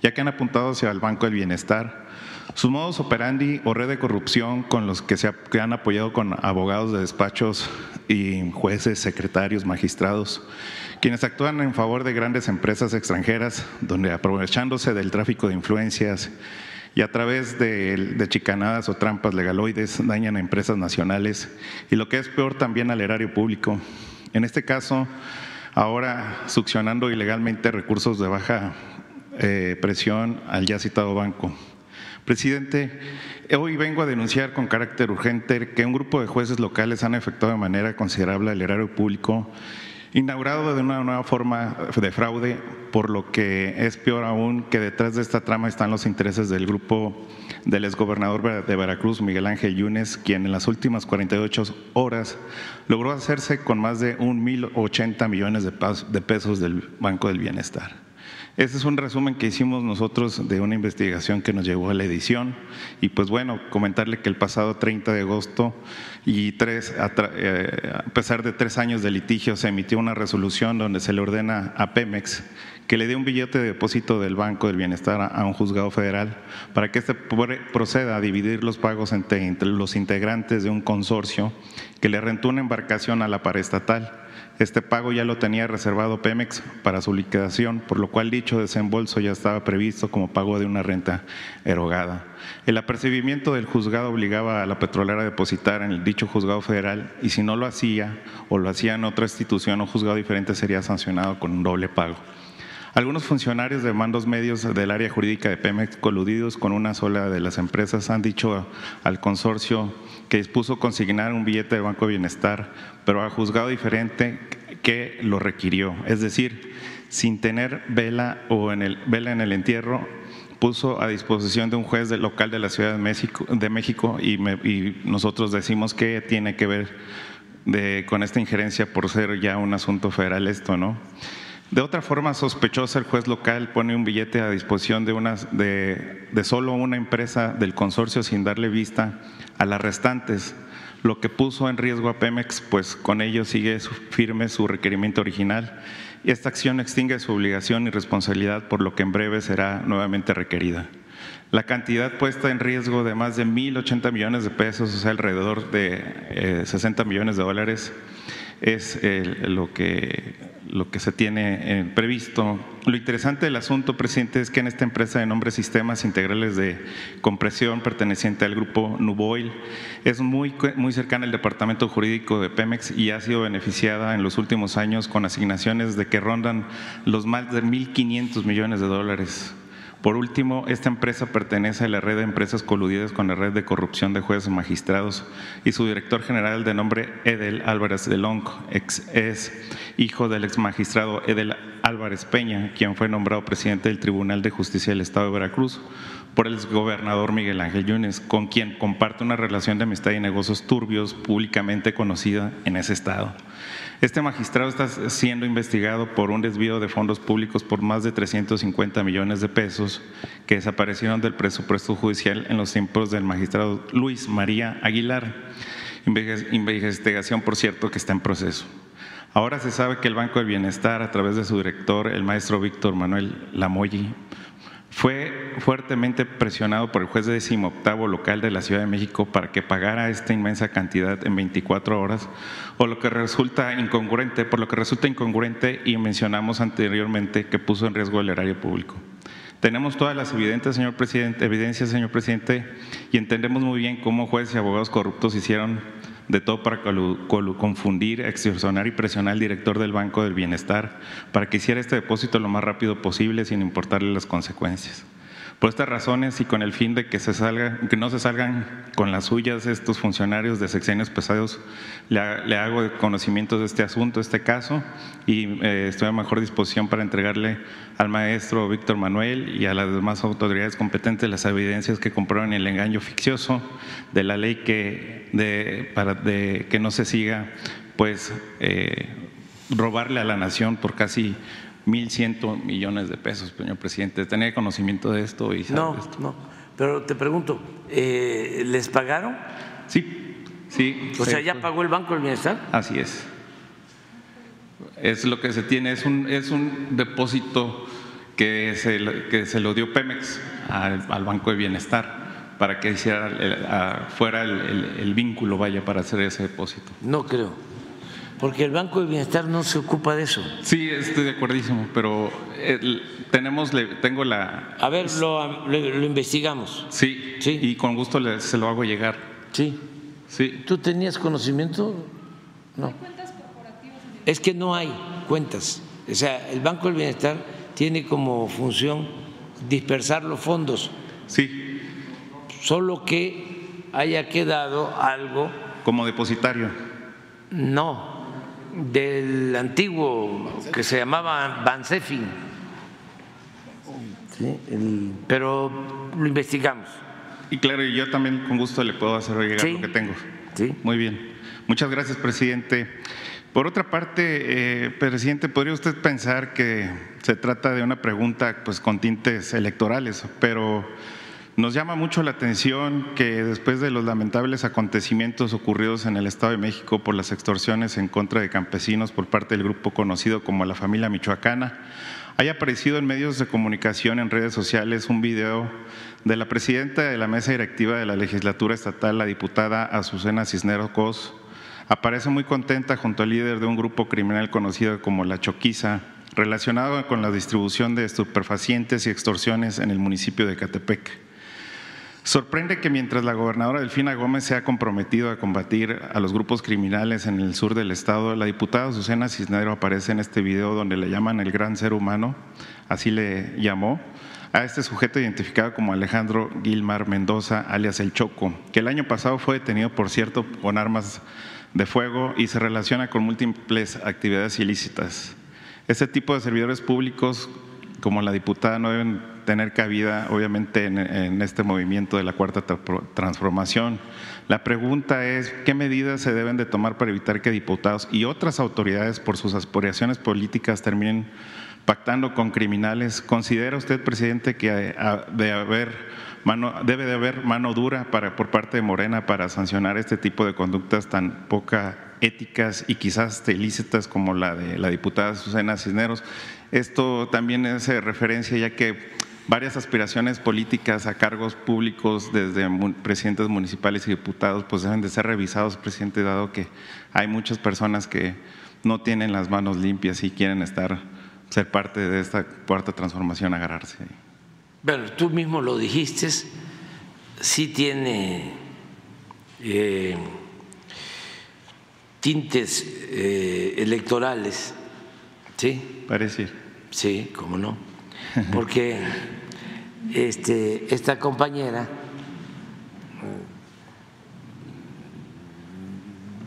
ya que han apuntado hacia el Banco del Bienestar. Sus modos operandi o red de corrupción con los que se han apoyado con abogados de despachos y jueces, secretarios, magistrados, quienes actúan en favor de grandes empresas extranjeras, donde aprovechándose del tráfico de influencias y a través de, chicanadas o trampas legaloides dañan a empresas nacionales y lo que es peor también al erario público. En este caso, ahora succionando ilegalmente recursos de baja eh, presión al ya citado banco. Presidente, hoy vengo a denunciar con carácter urgente que un grupo de jueces locales han efectuado de manera considerable el erario público inaugurado de una nueva forma de fraude, por lo que es peor aún que detrás de esta trama están los intereses del grupo del exgobernador de Veracruz, Miguel Ángel Yunes, quien en las últimas 48 horas logró hacerse con más de 1.080 millones de pesos del Banco del Bienestar. Ese es un resumen que hicimos nosotros de una investigación que nos llevó a la edición. Y pues bueno, comentarle que el pasado 30 de agosto y tres, eh, a, pesar de tres años de litigio, se emitió una resolución donde se le ordena a Pemex que le dé un billete de depósito del Banco del Bienestar a un juzgado federal para que éste proceda a dividir los pagos entre, entre los integrantes de un consorcio que le rentó una embarcación a la paraestatal este pago ya lo tenía reservado Pemex para su liquidación, por lo cual dicho desembolso ya estaba previsto como pago de una renta erogada. El apercibimiento del juzgado obligaba a la petrolera a depositar en dicho juzgado federal y si no lo hacía o lo hacía en otra institución o juzgado diferente sería sancionado con un doble pago. Algunos funcionarios de mandos medios del área jurídica de Pemex, coludidos con una sola de las empresas, han dicho al consorcio que dispuso consignar un billete de Banco de Bienestar, pero a juzgado diferente que lo requirió. Es decir, sin tener vela o en el, vela en el entierro, puso a disposición de un juez del local de la Ciudad de México, de México y, y nosotros decimos que tiene que ver de, con esta injerencia por ser ya un asunto federal esto, ¿no? De otra forma sospechosa, el juez local pone un billete a disposición de, solo una empresa del consorcio sin darle vista a las restantes, lo que puso en riesgo a Pemex, pues con ello sigue firme su requerimiento original esta acción extingue su obligación y responsabilidad, por lo que en breve será nuevamente requerida. La cantidad puesta en riesgo de más de 1.080 millones de pesos, o sea, alrededor de 60 eh, millones de dólares, es lo, que, lo que se tiene eh, previsto. Lo interesante del asunto, presidente, es que en esta empresa de nombre Sistemas Integrales de Compresión, perteneciente al grupo Nuboil, es muy, muy cercana al departamento jurídico de Pemex y ha sido beneficiada en los últimos años con asignaciones de que rondan los más de 1.500 millones de dólares por último, esta empresa pertenece a la red de empresas coludidas con la red de corrupción de jueces y magistrados y su director general de nombre Edel Álvarez de Long ex, es hijo del ex magistrado Edel Álvarez Peña, quien fue nombrado presidente del Tribunal de Justicia del Estado de Veracruz por el gobernador Miguel Ángel Yunes, con quien comparte una relación de amistad y negocios turbios públicamente conocida en ese estado. Este magistrado está siendo investigado por un desvío de fondos públicos por más de 350 millones de pesos que desaparecieron del presupuesto judicial en los tiempos del magistrado Luis María Aguilar. Investigación, por cierto, que está en proceso. Ahora se sabe que el Banco del Bienestar, a través de su director, el maestro Víctor Manuel Lamoyi, fue fuertemente presionado por el juez de octavo local de la Ciudad de México para que pagara esta inmensa cantidad en 24 horas, o lo que resulta incongruente, por lo que resulta incongruente y mencionamos anteriormente que puso en riesgo el erario público. Tenemos todas las evidencias, señor presidente, evidencias, señor presidente, y entendemos muy bien cómo jueces y abogados corruptos hicieron de todo para confundir, extorsionar y presionar al director del Banco del Bienestar para que hiciera este depósito lo más rápido posible sin importarle las consecuencias. Por estas razones y con el fin de que, no se salgan con las suyas estos funcionarios de sexenios pesados, le, hago conocimiento de este asunto, este caso, y eh, estoy a mejor disposición para entregarle al maestro Víctor Manuel y a las demás autoridades competentes las evidencias que comprueban el engaño ficcioso de la ley que, para que no se siga, pues, eh, robarle a la nación por casi 1.100 millones de pesos, señor presidente. ¿Tenía conocimiento de esto? Y no, no. Pero te pregunto, eh, ¿les pagaron? Sí, sí. O sea, ¿ya pagó el Banco del Bienestar? Así es. Es lo que se tiene, es un, es un depósito que se, que se lo dio Pemex al, Banco de Bienestar para que hiciera fuera el, el vínculo, vaya, para hacer ese depósito. No creo. Porque el Banco de Bienestar no se ocupa de eso. Sí, estoy de acuerdísimo, pero tenemos, tengo la... A ver, lo, lo, investigamos. Sí, sí, y con gusto se lo hago llegar. Sí. sí. ¿Tú tenías conocimiento? No. ¿Hay cuentas corporativas? Es que no hay cuentas. O sea, el Banco del Bienestar tiene como función dispersar los fondos. Sí. Solo que haya quedado algo... Como depositario. No, del antiguo que se llamaba Bansefin, pero lo investigamos. Y claro, yo también con gusto le puedo hacer llegar lo que tengo. Sí. Muy bien. Muchas gracias, presidente. Por otra parte, eh, presidente, podría usted pensar que se trata de una pregunta pues, con tintes electorales, pero nos llama mucho la atención que después de los lamentables acontecimientos ocurridos en el Estado de México por las extorsiones en contra de campesinos por parte del grupo conocido como la familia michoacana, haya aparecido en medios de comunicación, en redes sociales, un video de la presidenta de la mesa directiva de la legislatura estatal, la diputada Azucena Cisneros Cos, aparece muy contenta junto al líder de un grupo criminal conocido como La Choquiza, relacionado con la distribución de estupefacientes y extorsiones en el municipio de Catepec. Sorprende que mientras la gobernadora Delfina Gómez se ha comprometido a combatir a los grupos criminales en el sur del estado, la diputada Susana Cisnero aparece en este video donde le llaman el gran ser humano, así le llamó, a este sujeto identificado como Alejandro Gilmar Mendoza, alias El Choco, que el año pasado fue detenido, por cierto, con armas de fuego y se relaciona con múltiples actividades ilícitas. Este tipo de servidores públicos, como la diputada, no deben tener cabida, obviamente, en, este movimiento de la cuarta transformación. La pregunta es, ¿qué medidas se deben de tomar para evitar que diputados y otras autoridades, por sus aspiraciones políticas, terminen pactando con criminales? ¿Considera usted, presidente, que de haber mano, debe de haber mano dura para, por parte de Morena para sancionar este tipo de conductas tan poca éticas y quizás ilícitas como la de la diputada Susana Cisneros. Esto también es referencia ya que varias aspiraciones políticas a cargos públicos desde presidentes municipales y diputados, pues deben de ser revisados, presidente, dado que hay muchas personas que no tienen las manos limpias y quieren estar, ser parte de esta cuarta transformación, agarrarse. Bueno, tú mismo lo dijiste, sí tiene eh, tintes eh, electorales, ¿sí? Parece. Sí, cómo no. Porque este, esta compañera,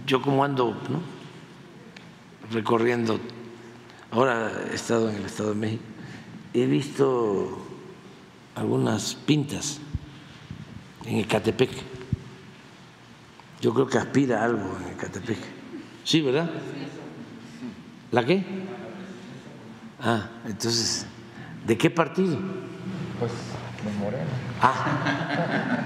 yo como ando recorriendo, ahora he estado en el Estado de México, he visto algunas pintas en Ecatepec. Yo creo que aspira a algo en Ecatepec. Sí, ¿verdad? ¿La qué? Ah, entonces, ¿de qué partido? Pues de Morena. Ah,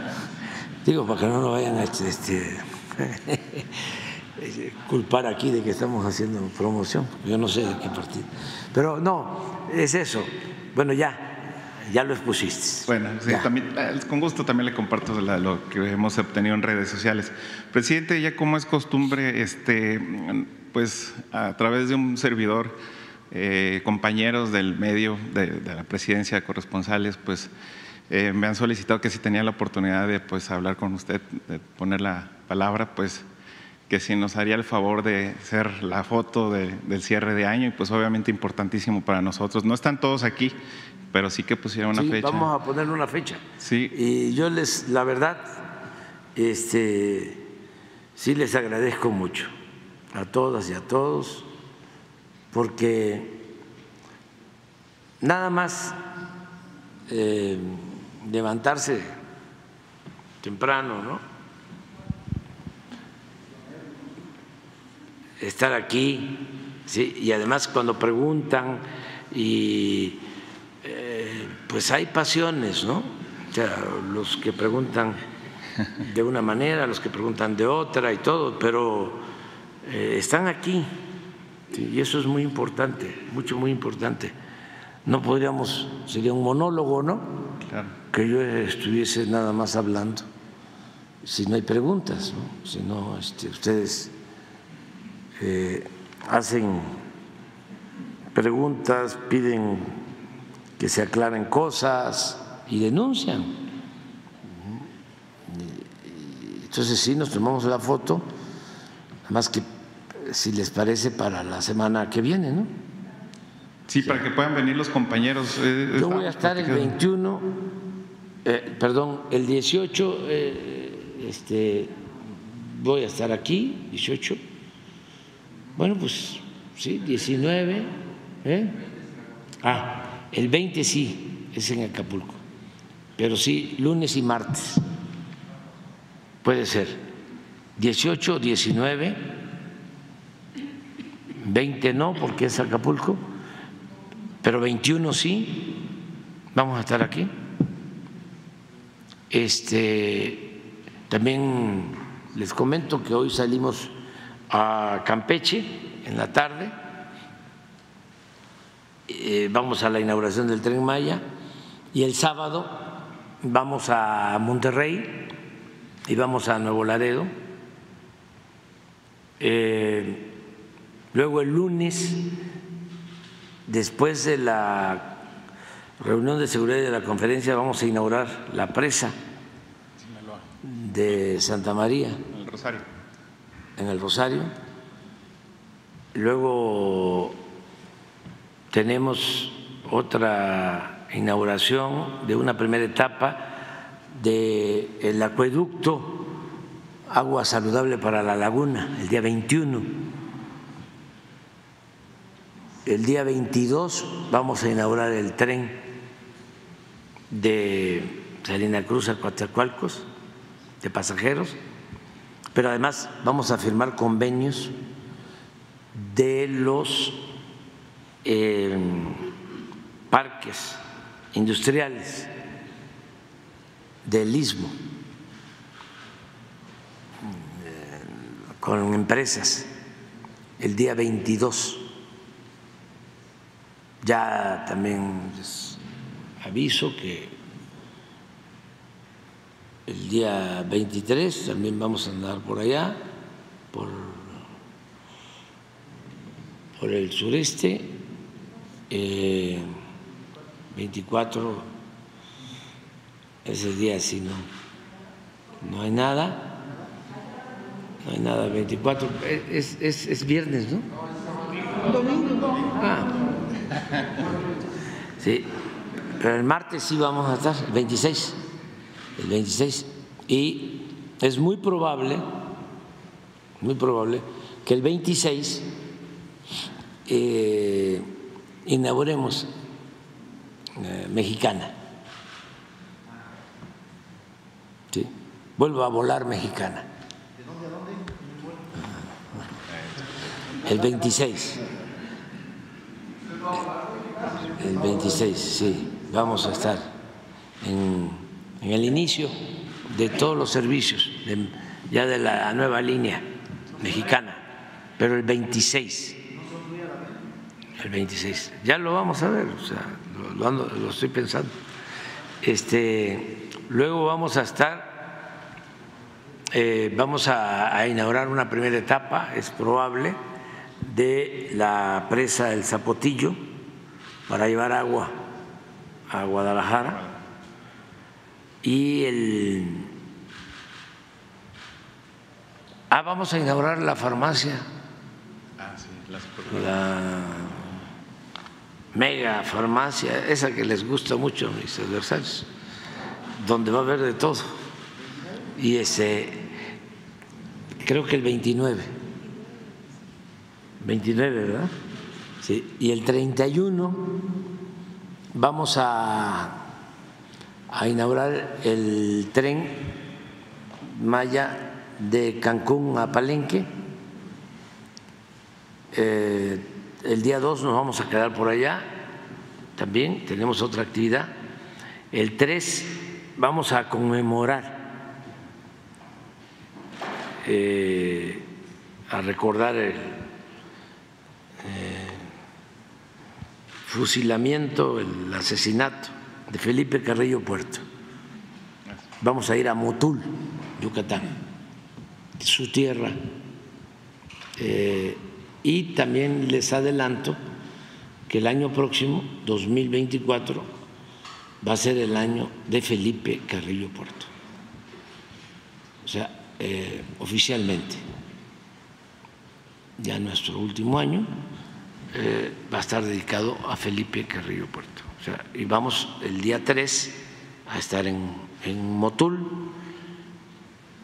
digo, para que no nos vayan a este, este culpar aquí de que estamos haciendo promoción. Yo no sé de qué partido. Pero no, es eso. Bueno, ya, ya lo expusiste. Bueno, sí, también, eh, con gusto también le comparto lo que hemos obtenido en redes sociales. Presidente, ya como es costumbre, este, pues a través de un servidor, eh, compañeros del medio de, la presidencia de corresponsales, pues eh, me han solicitado que si tenía la oportunidad de pues hablar con usted, de poner la palabra, pues que si nos haría el favor de ser la foto del cierre de año y pues obviamente importantísimo para nosotros. No están todos aquí, pero sí que pusieron una sí, fecha. Vamos a poner una fecha. Sí. Y yo les, la verdad, este, sí les agradezco mucho a todas y a todos, porque nada más eh, levantarse temprano, ¿no? Estar aquí, ¿sí? y además cuando preguntan y eh, pues hay pasiones, ¿no? O sea, los que preguntan de una manera, los que preguntan de otra y todo, pero eh, están aquí y eso es muy importante, mucho, muy importante. No podríamos, sería un monólogo, ¿no? Claro. Que yo estuviese nada más hablando, si no hay preguntas, ¿no? Si no, este, ustedes eh, hacen preguntas, piden que se aclaren cosas y denuncian. Entonces sí, nos tomamos la foto, más que si les parece para la semana que viene, ¿no? Sí, para que puedan venir los compañeros. Eh, Yo voy a estar el 21, eh, perdón, el 18, eh, este, voy a estar aquí, 18. Bueno, pues sí, 19. ¿eh? Ah, el 20 sí, es en Acapulco, pero sí lunes y martes. Puede ser 18, 19, 20 no, porque es Acapulco, pero 21 sí, vamos a estar aquí. Este, también les comento que hoy salimos a Campeche en la tarde eh, vamos a la inauguración del tren Maya y el sábado vamos a Monterrey y vamos a Nuevo Laredo. Eh, luego el lunes, después de la reunión de seguridad y de la conferencia, vamos a inaugurar la presa de Santa María. En el Rosario. En el Rosario. Luego tenemos otra inauguración de una primera etapa del acueducto Agua Saludable para la Laguna, el día 21. El día 22 vamos a inaugurar el tren de Salina Cruz a Coatzacoalcos de pasajeros, pero además vamos a firmar convenios de los parques industriales del istmo con empresas el día 22. Ya también les aviso que el día 23 también vamos a andar por allá, por, por el sureste, 24, ese día sí no, no hay nada, no hay nada, 24, es, es, es viernes, ¿no? Domingo. Ah. Sí, pero el martes sí vamos a estar, el 26, el 26, y es muy probable, muy probable que el 26 eh, inauguremos eh, Mexicana. ¿Sí? Vuelvo a volar Mexicana. ¿De dónde a dónde? El 26. El 26, sí. Vamos a estar en, el inicio de todos los servicios, ya de la nueva línea mexicana, pero el 26. El 26. Ya lo vamos a ver, o sea, lo, estoy pensando. Este, luego vamos a estar, eh, vamos a inaugurar una primera etapa, es probable de la presa del Zapotillo para llevar agua a Guadalajara. Y el ah vamos a inaugurar la farmacia. Ah, la mega farmacia esa que les gusta mucho a mis adversarios donde va a haber de todo. Y ese creo que el 29 29, ¿verdad? Sí. Y el 31 vamos a, inaugurar el tren Maya de Cancún a Palenque. Eh, el día 2 nos vamos a quedar por allá, también tenemos otra actividad. El 3 vamos a conmemorar, eh, a recordar el fusilamiento, el asesinato de Felipe Carrillo Puerto. Vamos a ir a Motul, Yucatán, su tierra. Eh, y también les adelanto que el año próximo, 2024, va a ser el año de Felipe Carrillo Puerto. O sea, eh, oficialmente ya nuestro último año, eh, va a estar dedicado a Felipe Carrillo Puerto. O sea, y vamos el día 3 a estar en, en Motul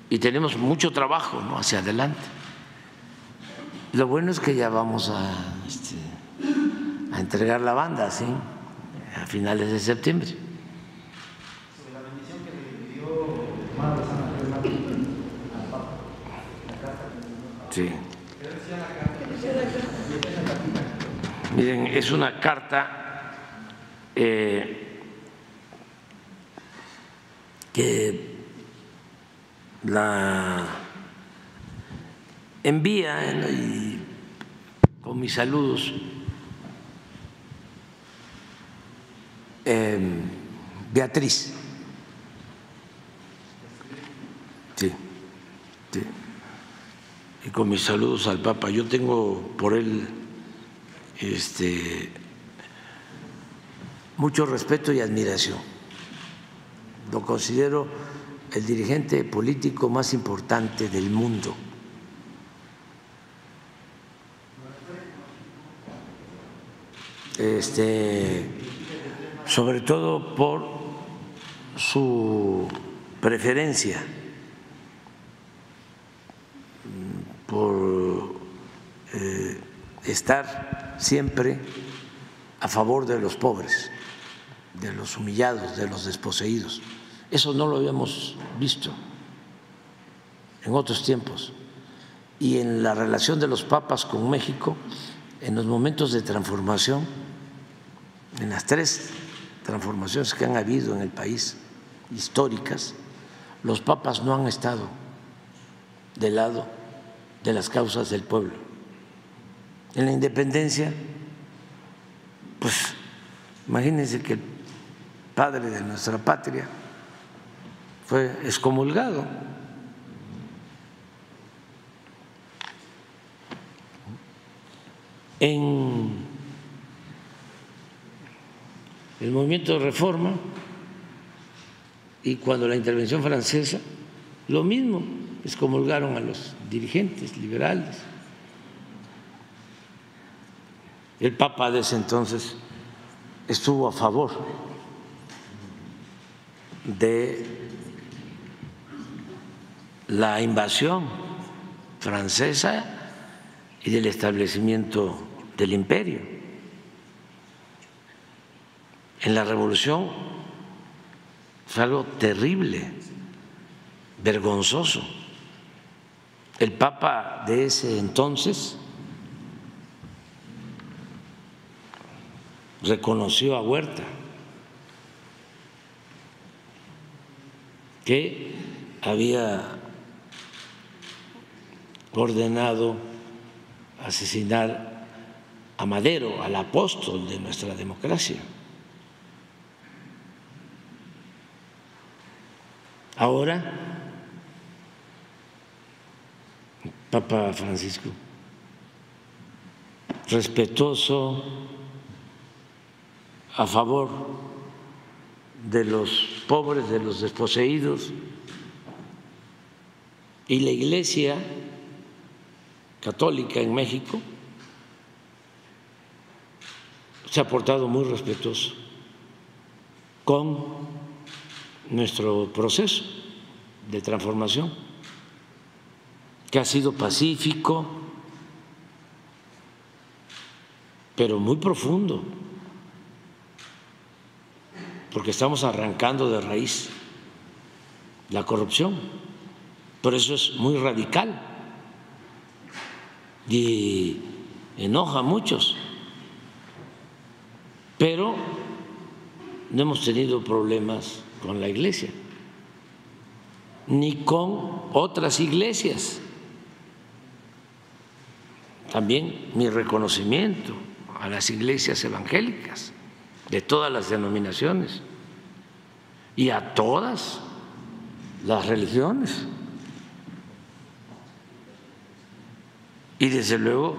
y tenemos mucho trabajo ¿no? hacia adelante. Lo bueno es que ya vamos a, este, a entregar la banda, ¿sí? A finales de septiembre. Sobre la bendición que le pidió Sí. Miren, es una carta eh, que la envía con mis saludos eh, Beatriz. Sí, sí. Y con mis saludos al Papa. Yo tengo por él este, mucho respeto y admiración. Lo considero el dirigente político más importante del mundo. Este, sobre todo por su preferencia por eh, estar siempre a favor de los pobres, de los humillados, de los desposeídos. Eso no lo habíamos visto en otros tiempos. Y en la relación de los papas con México, en los momentos de transformación, en las tres transformaciones que han habido en el país, históricas, los papas no han estado del lado de las causas del pueblo en la independencia, pues imagínense que el padre de nuestra patria, fue excomulgado. En el movimiento de reforma y cuando la intervención francesa, lo mismo, excomulgaron a los dirigentes liberales. El Papa de ese entonces estuvo a favor de la invasión francesa y del establecimiento del imperio. En la revolución fue algo terrible, vergonzoso. El Papa de ese entonces reconoció a Huerta, que había ordenado asesinar a Madero, al apóstol de nuestra democracia. Ahora, Papa Francisco, respetuoso, a favor de los pobres, de los desposeídos, y la Iglesia católica en México se ha portado muy respetuoso con nuestro proceso de transformación, que ha sido pacífico, pero muy profundo, porque estamos arrancando de raíz la corrupción, por eso es muy radical. Y enoja a muchos, pero no hemos tenido problemas con la iglesia, ni con otras iglesias. También mi reconocimiento a las iglesias evangélicas de todas las denominaciones y a todas las religiones. y desde luego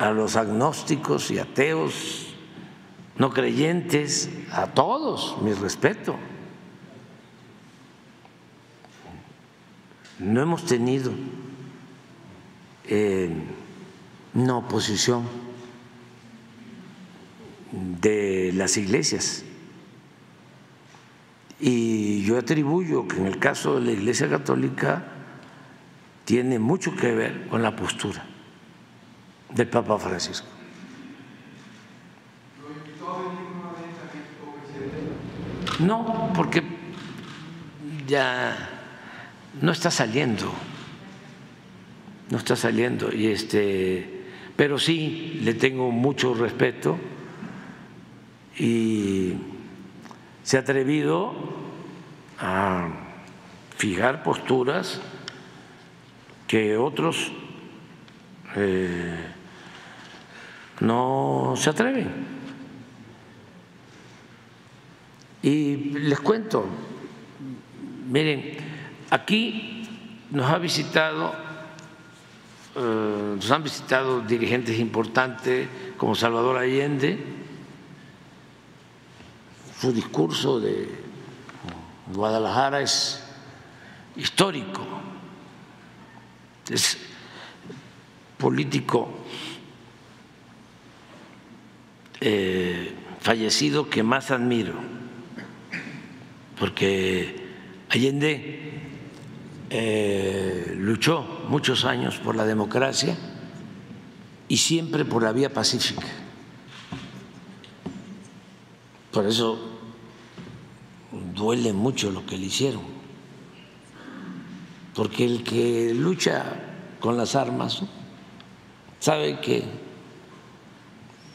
a los agnósticos y ateos, no creyentes, a todos mi respeto. No hemos tenido eh, una oposición de las iglesias. Y yo atribuyo que en el caso de la Iglesia Católica tiene mucho que ver con la postura del Papa Francisco. No, porque ya no está saliendo, no está saliendo y este, pero sí le tengo mucho respeto y se ha atrevido a fijar posturas que otros eh, no se atreven. Y les cuento, miren, aquí nos ha visitado, eh, nos han visitado dirigentes importantes como Salvador Allende, su discurso de Guadalajara es histórico es político eh, fallecido que más admiro, porque Allende eh, luchó muchos años por la democracia y siempre por la vía pacífica. Por eso duele mucho lo que le hicieron porque el que lucha con las armas sabe que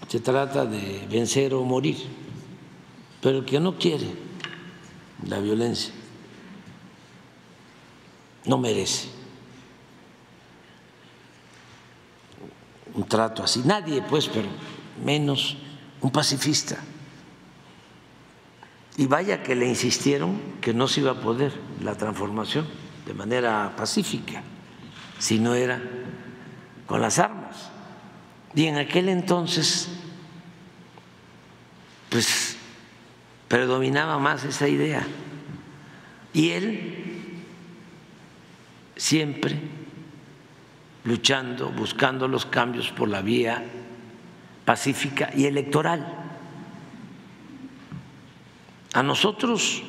se trata de vencer o morir, pero el que no quiere la violencia no merece un trato así. Nadie, pues, pero menos un pacifista. Y vaya que le insistieron que no se iba a poder la transformación de manera pacífica, si no era con las armas. Y en aquel entonces, pues predominaba más esa idea. Y él siempre luchando, buscando los cambios por la vía pacífica y electoral. A nosotros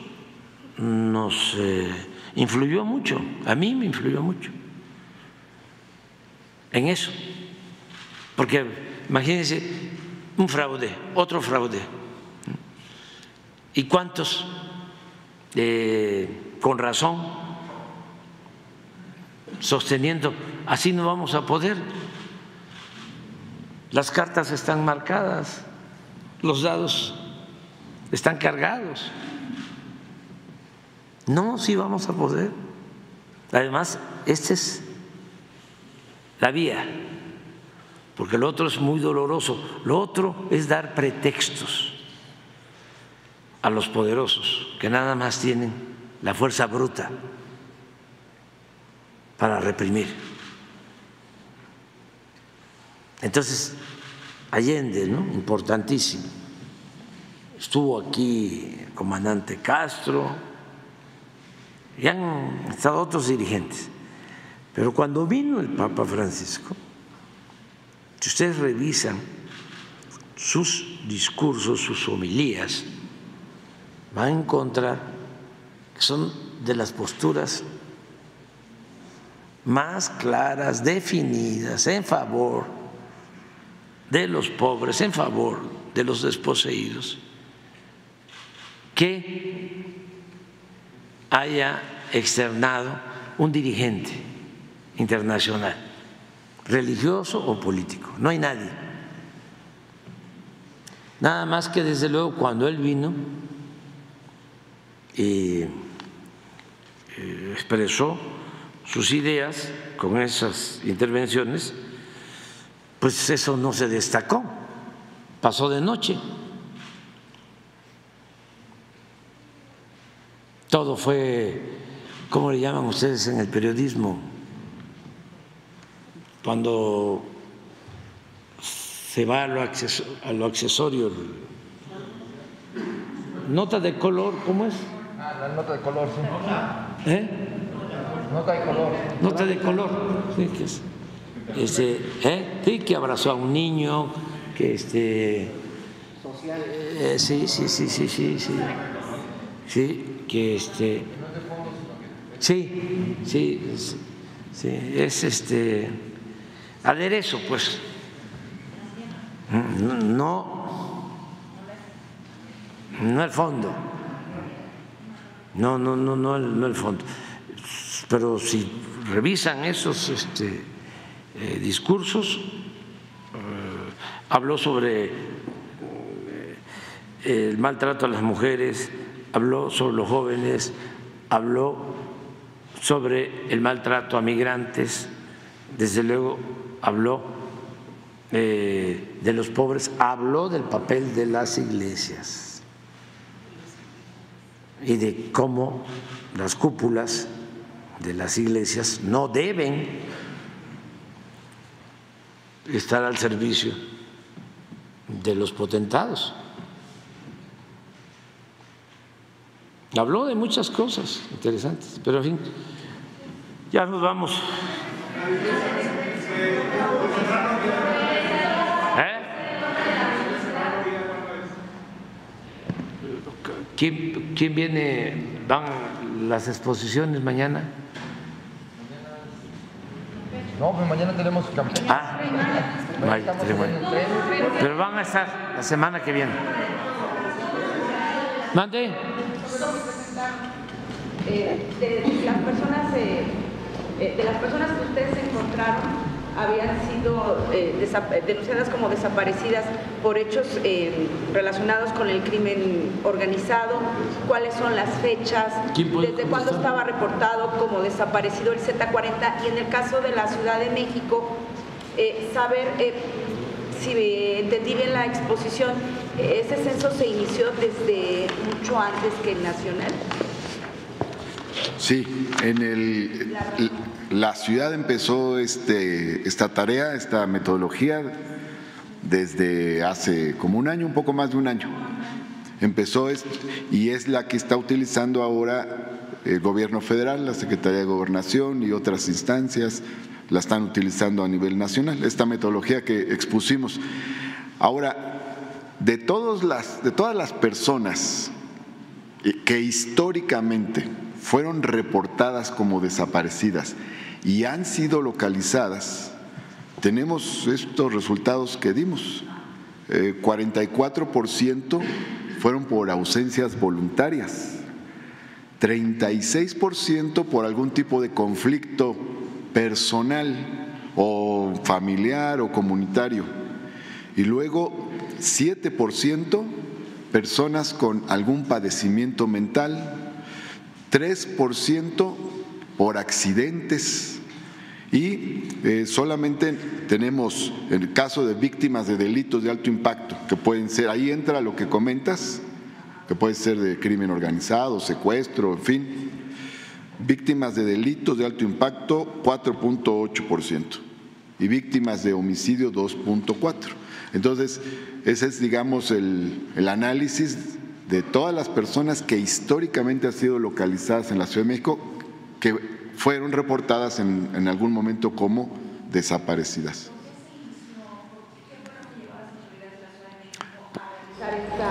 nos eh, influyó mucho, a mí me influyó mucho en eso, porque imagínense un fraude, otro fraude, ¿y cuántos eh, con razón sosteniendo así no vamos a poder? Las cartas están marcadas, los dados están cargados. No, sí vamos a poder. Además, esta es la vía, porque lo otro es muy doloroso. Lo otro es dar pretextos a los poderosos, que nada más tienen la fuerza bruta para reprimir. Entonces, Allende, ¿no? Importantísimo. Estuvo aquí el comandante Castro y han estado otros dirigentes. Pero cuando vino el Papa Francisco, si ustedes revisan sus discursos, sus homilías, van a encontrar que son de las posturas más claras, definidas, en favor de los pobres, en favor de los desposeídos, que haya externado un dirigente internacional, religioso o político. No hay nadie. Nada más que desde luego cuando él vino y eh, expresó sus ideas con esas intervenciones, pues eso no se destacó, pasó de noche. Todo fue, ¿cómo le llaman ustedes en el periodismo? Cuando se va a lo, accesorio, nota de color, ¿cómo es? Ah, la nota de color, sí. ¿Eh? Nota de color. Nota de color, sí, que es este, ¿eh? sí, que abrazó a un niño, que este, eh, sí, sí, sí, sí, sí, sí, sí, que este, sí, sí, sí, es este aderezo, pues, no, no el fondo, no, no, no, no el, no el fondo, pero si revisan esos, este eh, discursos, eh, habló sobre eh, el maltrato a las mujeres, habló sobre los jóvenes, habló sobre el maltrato a migrantes, desde luego habló de los pobres, habló del papel de las iglesias y de cómo las cúpulas de las iglesias no deben estar al servicio de los potentados. Habló de muchas cosas interesantes, pero en fin, ya nos vamos. ¿Eh? ¿Quién, ¿Quién viene? ¿Van las exposiciones mañana? No, pues mañana tenemos campaña. Ah, Pero van a estar la semana que viene. Mande. Eh, de, las personas, eh, eh, de las personas que ustedes encontraron habían sido eh, denunciadas como desaparecidas por hechos eh, relacionados con el crimen organizado, cuáles son las fechas, desde cuándo estaba reportado como desaparecido el Z40 y en el caso de la Ciudad de México, eh, saber si entendí bien la exposición, ¿ese censo se inició desde mucho antes que el nacional? Sí, en el, la ciudad empezó este, esta tarea, esta metodología desde hace como un año, un poco más de un año. Empezó y es la que está utilizando ahora el gobierno federal, la Secretaría de Gobernación y otras instancias la están utilizando a nivel nacional, esta metodología que expusimos. Ahora, de, todas las, personas que históricamente fueron reportadas como desaparecidas y han sido localizadas, tenemos estos resultados que dimos. 44% eh, fueron por ausencias voluntarias, 36% por algún tipo de conflicto personal o familiar o comunitario. Y luego 7% personas con algún padecimiento mental, 3% por accidentes y eh, solamente tenemos el caso de víctimas de delitos de alto impacto, que pueden ser, ahí entra lo que comentas, que puede ser de crimen organizado, secuestro, en fin, víctimas de delitos de alto impacto 4.8% y víctimas de homicidio 2.4%. Entonces, ese es, digamos, el, el, análisis de todas las personas que históricamente han sido localizadas en la Ciudad de México, que fueron reportadas en, en algún momento como desaparecidas.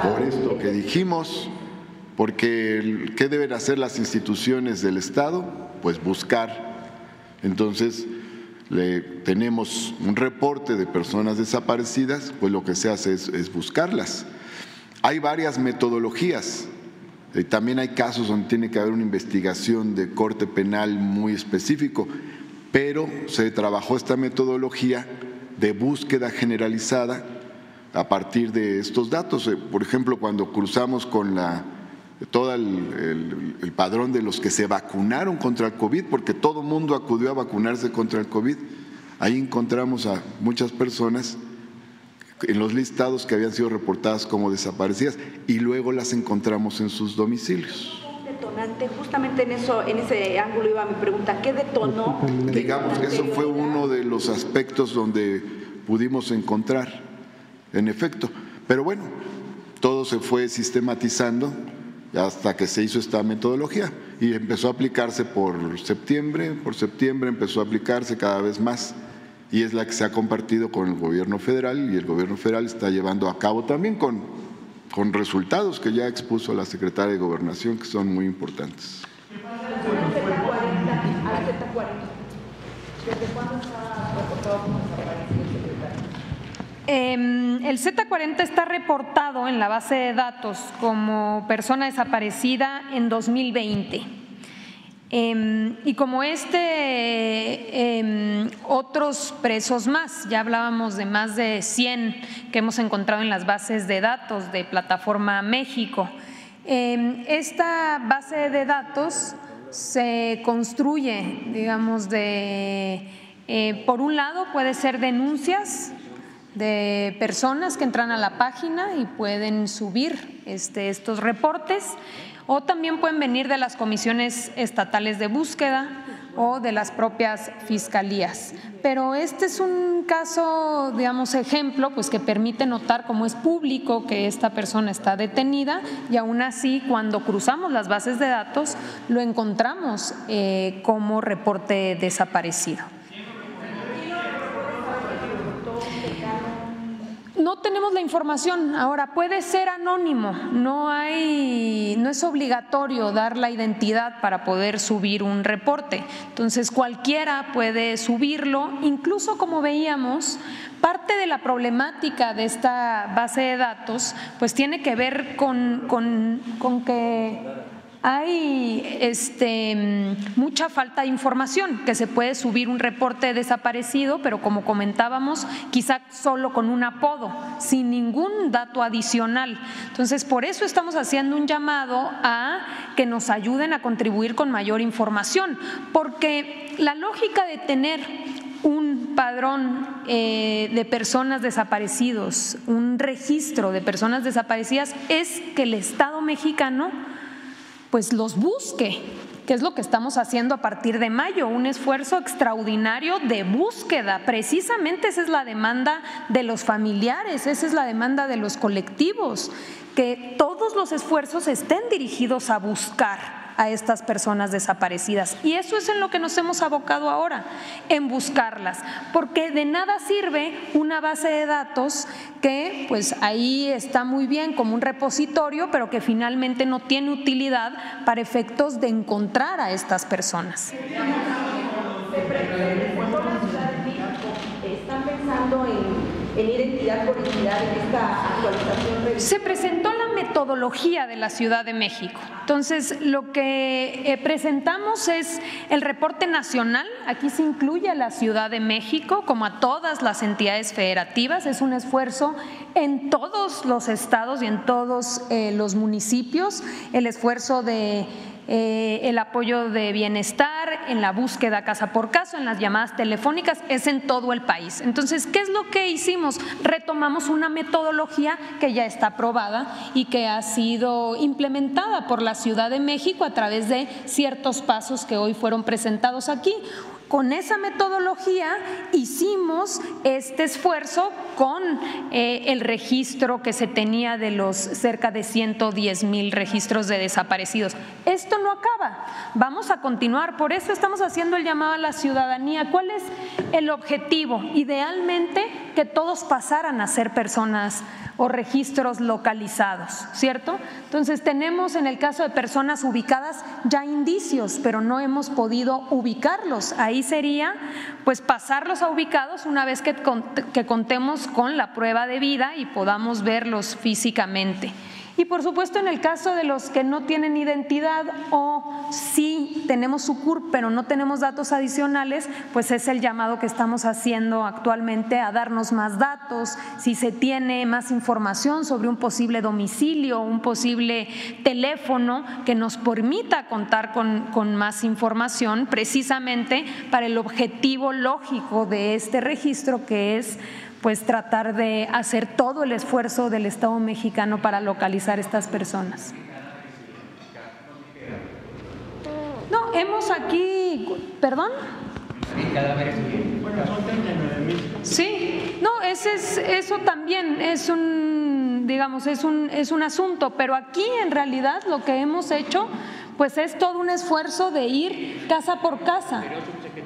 Por esto que dijimos, porque ¿qué deben hacer las instituciones del Estado? Pues buscar. Entonces, le, tenemos un reporte de personas desaparecidas, pues lo que se hace es, buscarlas. Hay varias metodologías. Eh, también hay casos donde tiene que haber una investigación de corte penal muy específico, pero se trabajó esta metodología de búsqueda generalizada a partir de estos datos. Eh, por ejemplo, cuando cruzamos con la todo el, padrón de los que se vacunaron contra el COVID, porque todo mundo acudió a vacunarse contra el COVID. Ahí encontramos a muchas personas en los listados que habían sido reportadas como desaparecidas y luego las encontramos en sus domicilios. Detonante, justamente en eso, en ese ángulo iba mi pregunta, ¿qué detonó? Digamos que eso fue uno de los aspectos donde pudimos encontrar, en efecto. Pero bueno, todo se fue sistematizando hasta que se hizo esta metodología y empezó a aplicarse por septiembre, por septiembre empezó a aplicarse cada vez más y es la que se ha compartido con el gobierno federal y el gobierno federal está llevando a cabo también con, con resultados que ya expuso la secretaria de Gobernación que son muy importantes. Em, el Z40 está reportado en la base de datos como persona desaparecida en 2020. Em, y como este, em, otros presos más, ya hablábamos de más de 100 que hemos encontrado en las bases de datos de Plataforma México. esta base de datos se construye, digamos, de, eh, por un lado puede ser denuncias de personas que entran a la página y pueden subir este, estos reportes o también pueden venir de las comisiones estatales de búsqueda o de las propias fiscalías. Pero este es un caso, digamos, ejemplo, pues que permite notar cómo es público que esta persona está detenida y aún así cuando cruzamos las bases de datos lo encontramos eh, como reporte desaparecido. No tenemos la información. Ahora, puede ser anónimo, no, hay, no es obligatorio dar la identidad para poder subir un reporte. Entonces, cualquiera puede subirlo, incluso como veíamos, parte de la problemática de esta base de datos, pues tiene que ver con, con, con que hay este, mucha falta de información, que se puede subir un reporte desaparecido, pero como comentábamos, quizá solo con un apodo, sin ningún dato adicional. Entonces, por eso estamos haciendo un llamado a que nos ayuden a contribuir con mayor información, porque la lógica de tener un padrón eh, de personas desaparecidos, un registro de personas desaparecidas, es que el Estado mexicano pues los busque, que es lo que estamos haciendo a partir de mayo, un esfuerzo extraordinario de búsqueda. Precisamente esa es la demanda de los familiares, esa es la demanda de los colectivos, que todos los esfuerzos estén dirigidos a buscar a estas personas desaparecidas. Y eso es en lo que nos hemos abocado ahora, en buscarlas, porque de nada sirve una base de datos que pues ahí está muy bien como un repositorio, pero que finalmente no tiene utilidad para efectos de encontrar a estas personas. ¿Están pensando en en por en esta actualización? Se presentó la metodología de la Ciudad de México. Entonces, lo que eh, presentamos es el reporte nacional. Aquí se incluye a la Ciudad de México, como a todas las entidades federativas. Es un esfuerzo en todos los estados y en todos eh, los municipios, el esfuerzo de eh, el apoyo de bienestar, en la búsqueda casa por caso, en las llamadas telefónicas, es en todo el país. Entonces, ¿qué es lo que hicimos? Retomamos una metodología que ya está aprobada y que ha sido implementada por la Ciudad de México a través de ciertos pasos que hoy fueron presentados aquí. Con esa metodología hicimos este esfuerzo con eh, el registro que se tenía de los cerca de 110 mil registros de desaparecidos. Esto no acaba, vamos a continuar, por eso estamos haciendo el llamado a la ciudadanía. ¿Cuál es el objetivo? Idealmente que todos pasaran a ser personas o registros localizados, ¿cierto? Entonces tenemos en el caso de personas ubicadas ya indicios, pero no hemos podido ubicarlos. Ahí sería pues pasarlos a ubicados una vez que, que contemos con la prueba de vida y podamos verlos físicamente. Y por supuesto en el caso de los que no tienen identidad o sí tenemos su CURP pero no tenemos datos adicionales, pues es el llamado que estamos haciendo actualmente a darnos más datos, si se tiene más información sobre un posible domicilio, un posible teléfono que nos permita contar con, con más información precisamente para el objetivo lógico de este registro que es pues tratar de hacer todo el esfuerzo del Estado mexicano para localizar estas personas. No, hemos aquí, perdón. Sí, no, ese es, eso también es un, digamos, es un, es un asunto, pero aquí en realidad lo que hemos hecho pues es todo un esfuerzo de ir casa por casa.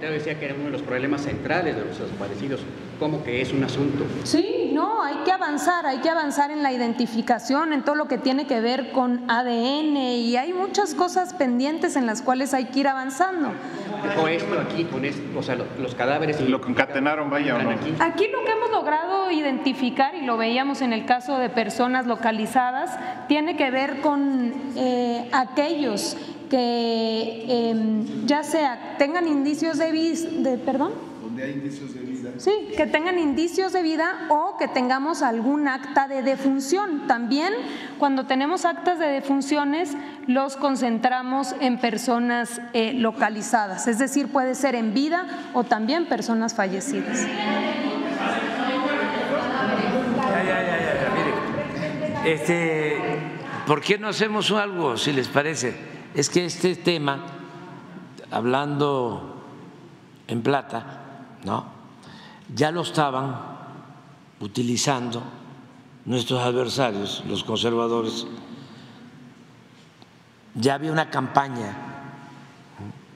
Secretario decía que era uno de los problemas centrales de los desaparecidos, como que es un asunto. Sí, no, hay que avanzar, hay que avanzar en la identificación, en todo lo que tiene que ver con ADN y hay muchas cosas pendientes en las cuales hay que ir avanzando. O esto aquí, con esto, o sea, los cadáveres. Lo concatenaron, vaya o no. Aquí. aquí lo que hemos logrado identificar, y lo veíamos en el caso de personas localizadas, tiene que ver con eh, aquellos que em, ya sea tengan indicios de, de perdón. Donde hay indicios de vida. Sí, que tengan indicios de vida o que tengamos algún acta de defunción. También cuando tenemos actas de defunciones los concentramos en personas eh, localizadas, es decir, puede ser en vida o también personas fallecidas. Ya, ya, ya, ya, Este, ¿Por qué no hacemos algo, si les parece? Es que este tema, hablando en plata, ¿no? ya lo estaban utilizando nuestros adversarios, los conservadores. Ya había una campaña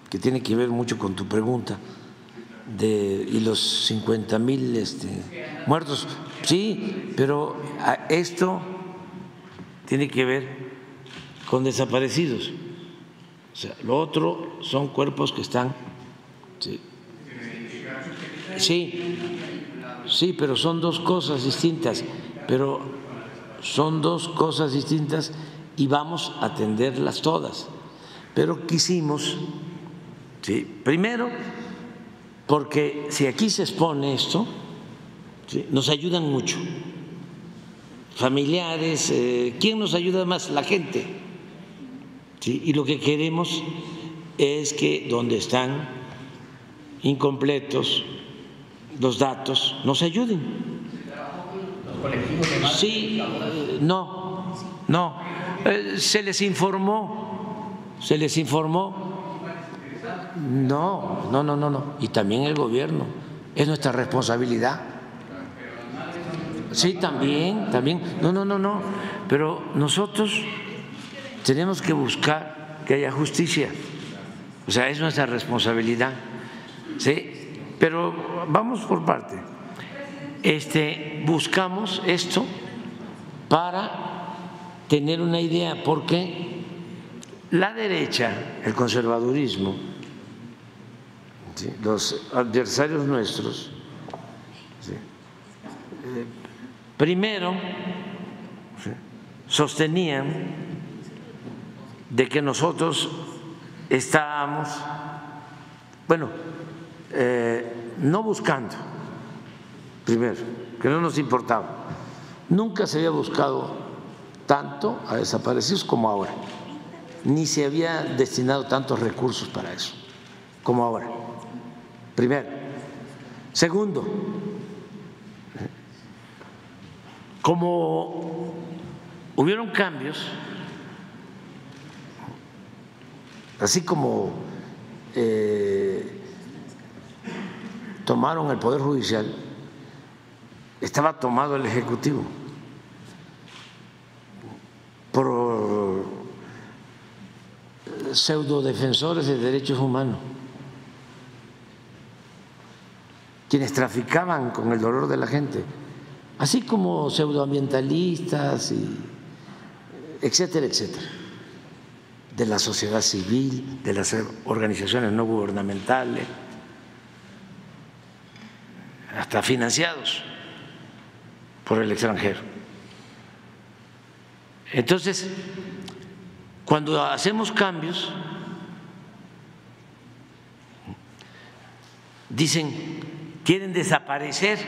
que tiene que ver mucho con tu pregunta de y los 50 mil este, muertos. Sí, pero esto tiene que ver con desaparecidos. Lo otro son cuerpos que están. Sí, sí, pero son dos cosas distintas. Pero son dos cosas distintas y vamos a atenderlas todas. Pero quisimos, sí, primero, porque si aquí se expone esto, nos ayudan mucho. Familiares, eh, ¿quién nos ayuda más? La gente y lo que queremos es que donde están incompletos los datos nos ayuden. Sí, no, no. Eh, se les informó, se les informó. No, no, no, no, no. Y también el gobierno. Es nuestra responsabilidad. Sí, también, también. No, no, no, no. Pero nosotros tenemos que buscar que haya justicia. O sea, es nuestra responsabilidad. ¿Sí? Pero vamos por parte. Este, buscamos esto para tener una idea, porque la derecha, el conservadurismo, los adversarios nuestros, eh, primero sostenían de que nosotros estábamos, bueno, eh, no buscando, primero, que no nos importaba. Nunca se había buscado tanto a desaparecidos como ahora, ni se había destinado tantos recursos para eso como ahora. Primero. Segundo, como hubieron cambios, así como eh, tomaron el Poder Judicial, estaba tomado el Ejecutivo. Por pseudodefensores de derechos humanos, quienes traficaban con el dolor de la gente, así como pseudoambientalistas, y etcétera, etcétera, de la sociedad civil, de las organizaciones no gubernamentales hasta financiados por el extranjero. Entonces, cuando hacemos cambios, dicen, quieren desaparecer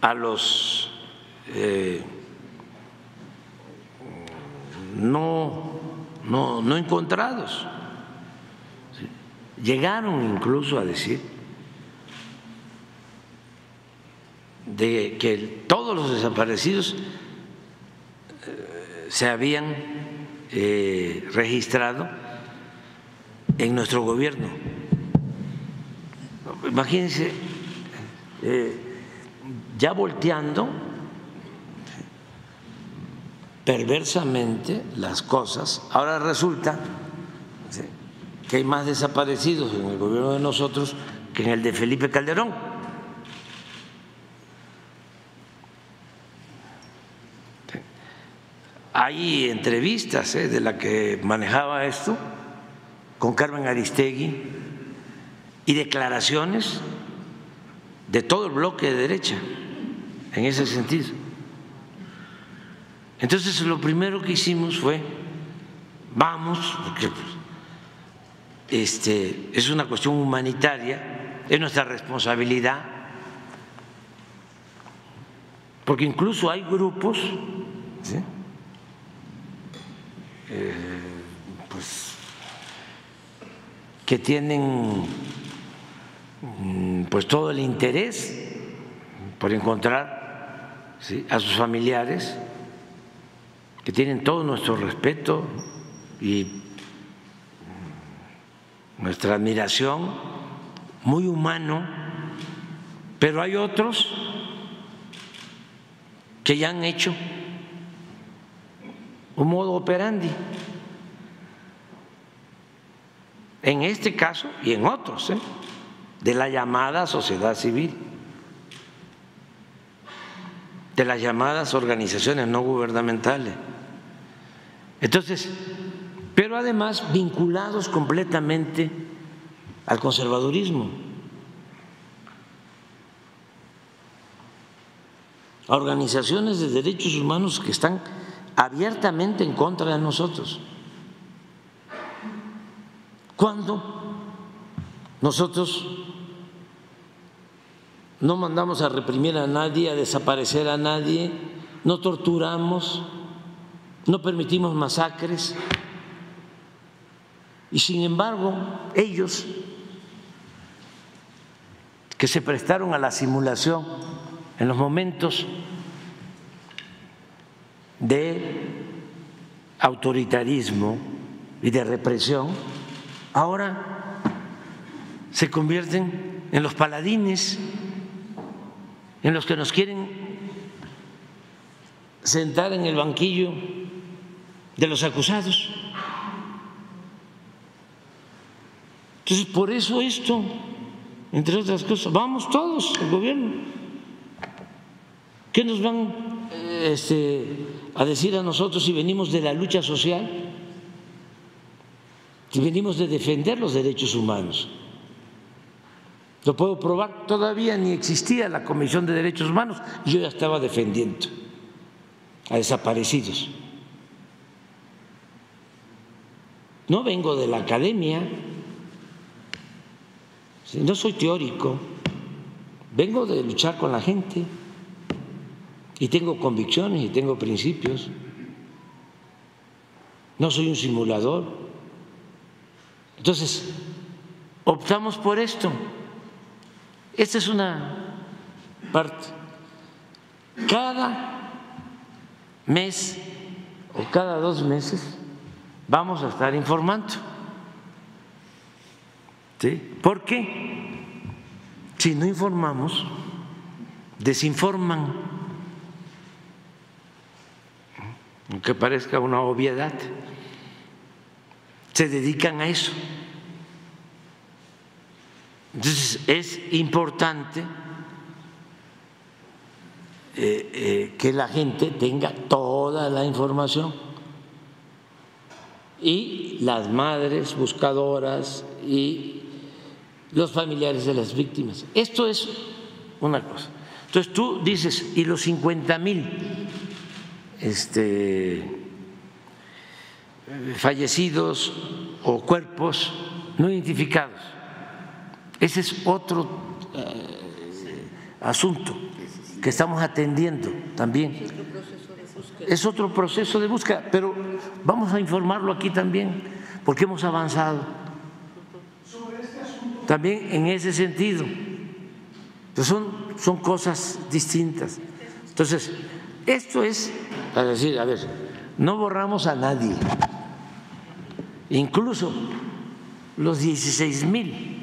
a los eh, no, no, no encontrados. Llegaron incluso a decir de que todos los desaparecidos eh, se habían eh, registrado en nuestro gobierno. Imagínense, eh, ya volteando perversamente las cosas, ahora resulta que hay más desaparecidos en el gobierno de nosotros que en el de Felipe Calderón. Hay entrevistas ¿eh? de la que manejaba esto con Carmen Aristegui y declaraciones de todo el bloque de derecha en ese sentido. Entonces lo primero que hicimos fue, vamos, porque este, es una cuestión humanitaria, es nuestra responsabilidad, porque incluso hay grupos ¿sí? Eh, pues, que tienen mm, pues todo el interés por encontrar a sus familiares, que tienen todo nuestro respeto y nuestra admiración, muy humano, pero hay otros que ya han hecho un modo operandi. En este caso y en otros, ¿eh? de la llamada sociedad civil, de las llamadas organizaciones no gubernamentales. Entonces, pero además vinculados completamente al conservadurismo, a organizaciones de derechos humanos que están abiertamente en contra de nosotros. Cuando nosotros no mandamos a reprimir a nadie, a desaparecer a nadie, no torturamos, no permitimos masacres, y sin embargo ellos que se prestaron a la simulación en los momentos de autoritarismo y de represión, ahora se convierten en los paladines, en los que nos quieren sentar en el banquillo de los acusados. Entonces, por eso esto, entre otras cosas, vamos todos, el gobierno. ¿Qué nos van este, a decir a nosotros si venimos de la lucha social? Si venimos de defender los derechos humanos. Lo puedo probar, todavía ni existía la Comisión de Derechos Humanos, yo ya estaba defendiendo a desaparecidos. No vengo de la academia, no soy teórico, vengo de luchar con la gente y tengo convicciones y tengo principios. No soy un simulador. Entonces, optamos por esto. Esta es una parte. Cada mes o cada dos meses vamos a estar informando. ¿Sí? ¿Por qué? Si no informamos, desinforman, aunque parezca una obviedad, se dedican a eso. Entonces es importante eh, eh, que la gente tenga toda la información y las madres buscadoras y los familiares de las víctimas. Esto es una cosa. Entonces tú dices, y los 50 mil este, fallecidos o cuerpos no identificados, ese es otro eh, asunto que estamos atendiendo también. Es otro proceso de búsqueda, pero vamos a informarlo aquí también, porque hemos avanzado también en ese sentido. son, son cosas distintas. Entonces, esto es para decir, a ver, no borramos a nadie, incluso los 16 mil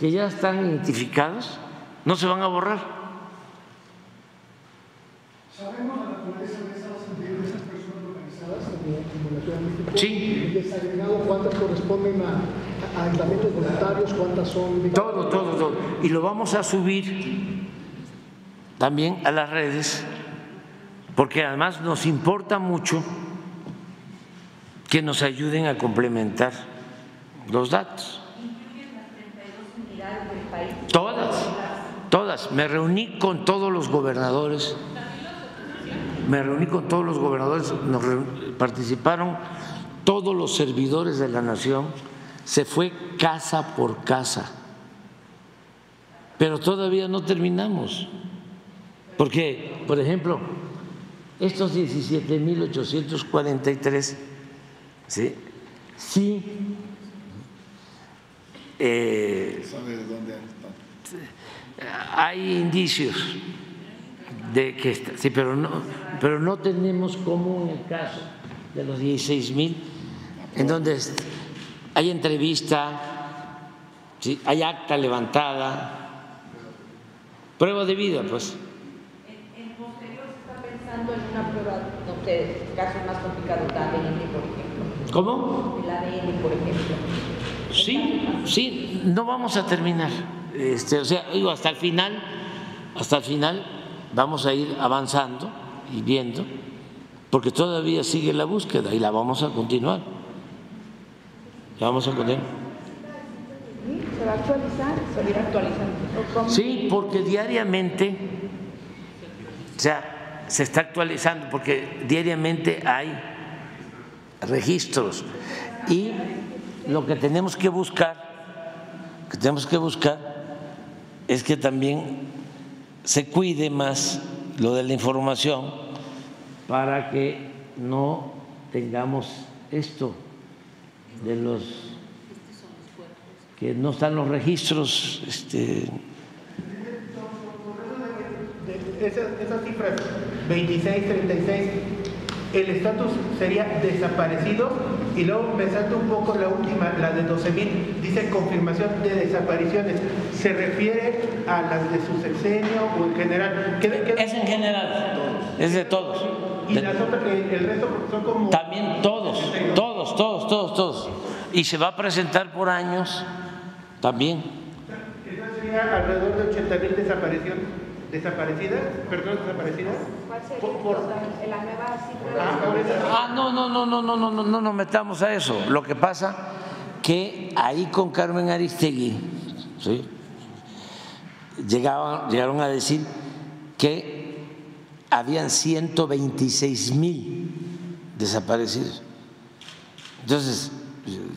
que ya están identificados no se van a borrar. ¿Sabemos la naturaleza de esas, personas organizadas como, la Ciudad de México? Sí. ¿Desagregado cuántas corresponden a, a, aislamientos voluntarios? ¿Cuántas son? Todo, todo, todo. Y lo vamos a subir también a las redes, porque además nos importa mucho que nos ayuden a complementar los datos. Todas, todas. Me reuní con todos los gobernadores, me reuní con todos los gobernadores, participaron todos los servidores de la nación, se fue casa por casa, pero todavía no terminamos, porque, por ejemplo, estos 17.843, ¿sí? sí eh, hay indicios de que sí, pero no, pero no tenemos como en el caso de los 16 mil, en donde hay entrevista, ¿sí? hay acta levantada, prueba de vida, pues. En, posterior se está pensando en una prueba, no sé, casos más complicados, la ADN, por ejemplo. ¿Cómo? El ADN, por ejemplo. Sí, sí, no vamos a terminar. Este, o sea, digo, hasta el final, hasta el final vamos a ir avanzando y viendo, porque todavía sigue la búsqueda y la vamos a continuar. La vamos a continuar. ¿Se va a actualizar? ¿Se va a actualizando? Sí, porque diariamente, o sea, se está actualizando, porque diariamente hay registros y lo que tenemos que buscar, que tenemos que buscar es que también se cuide más lo de la información para que no tengamos esto de los que no están los registros. Este, esas cifras, 26, 36, el estatus sería desaparecido y luego pensando un poco la última, la de 12 mil, dice confirmación de desapariciones. ¿Se refiere a las de su sexenio o en general? Es en general, es de todos. Y las otras, el resto son como... También todos, todos, todos, todos, todos. Y se va a presentar por años también. Eso sería alrededor de 80 mil desapariciones. ¿Desaparecidas? ¿Perdón, desaparecidas? ¿Cuál sería por, por... la nueva cifra? Ah, no, no, no, no, no, no, no, no nos metamos a eso. Lo que pasa que ahí con Carmen Aristegui, ¿sí? Llegaban, llegaron a decir que habían 126 mil desaparecidos. Entonces,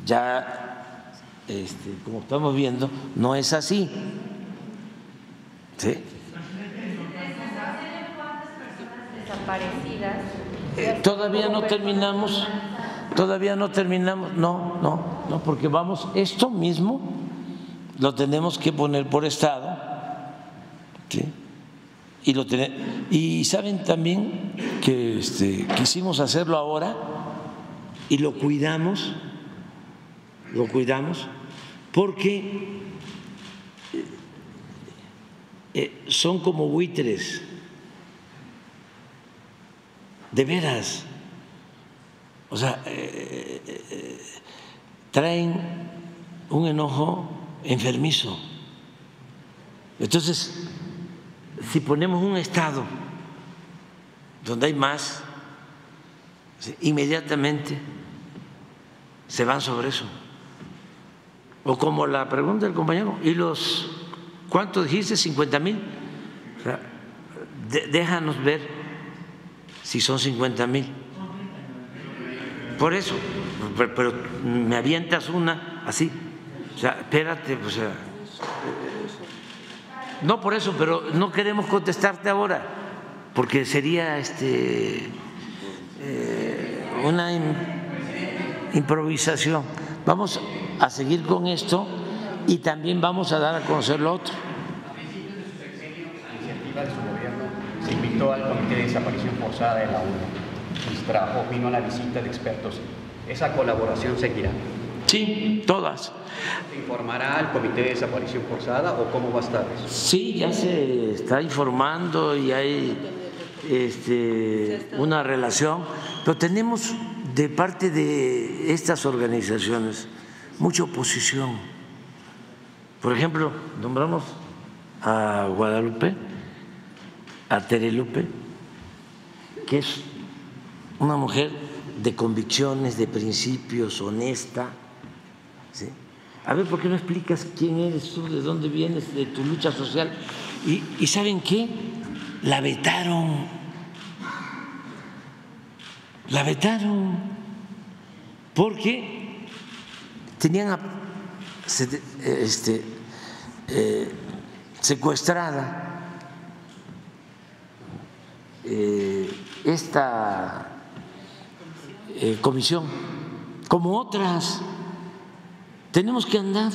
ya, este, como estamos viendo, no es así. ¿Sí? Desaparecidas. Todavía no terminamos, todavía no terminamos, no, no, no, porque vamos, esto mismo lo tenemos que poner por estado, ¿sí? y lo y saben también que este, quisimos hacerlo ahora y lo cuidamos, lo cuidamos, porque eh, eh, son como buitres de veras. O sea, eh, eh, traen un enojo enfermizo. Entonces, si ponemos un estado donde hay más, inmediatamente se van sobre eso. O como la pregunta del compañero, ¿y los cuánto dijiste? 50 mil. Déjanos ver si son 50 mil. Por eso, pero, me avientas una así. O sea, espérate, o sea. No por eso, pero no queremos contestarte ahora, porque sería este eh, una improvisación. Vamos a seguir con esto y también vamos a dar a conocer lo otro se invitó al Comité de Desaparición Forzada de la ONU. trabajo vino a la visita de expertos. ¿Esa colaboración seguirá? Sí, todas. ¿Se informará al Comité de Desaparición Forzada o cómo va a estar eso? Sí, ya se está informando y hay este, una relación, pero tenemos de parte de estas organizaciones mucha oposición. Por ejemplo, nombramos a Guadalupe a Terelupe, que es una mujer de convicciones, de principios, honesta. A ver, ¿por qué no explicas quién eres tú, de dónde vienes, de tu lucha social? Y, y ¿saben qué? La vetaron. La vetaron. Porque tenían este, eh, secuestrada esta eh, comisión, como otras. Tenemos que andar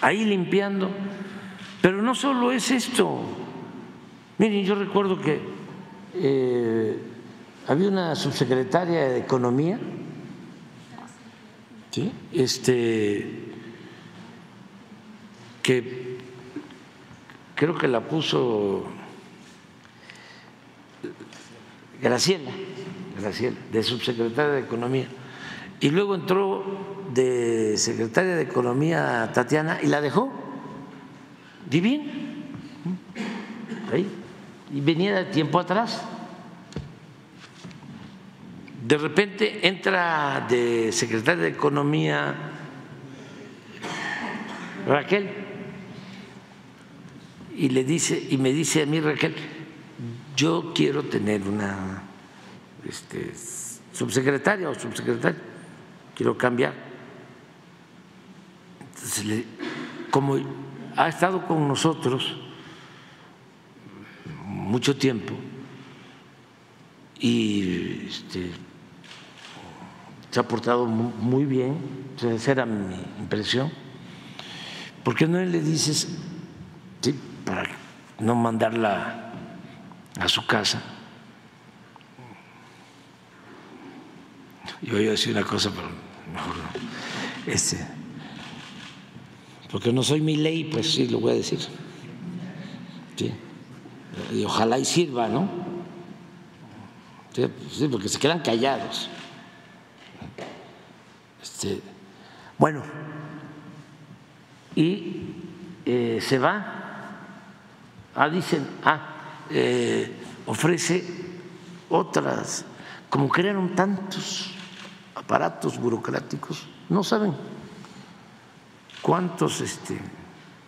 ahí limpiando, pero no solo es esto. Miren, yo recuerdo que eh, había una subsecretaria de Economía, este, que creo que la puso Graciela, Graciela, de subsecretaria de Economía. Y luego entró de secretaria de Economía Tatiana y la dejó. ¿Y bien? Ahí. Y venía de tiempo atrás. De repente entra de secretaria de Economía Raquel y le dice y me dice a mí Raquel yo quiero tener una este, subsecretaria o subsecretario, quiero cambiar. Entonces, como ha estado con nosotros mucho tiempo y este, se ha portado muy bien, esa era mi impresión ¿por qué no le dices, para no mandarla a su casa? Yo iba a decir una cosa, pero mejor no. Este, porque no soy mi ley, pues sí, lo voy a decir. Sí. Y ojalá y sirva, ¿no? Sí, porque se quedan callados. Este, bueno, y eh, se va. Ah, dicen, ah, eh, ofrece otras, como crearon tantos aparatos burocráticos, no saben cuántos este,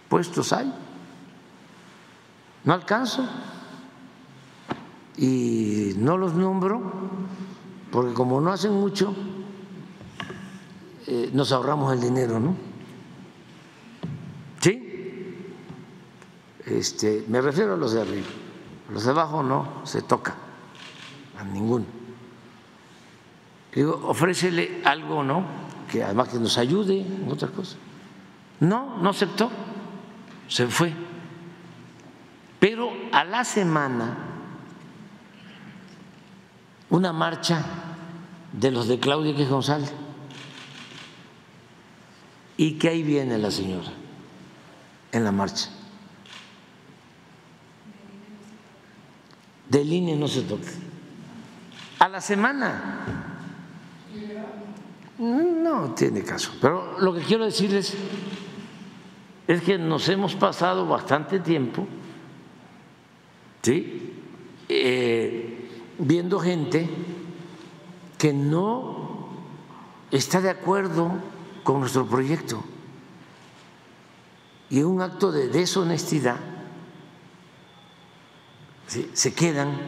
puestos hay. No alcanzo y no los nombro porque como no hacen mucho, eh, nos ahorramos el dinero, ¿no? ¿Sí? Este, me refiero a los de arriba. Los de abajo no se toca a ninguno. Digo, ofrécele algo, ¿no? Que además que nos ayude en otras cosas. No, no aceptó, se fue. Pero a la semana, una marcha de los de Claudia que González y que ahí viene la señora en la marcha. Del INE no se toca. A la semana. No tiene caso. Pero lo que quiero decirles es que nos hemos pasado bastante tiempo ¿sí? Eh, viendo gente que no está de acuerdo con nuestro proyecto. Y un acto de deshonestidad se quedan,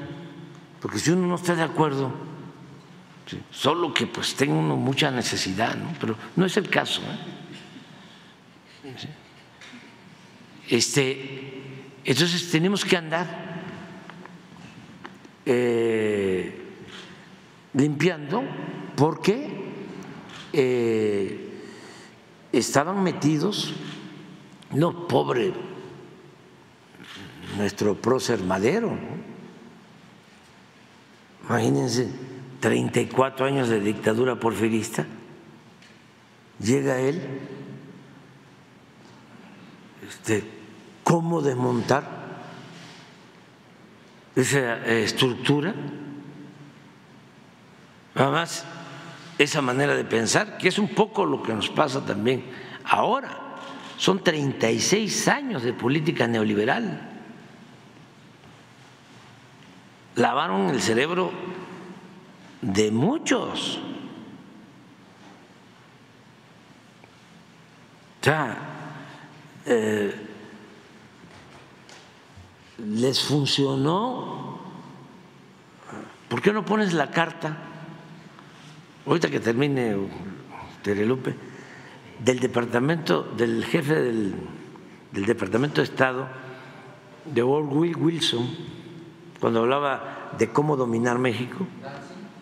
porque si uno no está de acuerdo, solo que pues tenga uno mucha necesidad, ¿no? pero no es el caso. ¿eh? Este, entonces tenemos que andar eh, limpiando porque eh, estaban metidos, no, pobre nuestro prócer Madero, imagínense, 34 años de dictadura porfirista, llega él, este, cómo desmontar esa estructura, además esa manera de pensar, que es un poco lo que nos pasa también ahora. Son 36 años de política neoliberal. Lavaron el cerebro de muchos. O sea, eh, les funcionó. ¿Por qué no pones la carta? ahorita que termine Terelupe, del departamento, del jefe del, Departamento de Estado, de Will Wilson, cuando hablaba de cómo dominar México,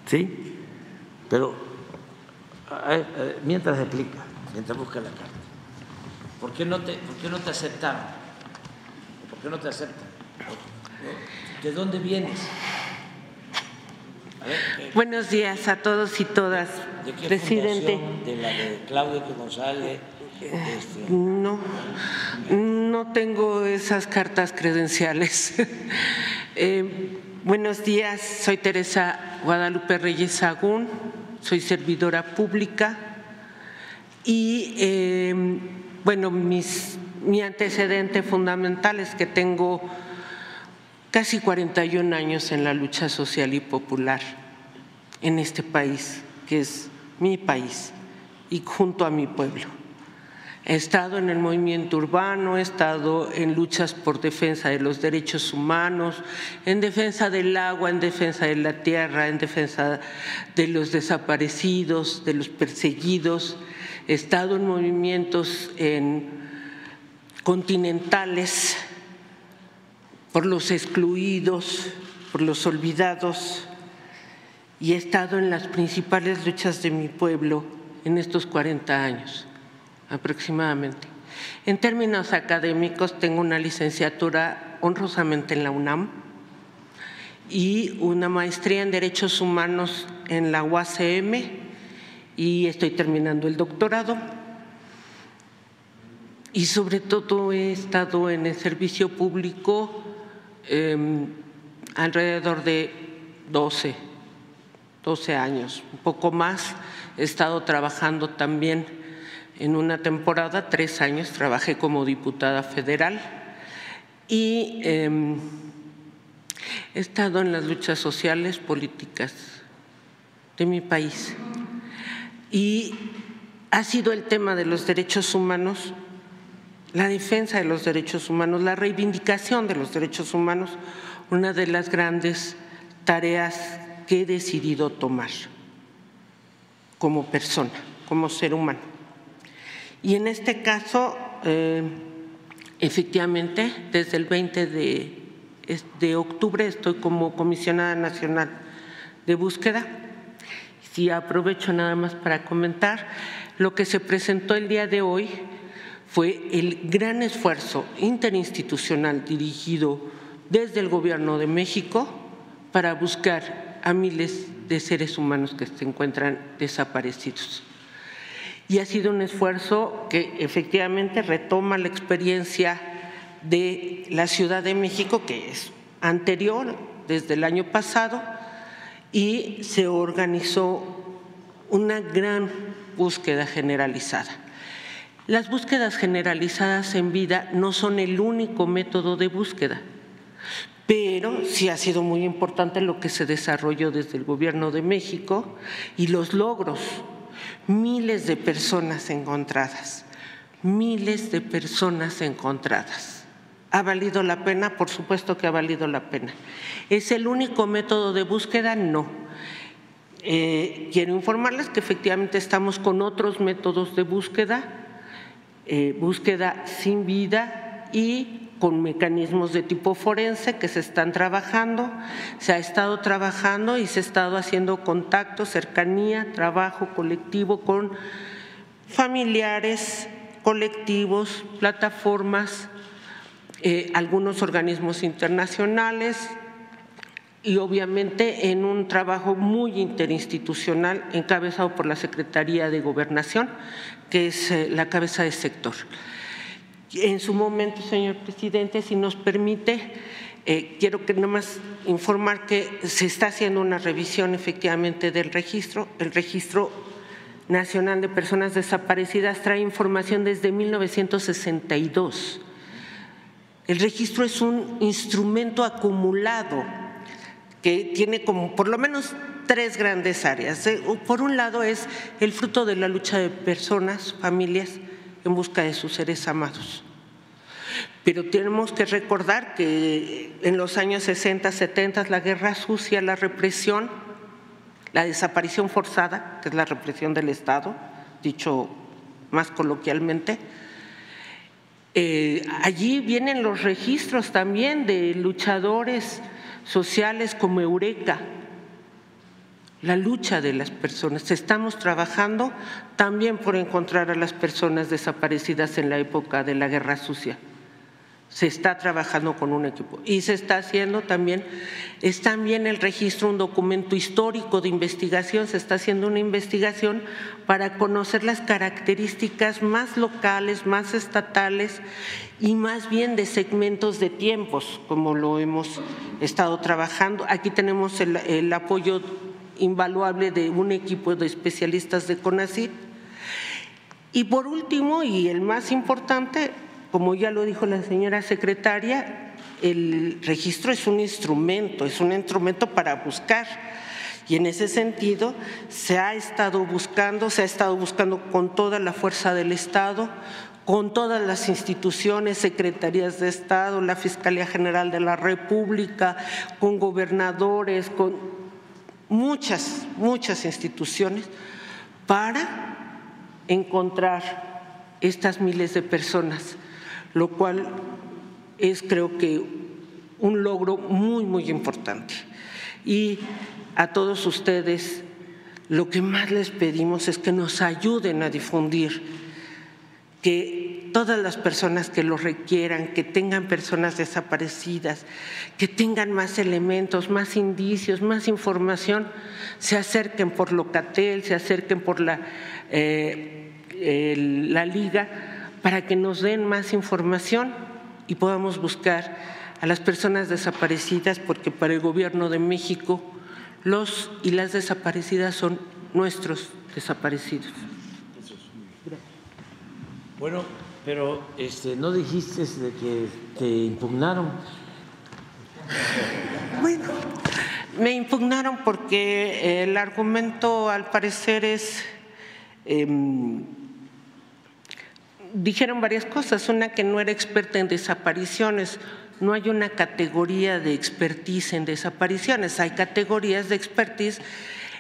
¿sí? Pero mientras explica, mientras busca la carta, ¿por qué no te, por qué no te aceptaron? ¿Por qué no te aceptan? ¿De dónde vienes? Buenos días a todos y todas. ¿De qué Presidente. ¿De la de Claudia González? Este... No, no tengo esas cartas credenciales. eh, buenos días, soy Teresa Guadalupe Reyes Sagún, soy servidora pública y, eh, bueno, mis, mi antecedente fundamental es que tengo casi 41 años en la lucha social y popular en este país, que es mi país, y junto a mi pueblo. He estado en el movimiento urbano, he estado en luchas por defensa de los derechos humanos, en defensa del agua, en defensa de la tierra, en defensa de los desaparecidos, de los perseguidos. He estado en movimientos en continentales por los excluidos, por los olvidados, y he estado en las principales luchas de mi pueblo en estos 40 años aproximadamente. En términos académicos, tengo una licenciatura honrosamente en la UNAM y una maestría en Derechos Humanos en la UACM y estoy terminando el doctorado. Y sobre todo he estado en el servicio público em, alrededor de 12, 12 años, un poco más. He estado trabajando también en una temporada, tres años, trabajé como diputada federal y em, he estado en las luchas sociales, políticas de mi país. Y ha sido el tema de los derechos humanos, la defensa de los derechos humanos, la reivindicación de los derechos humanos, una de las grandes tareas que he decidido tomar como persona, como ser humano. Y en este caso, eh, efectivamente, desde el 20 de, octubre estoy como comisionada nacional de búsqueda. Si aprovecho nada más para comentar, lo que se presentó el día de hoy fue el gran esfuerzo interinstitucional dirigido desde el Gobierno de México para buscar a miles de seres humanos que se encuentran desaparecidos. Y ha sido un esfuerzo que efectivamente retoma la experiencia de la Ciudad de México, que es anterior, desde el año pasado, y se organizó una gran búsqueda generalizada. Las búsquedas generalizadas en vida no son el único método de búsqueda, pero sí ha sido muy importante lo que se desarrolló desde el Gobierno de México y los logros. Miles de personas encontradas, miles de personas encontradas. ¿Ha valido la pena? Por supuesto que ha valido la pena. ¿Es el único método de búsqueda? No. Eh, quiero informarles que efectivamente estamos con otros métodos de búsqueda, eh, búsqueda sin vida y con mecanismos de tipo forense que se están trabajando, se ha estado trabajando y se ha estado haciendo contacto, cercanía, trabajo colectivo con familiares, colectivos, plataformas, eh, algunos organismos internacionales y obviamente en un trabajo muy interinstitucional encabezado por la Secretaría de Gobernación, que es eh, la cabeza de sector. En su momento, señor presidente, si nos permite, eh, quiero que más informar que se está haciendo una revisión efectivamente del registro. El registro nacional de personas desaparecidas trae información desde 1962. El registro es un instrumento acumulado que tiene como por lo menos tres grandes áreas. Eh, por un lado es el fruto de la lucha de personas, familias, en busca de sus seres amados. Pero tenemos que recordar que en los años 60, 70, la guerra sucia, la represión, la desaparición forzada, que es la represión del Estado, dicho más coloquialmente, eh, allí vienen los registros también de luchadores sociales como Eureka, la lucha de las personas. Estamos trabajando también por encontrar a las personas desaparecidas en la época de la guerra sucia. Se está trabajando con un equipo y se está haciendo también, es también el registro, un documento histórico de investigación, se está haciendo una investigación para conocer las características más locales, más estatales y más bien de segmentos de tiempos, como lo hemos estado trabajando. Aquí tenemos el, el apoyo invaluable de un equipo de especialistas de CONACYT. Y por último, y el más importante, como ya lo dijo la señora secretaria, el registro es un instrumento, es un instrumento para buscar. Y en ese sentido se ha estado buscando, se ha estado buscando con toda la fuerza del Estado, con todas las instituciones, secretarías de Estado, la Fiscalía General de la República, con gobernadores, con muchas, muchas instituciones para encontrar estas miles de personas, lo cual es creo que un logro muy, muy importante. Y a todos ustedes lo que más les pedimos es que nos ayuden a difundir que todas las personas que lo requieran, que tengan personas desaparecidas, que tengan más elementos, más indicios, más información, se acerquen por Locatel, se acerquen por la, eh, la liga para que nos den más información y podamos buscar a las personas desaparecidas, porque para el gobierno de México los y las desaparecidas son nuestros desaparecidos. Bueno, pero este, no dijiste de que te impugnaron. Bueno, me impugnaron porque el argumento al parecer es, em, dijeron varias cosas, una que no era experta en desapariciones, no hay una categoría de expertise en desapariciones, hay categorías de expertise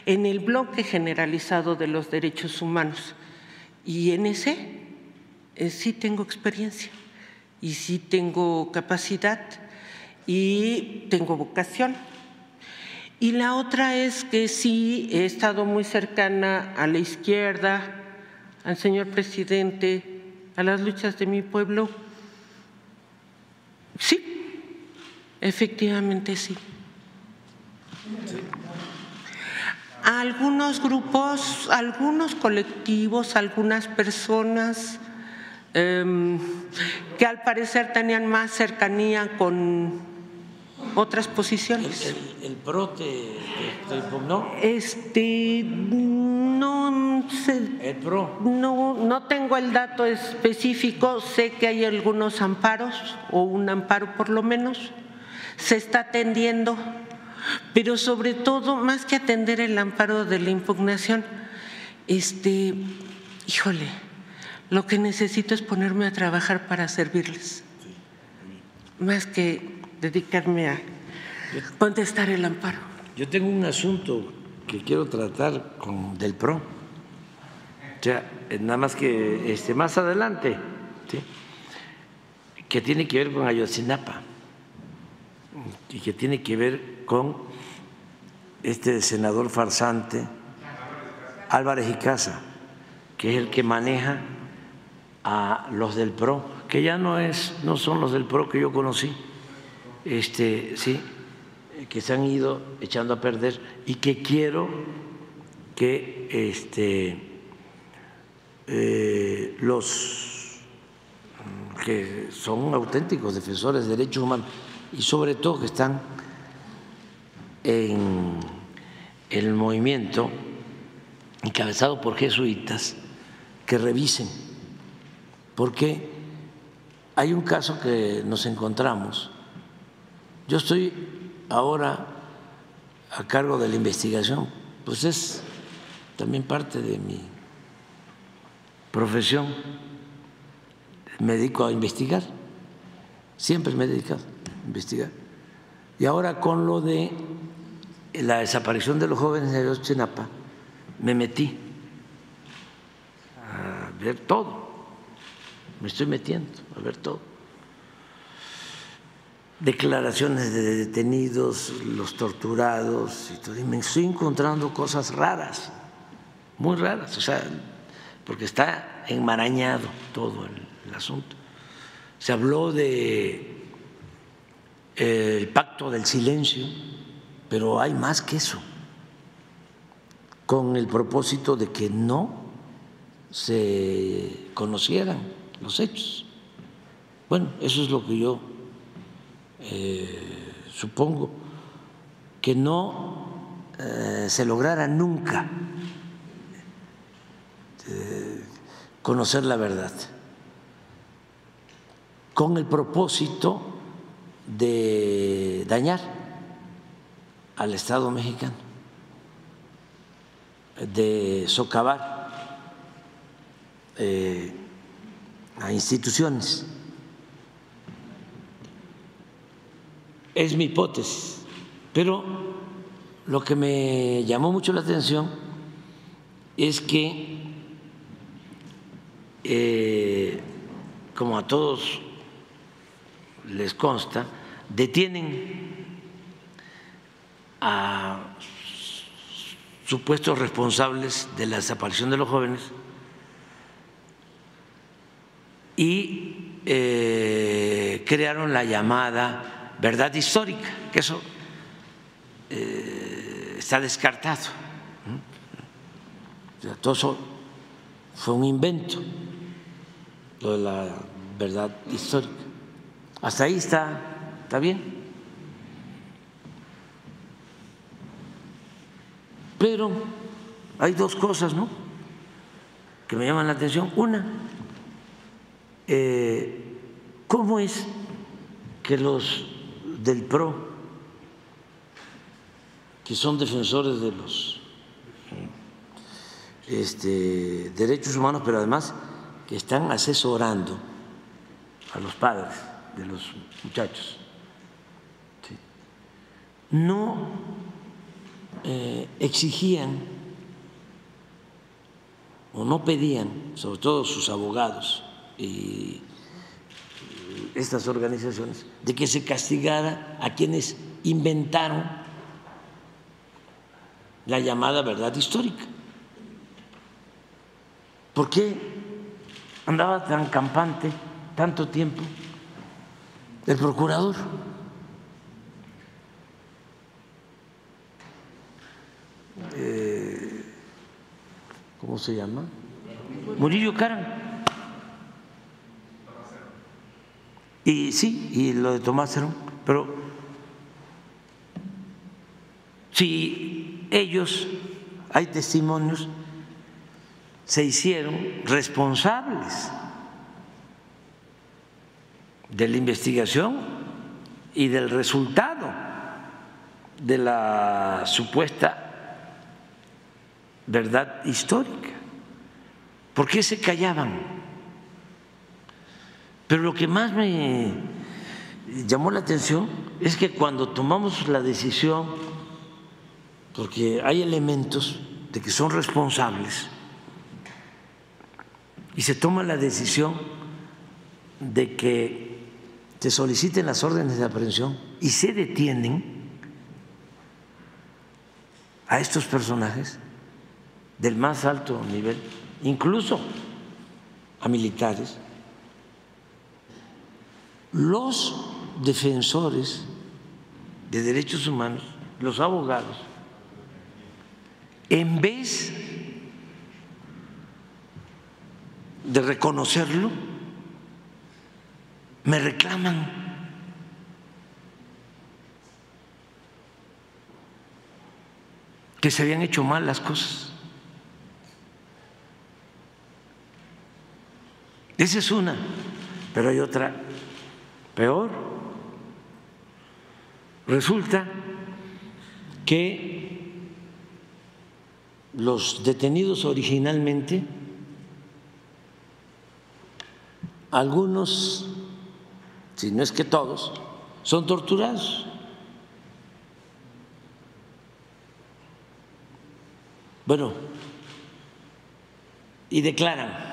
en el bloque generalizado de los derechos humanos. Y en ese eh, sí tengo experiencia y sí tengo capacidad y tengo vocación. Y la otra es que sí he estado muy cercana a la izquierda, al señor presidente, a las luchas de mi pueblo. Sí, efectivamente sí. algunos grupos, algunos colectivos, algunas personas Em, que al parecer tenían más cercanía con otras posiciones. ¿El, PRO te, impugnó? Este, no sé. ¿El PRO? No, no tengo el dato específico, sé que hay algunos amparos, o un amparo por lo menos, se está atendiendo, pero sobre todo, más que atender el amparo de la impugnación, este, híjole, lo que necesito es ponerme a trabajar para servirles, más que dedicarme a contestar el amparo. Yo tengo un asunto que quiero tratar con del PRO, o sea, nada más que este, más adelante, que tiene que ver con Ayotzinapa. Y que tiene que ver con este senador farsante Álvarez y que es el que maneja a los del PRO, que ya no, es, no son los del PRO que yo conocí, este, sí, que se han ido echando a perder y que quiero que este, eh, los que son auténticos defensores de derechos humanos y sobre todo que están en el movimiento encabezado por jesuitas, que revisen porque hay un caso que nos encontramos. Yo estoy ahora a cargo de la investigación, pues es también parte de mi profesión. Me dedico a investigar, siempre me he dedicado a investigar. Y ahora con lo de la desaparición de los jóvenes de Ayotzinapa, me metí a ver todo me estoy metiendo a ver todo. Declaraciones de detenidos, los torturados, y, todo, y me estoy encontrando cosas raras, muy raras, o sea, porque está enmarañado todo el, asunto. Se habló de eh, el pacto del silencio, pero hay más que eso, con el propósito de que no se conocieran los hechos. Bueno, eso es lo que yo eh, supongo, que no eh, se lograra nunca eh, conocer la verdad, con el propósito de dañar al Estado mexicano, de socavar a instituciones. Es mi hipótesis, pero lo que me llamó mucho la atención es que, eh, como a todos les consta, detienen a supuestos responsables de la desaparición de los jóvenes y eh, crearon la llamada verdad histórica, que eso eh, está descartado. todo eso fue un invento, lo de la verdad histórica. Hasta ahí está, está bien. Pero hay dos cosas, ¿no? Que me llaman la atención. Una, eh, ¿cómo es que los del PRO, que son defensores de los este, derechos humanos, pero además que están asesorando a los padres de los muchachos, no eh, exigían o no pedían, sobre todo sus abogados y estas organizaciones, de que se castigara a quienes inventaron la llamada verdad histórica. ¿Por qué andaba tan campante tanto tiempo el procurador? Eh, ¿cómo se llama? Murillo Caran. Y sí, y lo de Tomás pero si ellos, hay testimonios, se hicieron responsables de la investigación y del resultado de la supuesta verdad histórica. ¿Por qué se callaban? Pero lo que más me llamó la atención es que cuando tomamos la decisión, porque hay elementos de que son responsables, y se toma la decisión de que se soliciten las órdenes de aprehensión y se detienen a estos personajes, del más alto nivel, incluso a militares, los defensores de derechos humanos, los abogados, en vez de reconocerlo, me reclaman que se habían hecho mal las cosas. Esa es una, pero hay otra peor. Resulta que los detenidos originalmente, algunos, si no es que todos, son torturados. Bueno, y declaran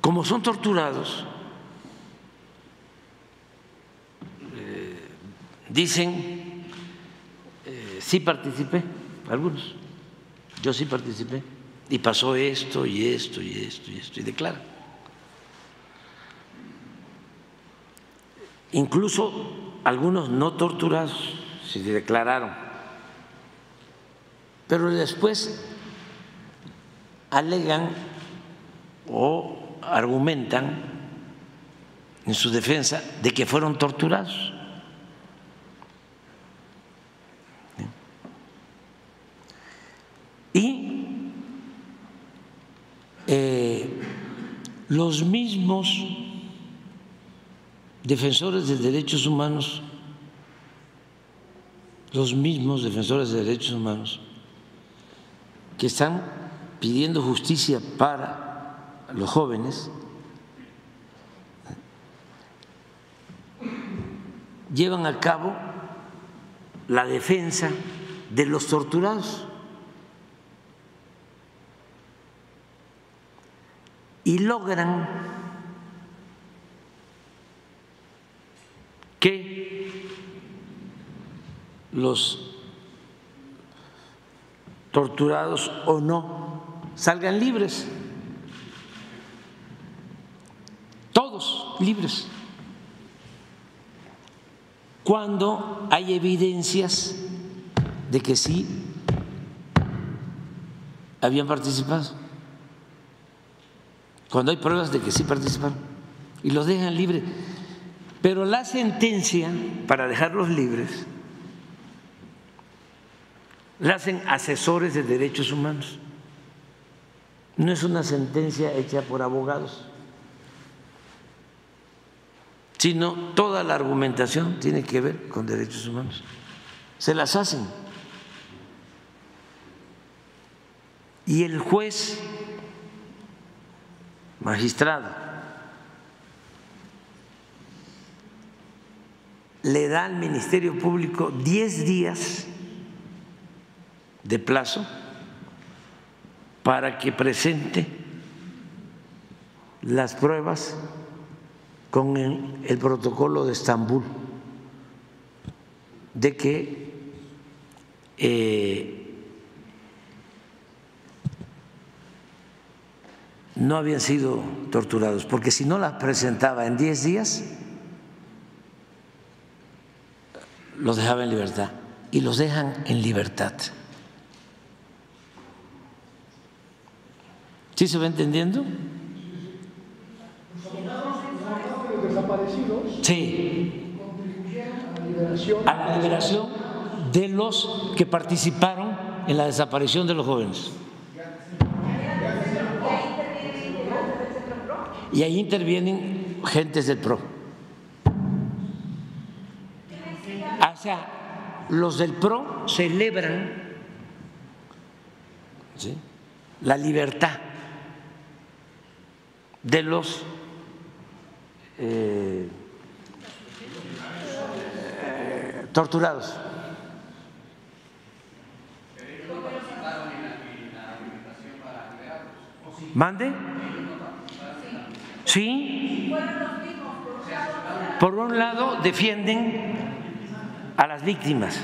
como son torturados, eh, dicen, eh, sí participé, algunos, yo sí participé, y pasó esto y esto y esto y esto, y declaran. Incluso algunos no torturados se declararon, pero después alegan o argumentan en su defensa de que fueron torturados. Y eh, los mismos defensores de derechos humanos, los mismos defensores de derechos humanos que están pidiendo justicia para los jóvenes llevan a cabo la defensa de los torturados y logran que los torturados o no, salgan libres. Todos libres. Cuando hay evidencias de que sí habían participado. Cuando hay pruebas de que sí participaron. Y los dejan libres. Pero la sentencia para dejarlos libres la hacen asesores de derechos humanos. No es una sentencia hecha por abogados, sino toda la argumentación tiene que ver con derechos humanos. Se las hacen. Y el juez, magistrado, le da al Ministerio Público 10 días de plazo para que presente las pruebas con el, protocolo de Estambul de que eh, no habían sido torturados, porque si no las presentaba en 10 días, los dejaba en libertad y los dejan en libertad. ¿Sí se va entendiendo? Sí. A la liberación de los que participaron en la desaparición de los jóvenes. Y ahí intervienen gentes del PRO. O sea, los del PRO celebran la libertad de los eh, torturados. ¿Mande? Sí. Por un lado defienden a las víctimas,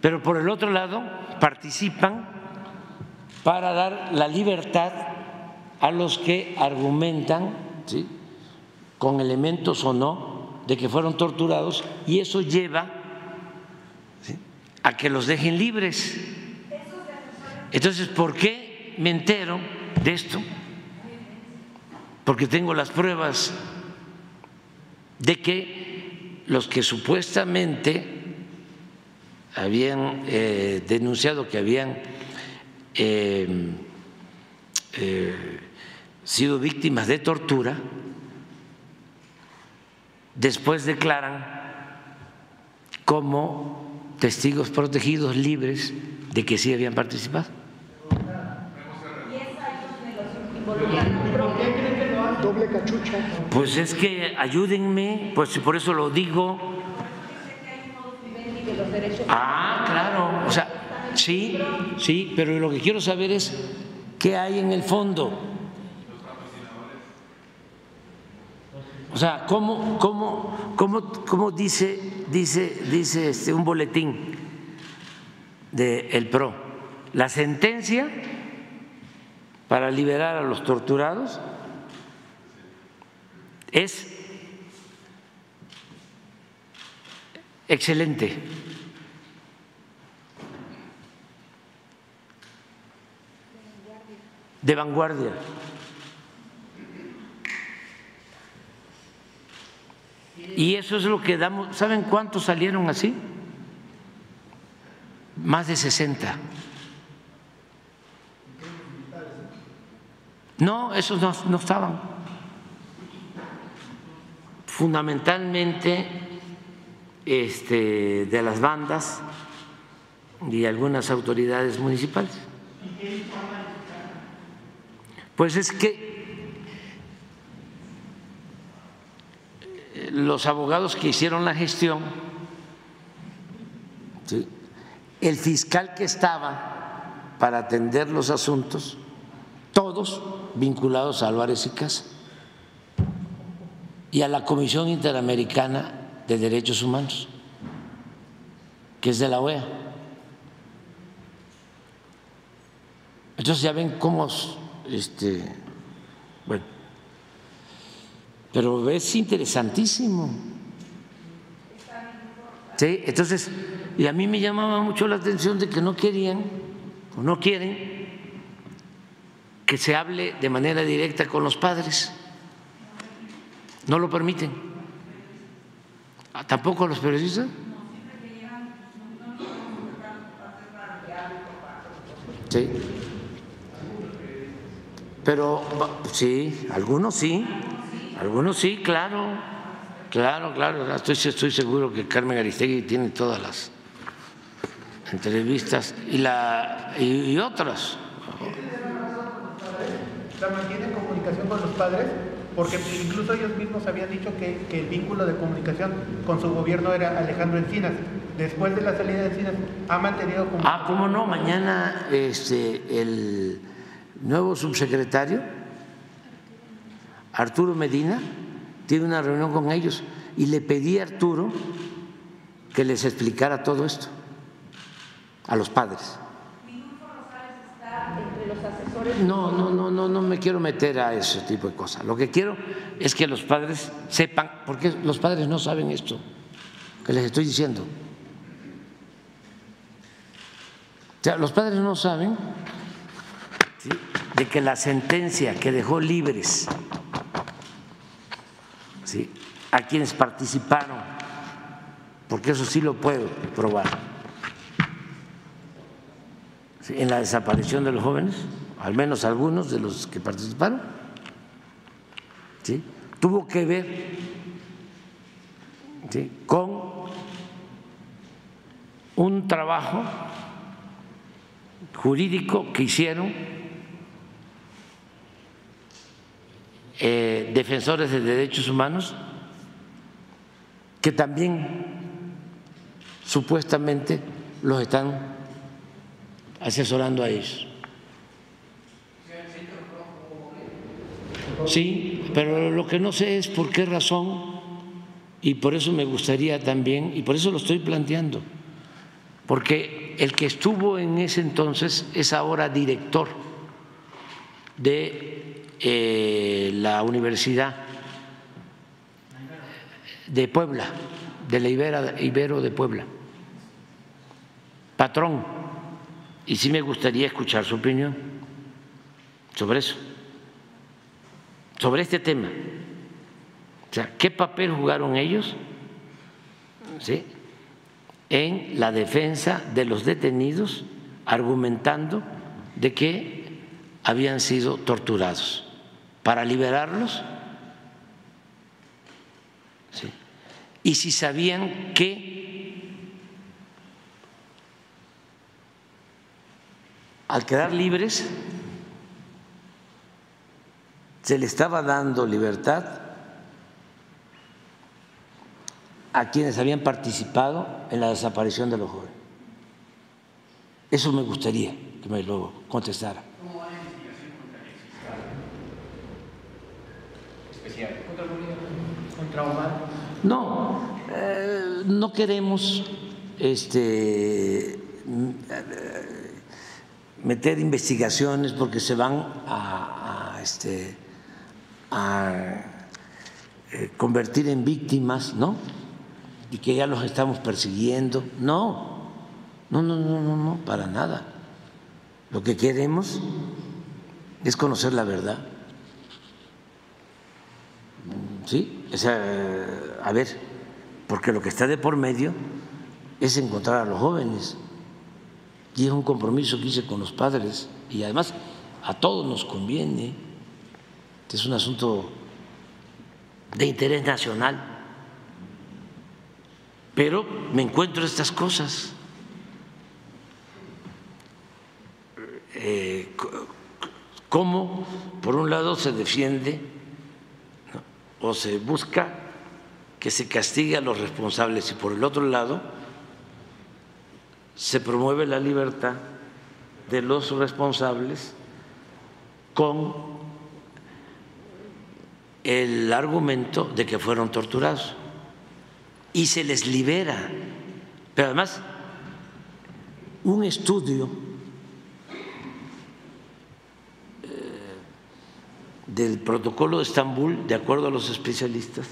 pero por el otro lado participan para dar la libertad a los que argumentan, con elementos o no, de que fueron torturados y eso lleva a que los dejen libres. Entonces, ¿por qué me entero de esto? Porque tengo las pruebas de que los que supuestamente habían eh, denunciado que habían eh, eh, sido víctimas de tortura, después declaran como testigos protegidos libres de que sí habían participado. doble cachucha? Pues es que ayúdenme, pues por eso lo digo. Ah, claro, o sea, sí, sí, pero lo que quiero saber es qué hay en el fondo. O sea, ¿cómo, cómo, cómo, cómo dice, dice, dice este, un boletín del el PRO? La sentencia para liberar a los torturados es excelente. De vanguardia. Y eso es lo que damos. ¿Saben cuántos salieron así? Más de 60. No, esos no, no estaban. Fundamentalmente este, de las bandas y algunas autoridades municipales. Pues es que los abogados que hicieron la gestión, el fiscal que estaba para atender los asuntos, todos vinculados a Álvarez y Casa y a la Comisión Interamericana de Derechos Humanos, que es de la OEA. Entonces ya ven cómo, este, bueno, pero es interesantísimo. Sí, entonces, y a mí me llamaba mucho la atención de que no querían o no quieren que se hable de manera directa con los padres. No lo permiten. Ah, ¿Tampoco los periodistas? Sí. Pero sí, algunos sí, algunos sí, claro, claro, claro. Estoy, estoy seguro que Carmen Aristegui tiene todas las entrevistas y, la, y, otras. ¿La mantiene comunicación con los padres? Porque incluso ellos mismos habían dicho que, que, el vínculo de comunicación con su gobierno era Alejandro Encinas. Después de la salida de Encinas, ¿ha mantenido comunicación? Ah, ¿cómo no? Mañana este, el nuevo subsecretario, Arturo Medina, tiene una reunión con ellos y le pedí a Arturo que les explicara todo esto a los padres. No, no, no, no, no me quiero meter a ese tipo de cosas. Lo que quiero es que los padres sepan, porque los padres no saben esto que les estoy diciendo. O sea, los padres no saben de que la sentencia que dejó libres a quienes participaron, porque eso sí lo puedo probar, en la desaparición de los jóvenes, al menos algunos de los que participaron, tuvo que ver con un trabajo jurídico que hicieron eh, defensores de derechos humanos que también supuestamente los están asesorando a ellos. Sí, pero lo que no sé es por qué razón, y por eso me gustaría también, y por eso lo estoy planteando, porque el que estuvo en ese entonces es ahora director de eh, la Universidad de Puebla, de la Ibero de Puebla, patrón, y sí me gustaría escuchar su opinión sobre eso, sobre este tema. O sea, ¿qué papel jugaron ellos? ¿Sí? en la defensa de los detenidos, argumentando de que habían sido torturados. Para liberarlos, y si sabían que al quedar libres se le estaba dando libertad a quienes habían participado en la desaparición de los jóvenes. Eso me gustaría que me lo contestara. ¿Cómo va la investigación contra el Especial. ¿Contra Omar? No, eh, no queremos este, meter investigaciones porque se van a, a, este, eh, convertir en víctimas, ¿no? y que ya los estamos persiguiendo. No, no, no, no, no, no, para nada. Lo que queremos es conocer la verdad. ¿Sí? O sea, a ver, porque lo que está de por medio es encontrar a los jóvenes. Y es un compromiso que hice con los padres y además a todos nos conviene. Es un asunto de interés nacional pero me encuentro estas cosas. Eh, cómo, por un lado, se defiende o se busca que se castigue a los responsables y por el otro lado se promueve la libertad de los responsables con el argumento de que fueron torturados y se les libera. Pero además, un estudio del protocolo de Estambul, de acuerdo a los especialistas,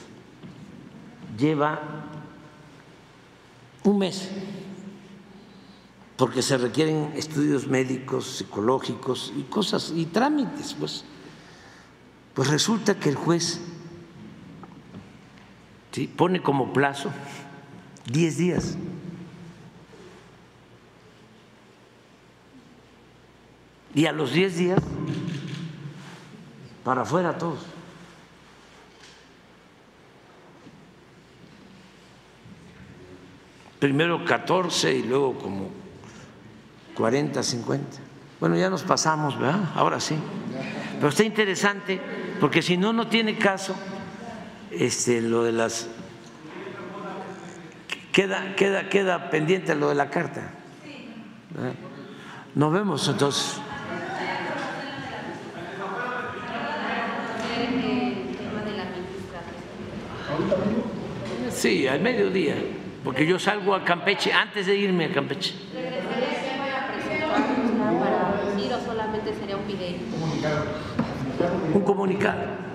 lleva un mes, porque se requieren estudios médicos, psicológicos y cosas, y trámites, pues. Pues resulta que el juez pone como plazo 10 días. Y a los 10 días, para afuera todos. Primero 14 y luego como 40, 50. Bueno, ya nos pasamos, ¿verdad? Ahora sí. Pero está interesante porque si no, no tiene caso este, lo de las... Queda, queda, queda pendiente lo de la carta. Nos vemos entonces. Sí, al mediodía, porque yo salgo a Campeche antes de irme a Campeche. para decir o solamente sería un video? Un comunicado.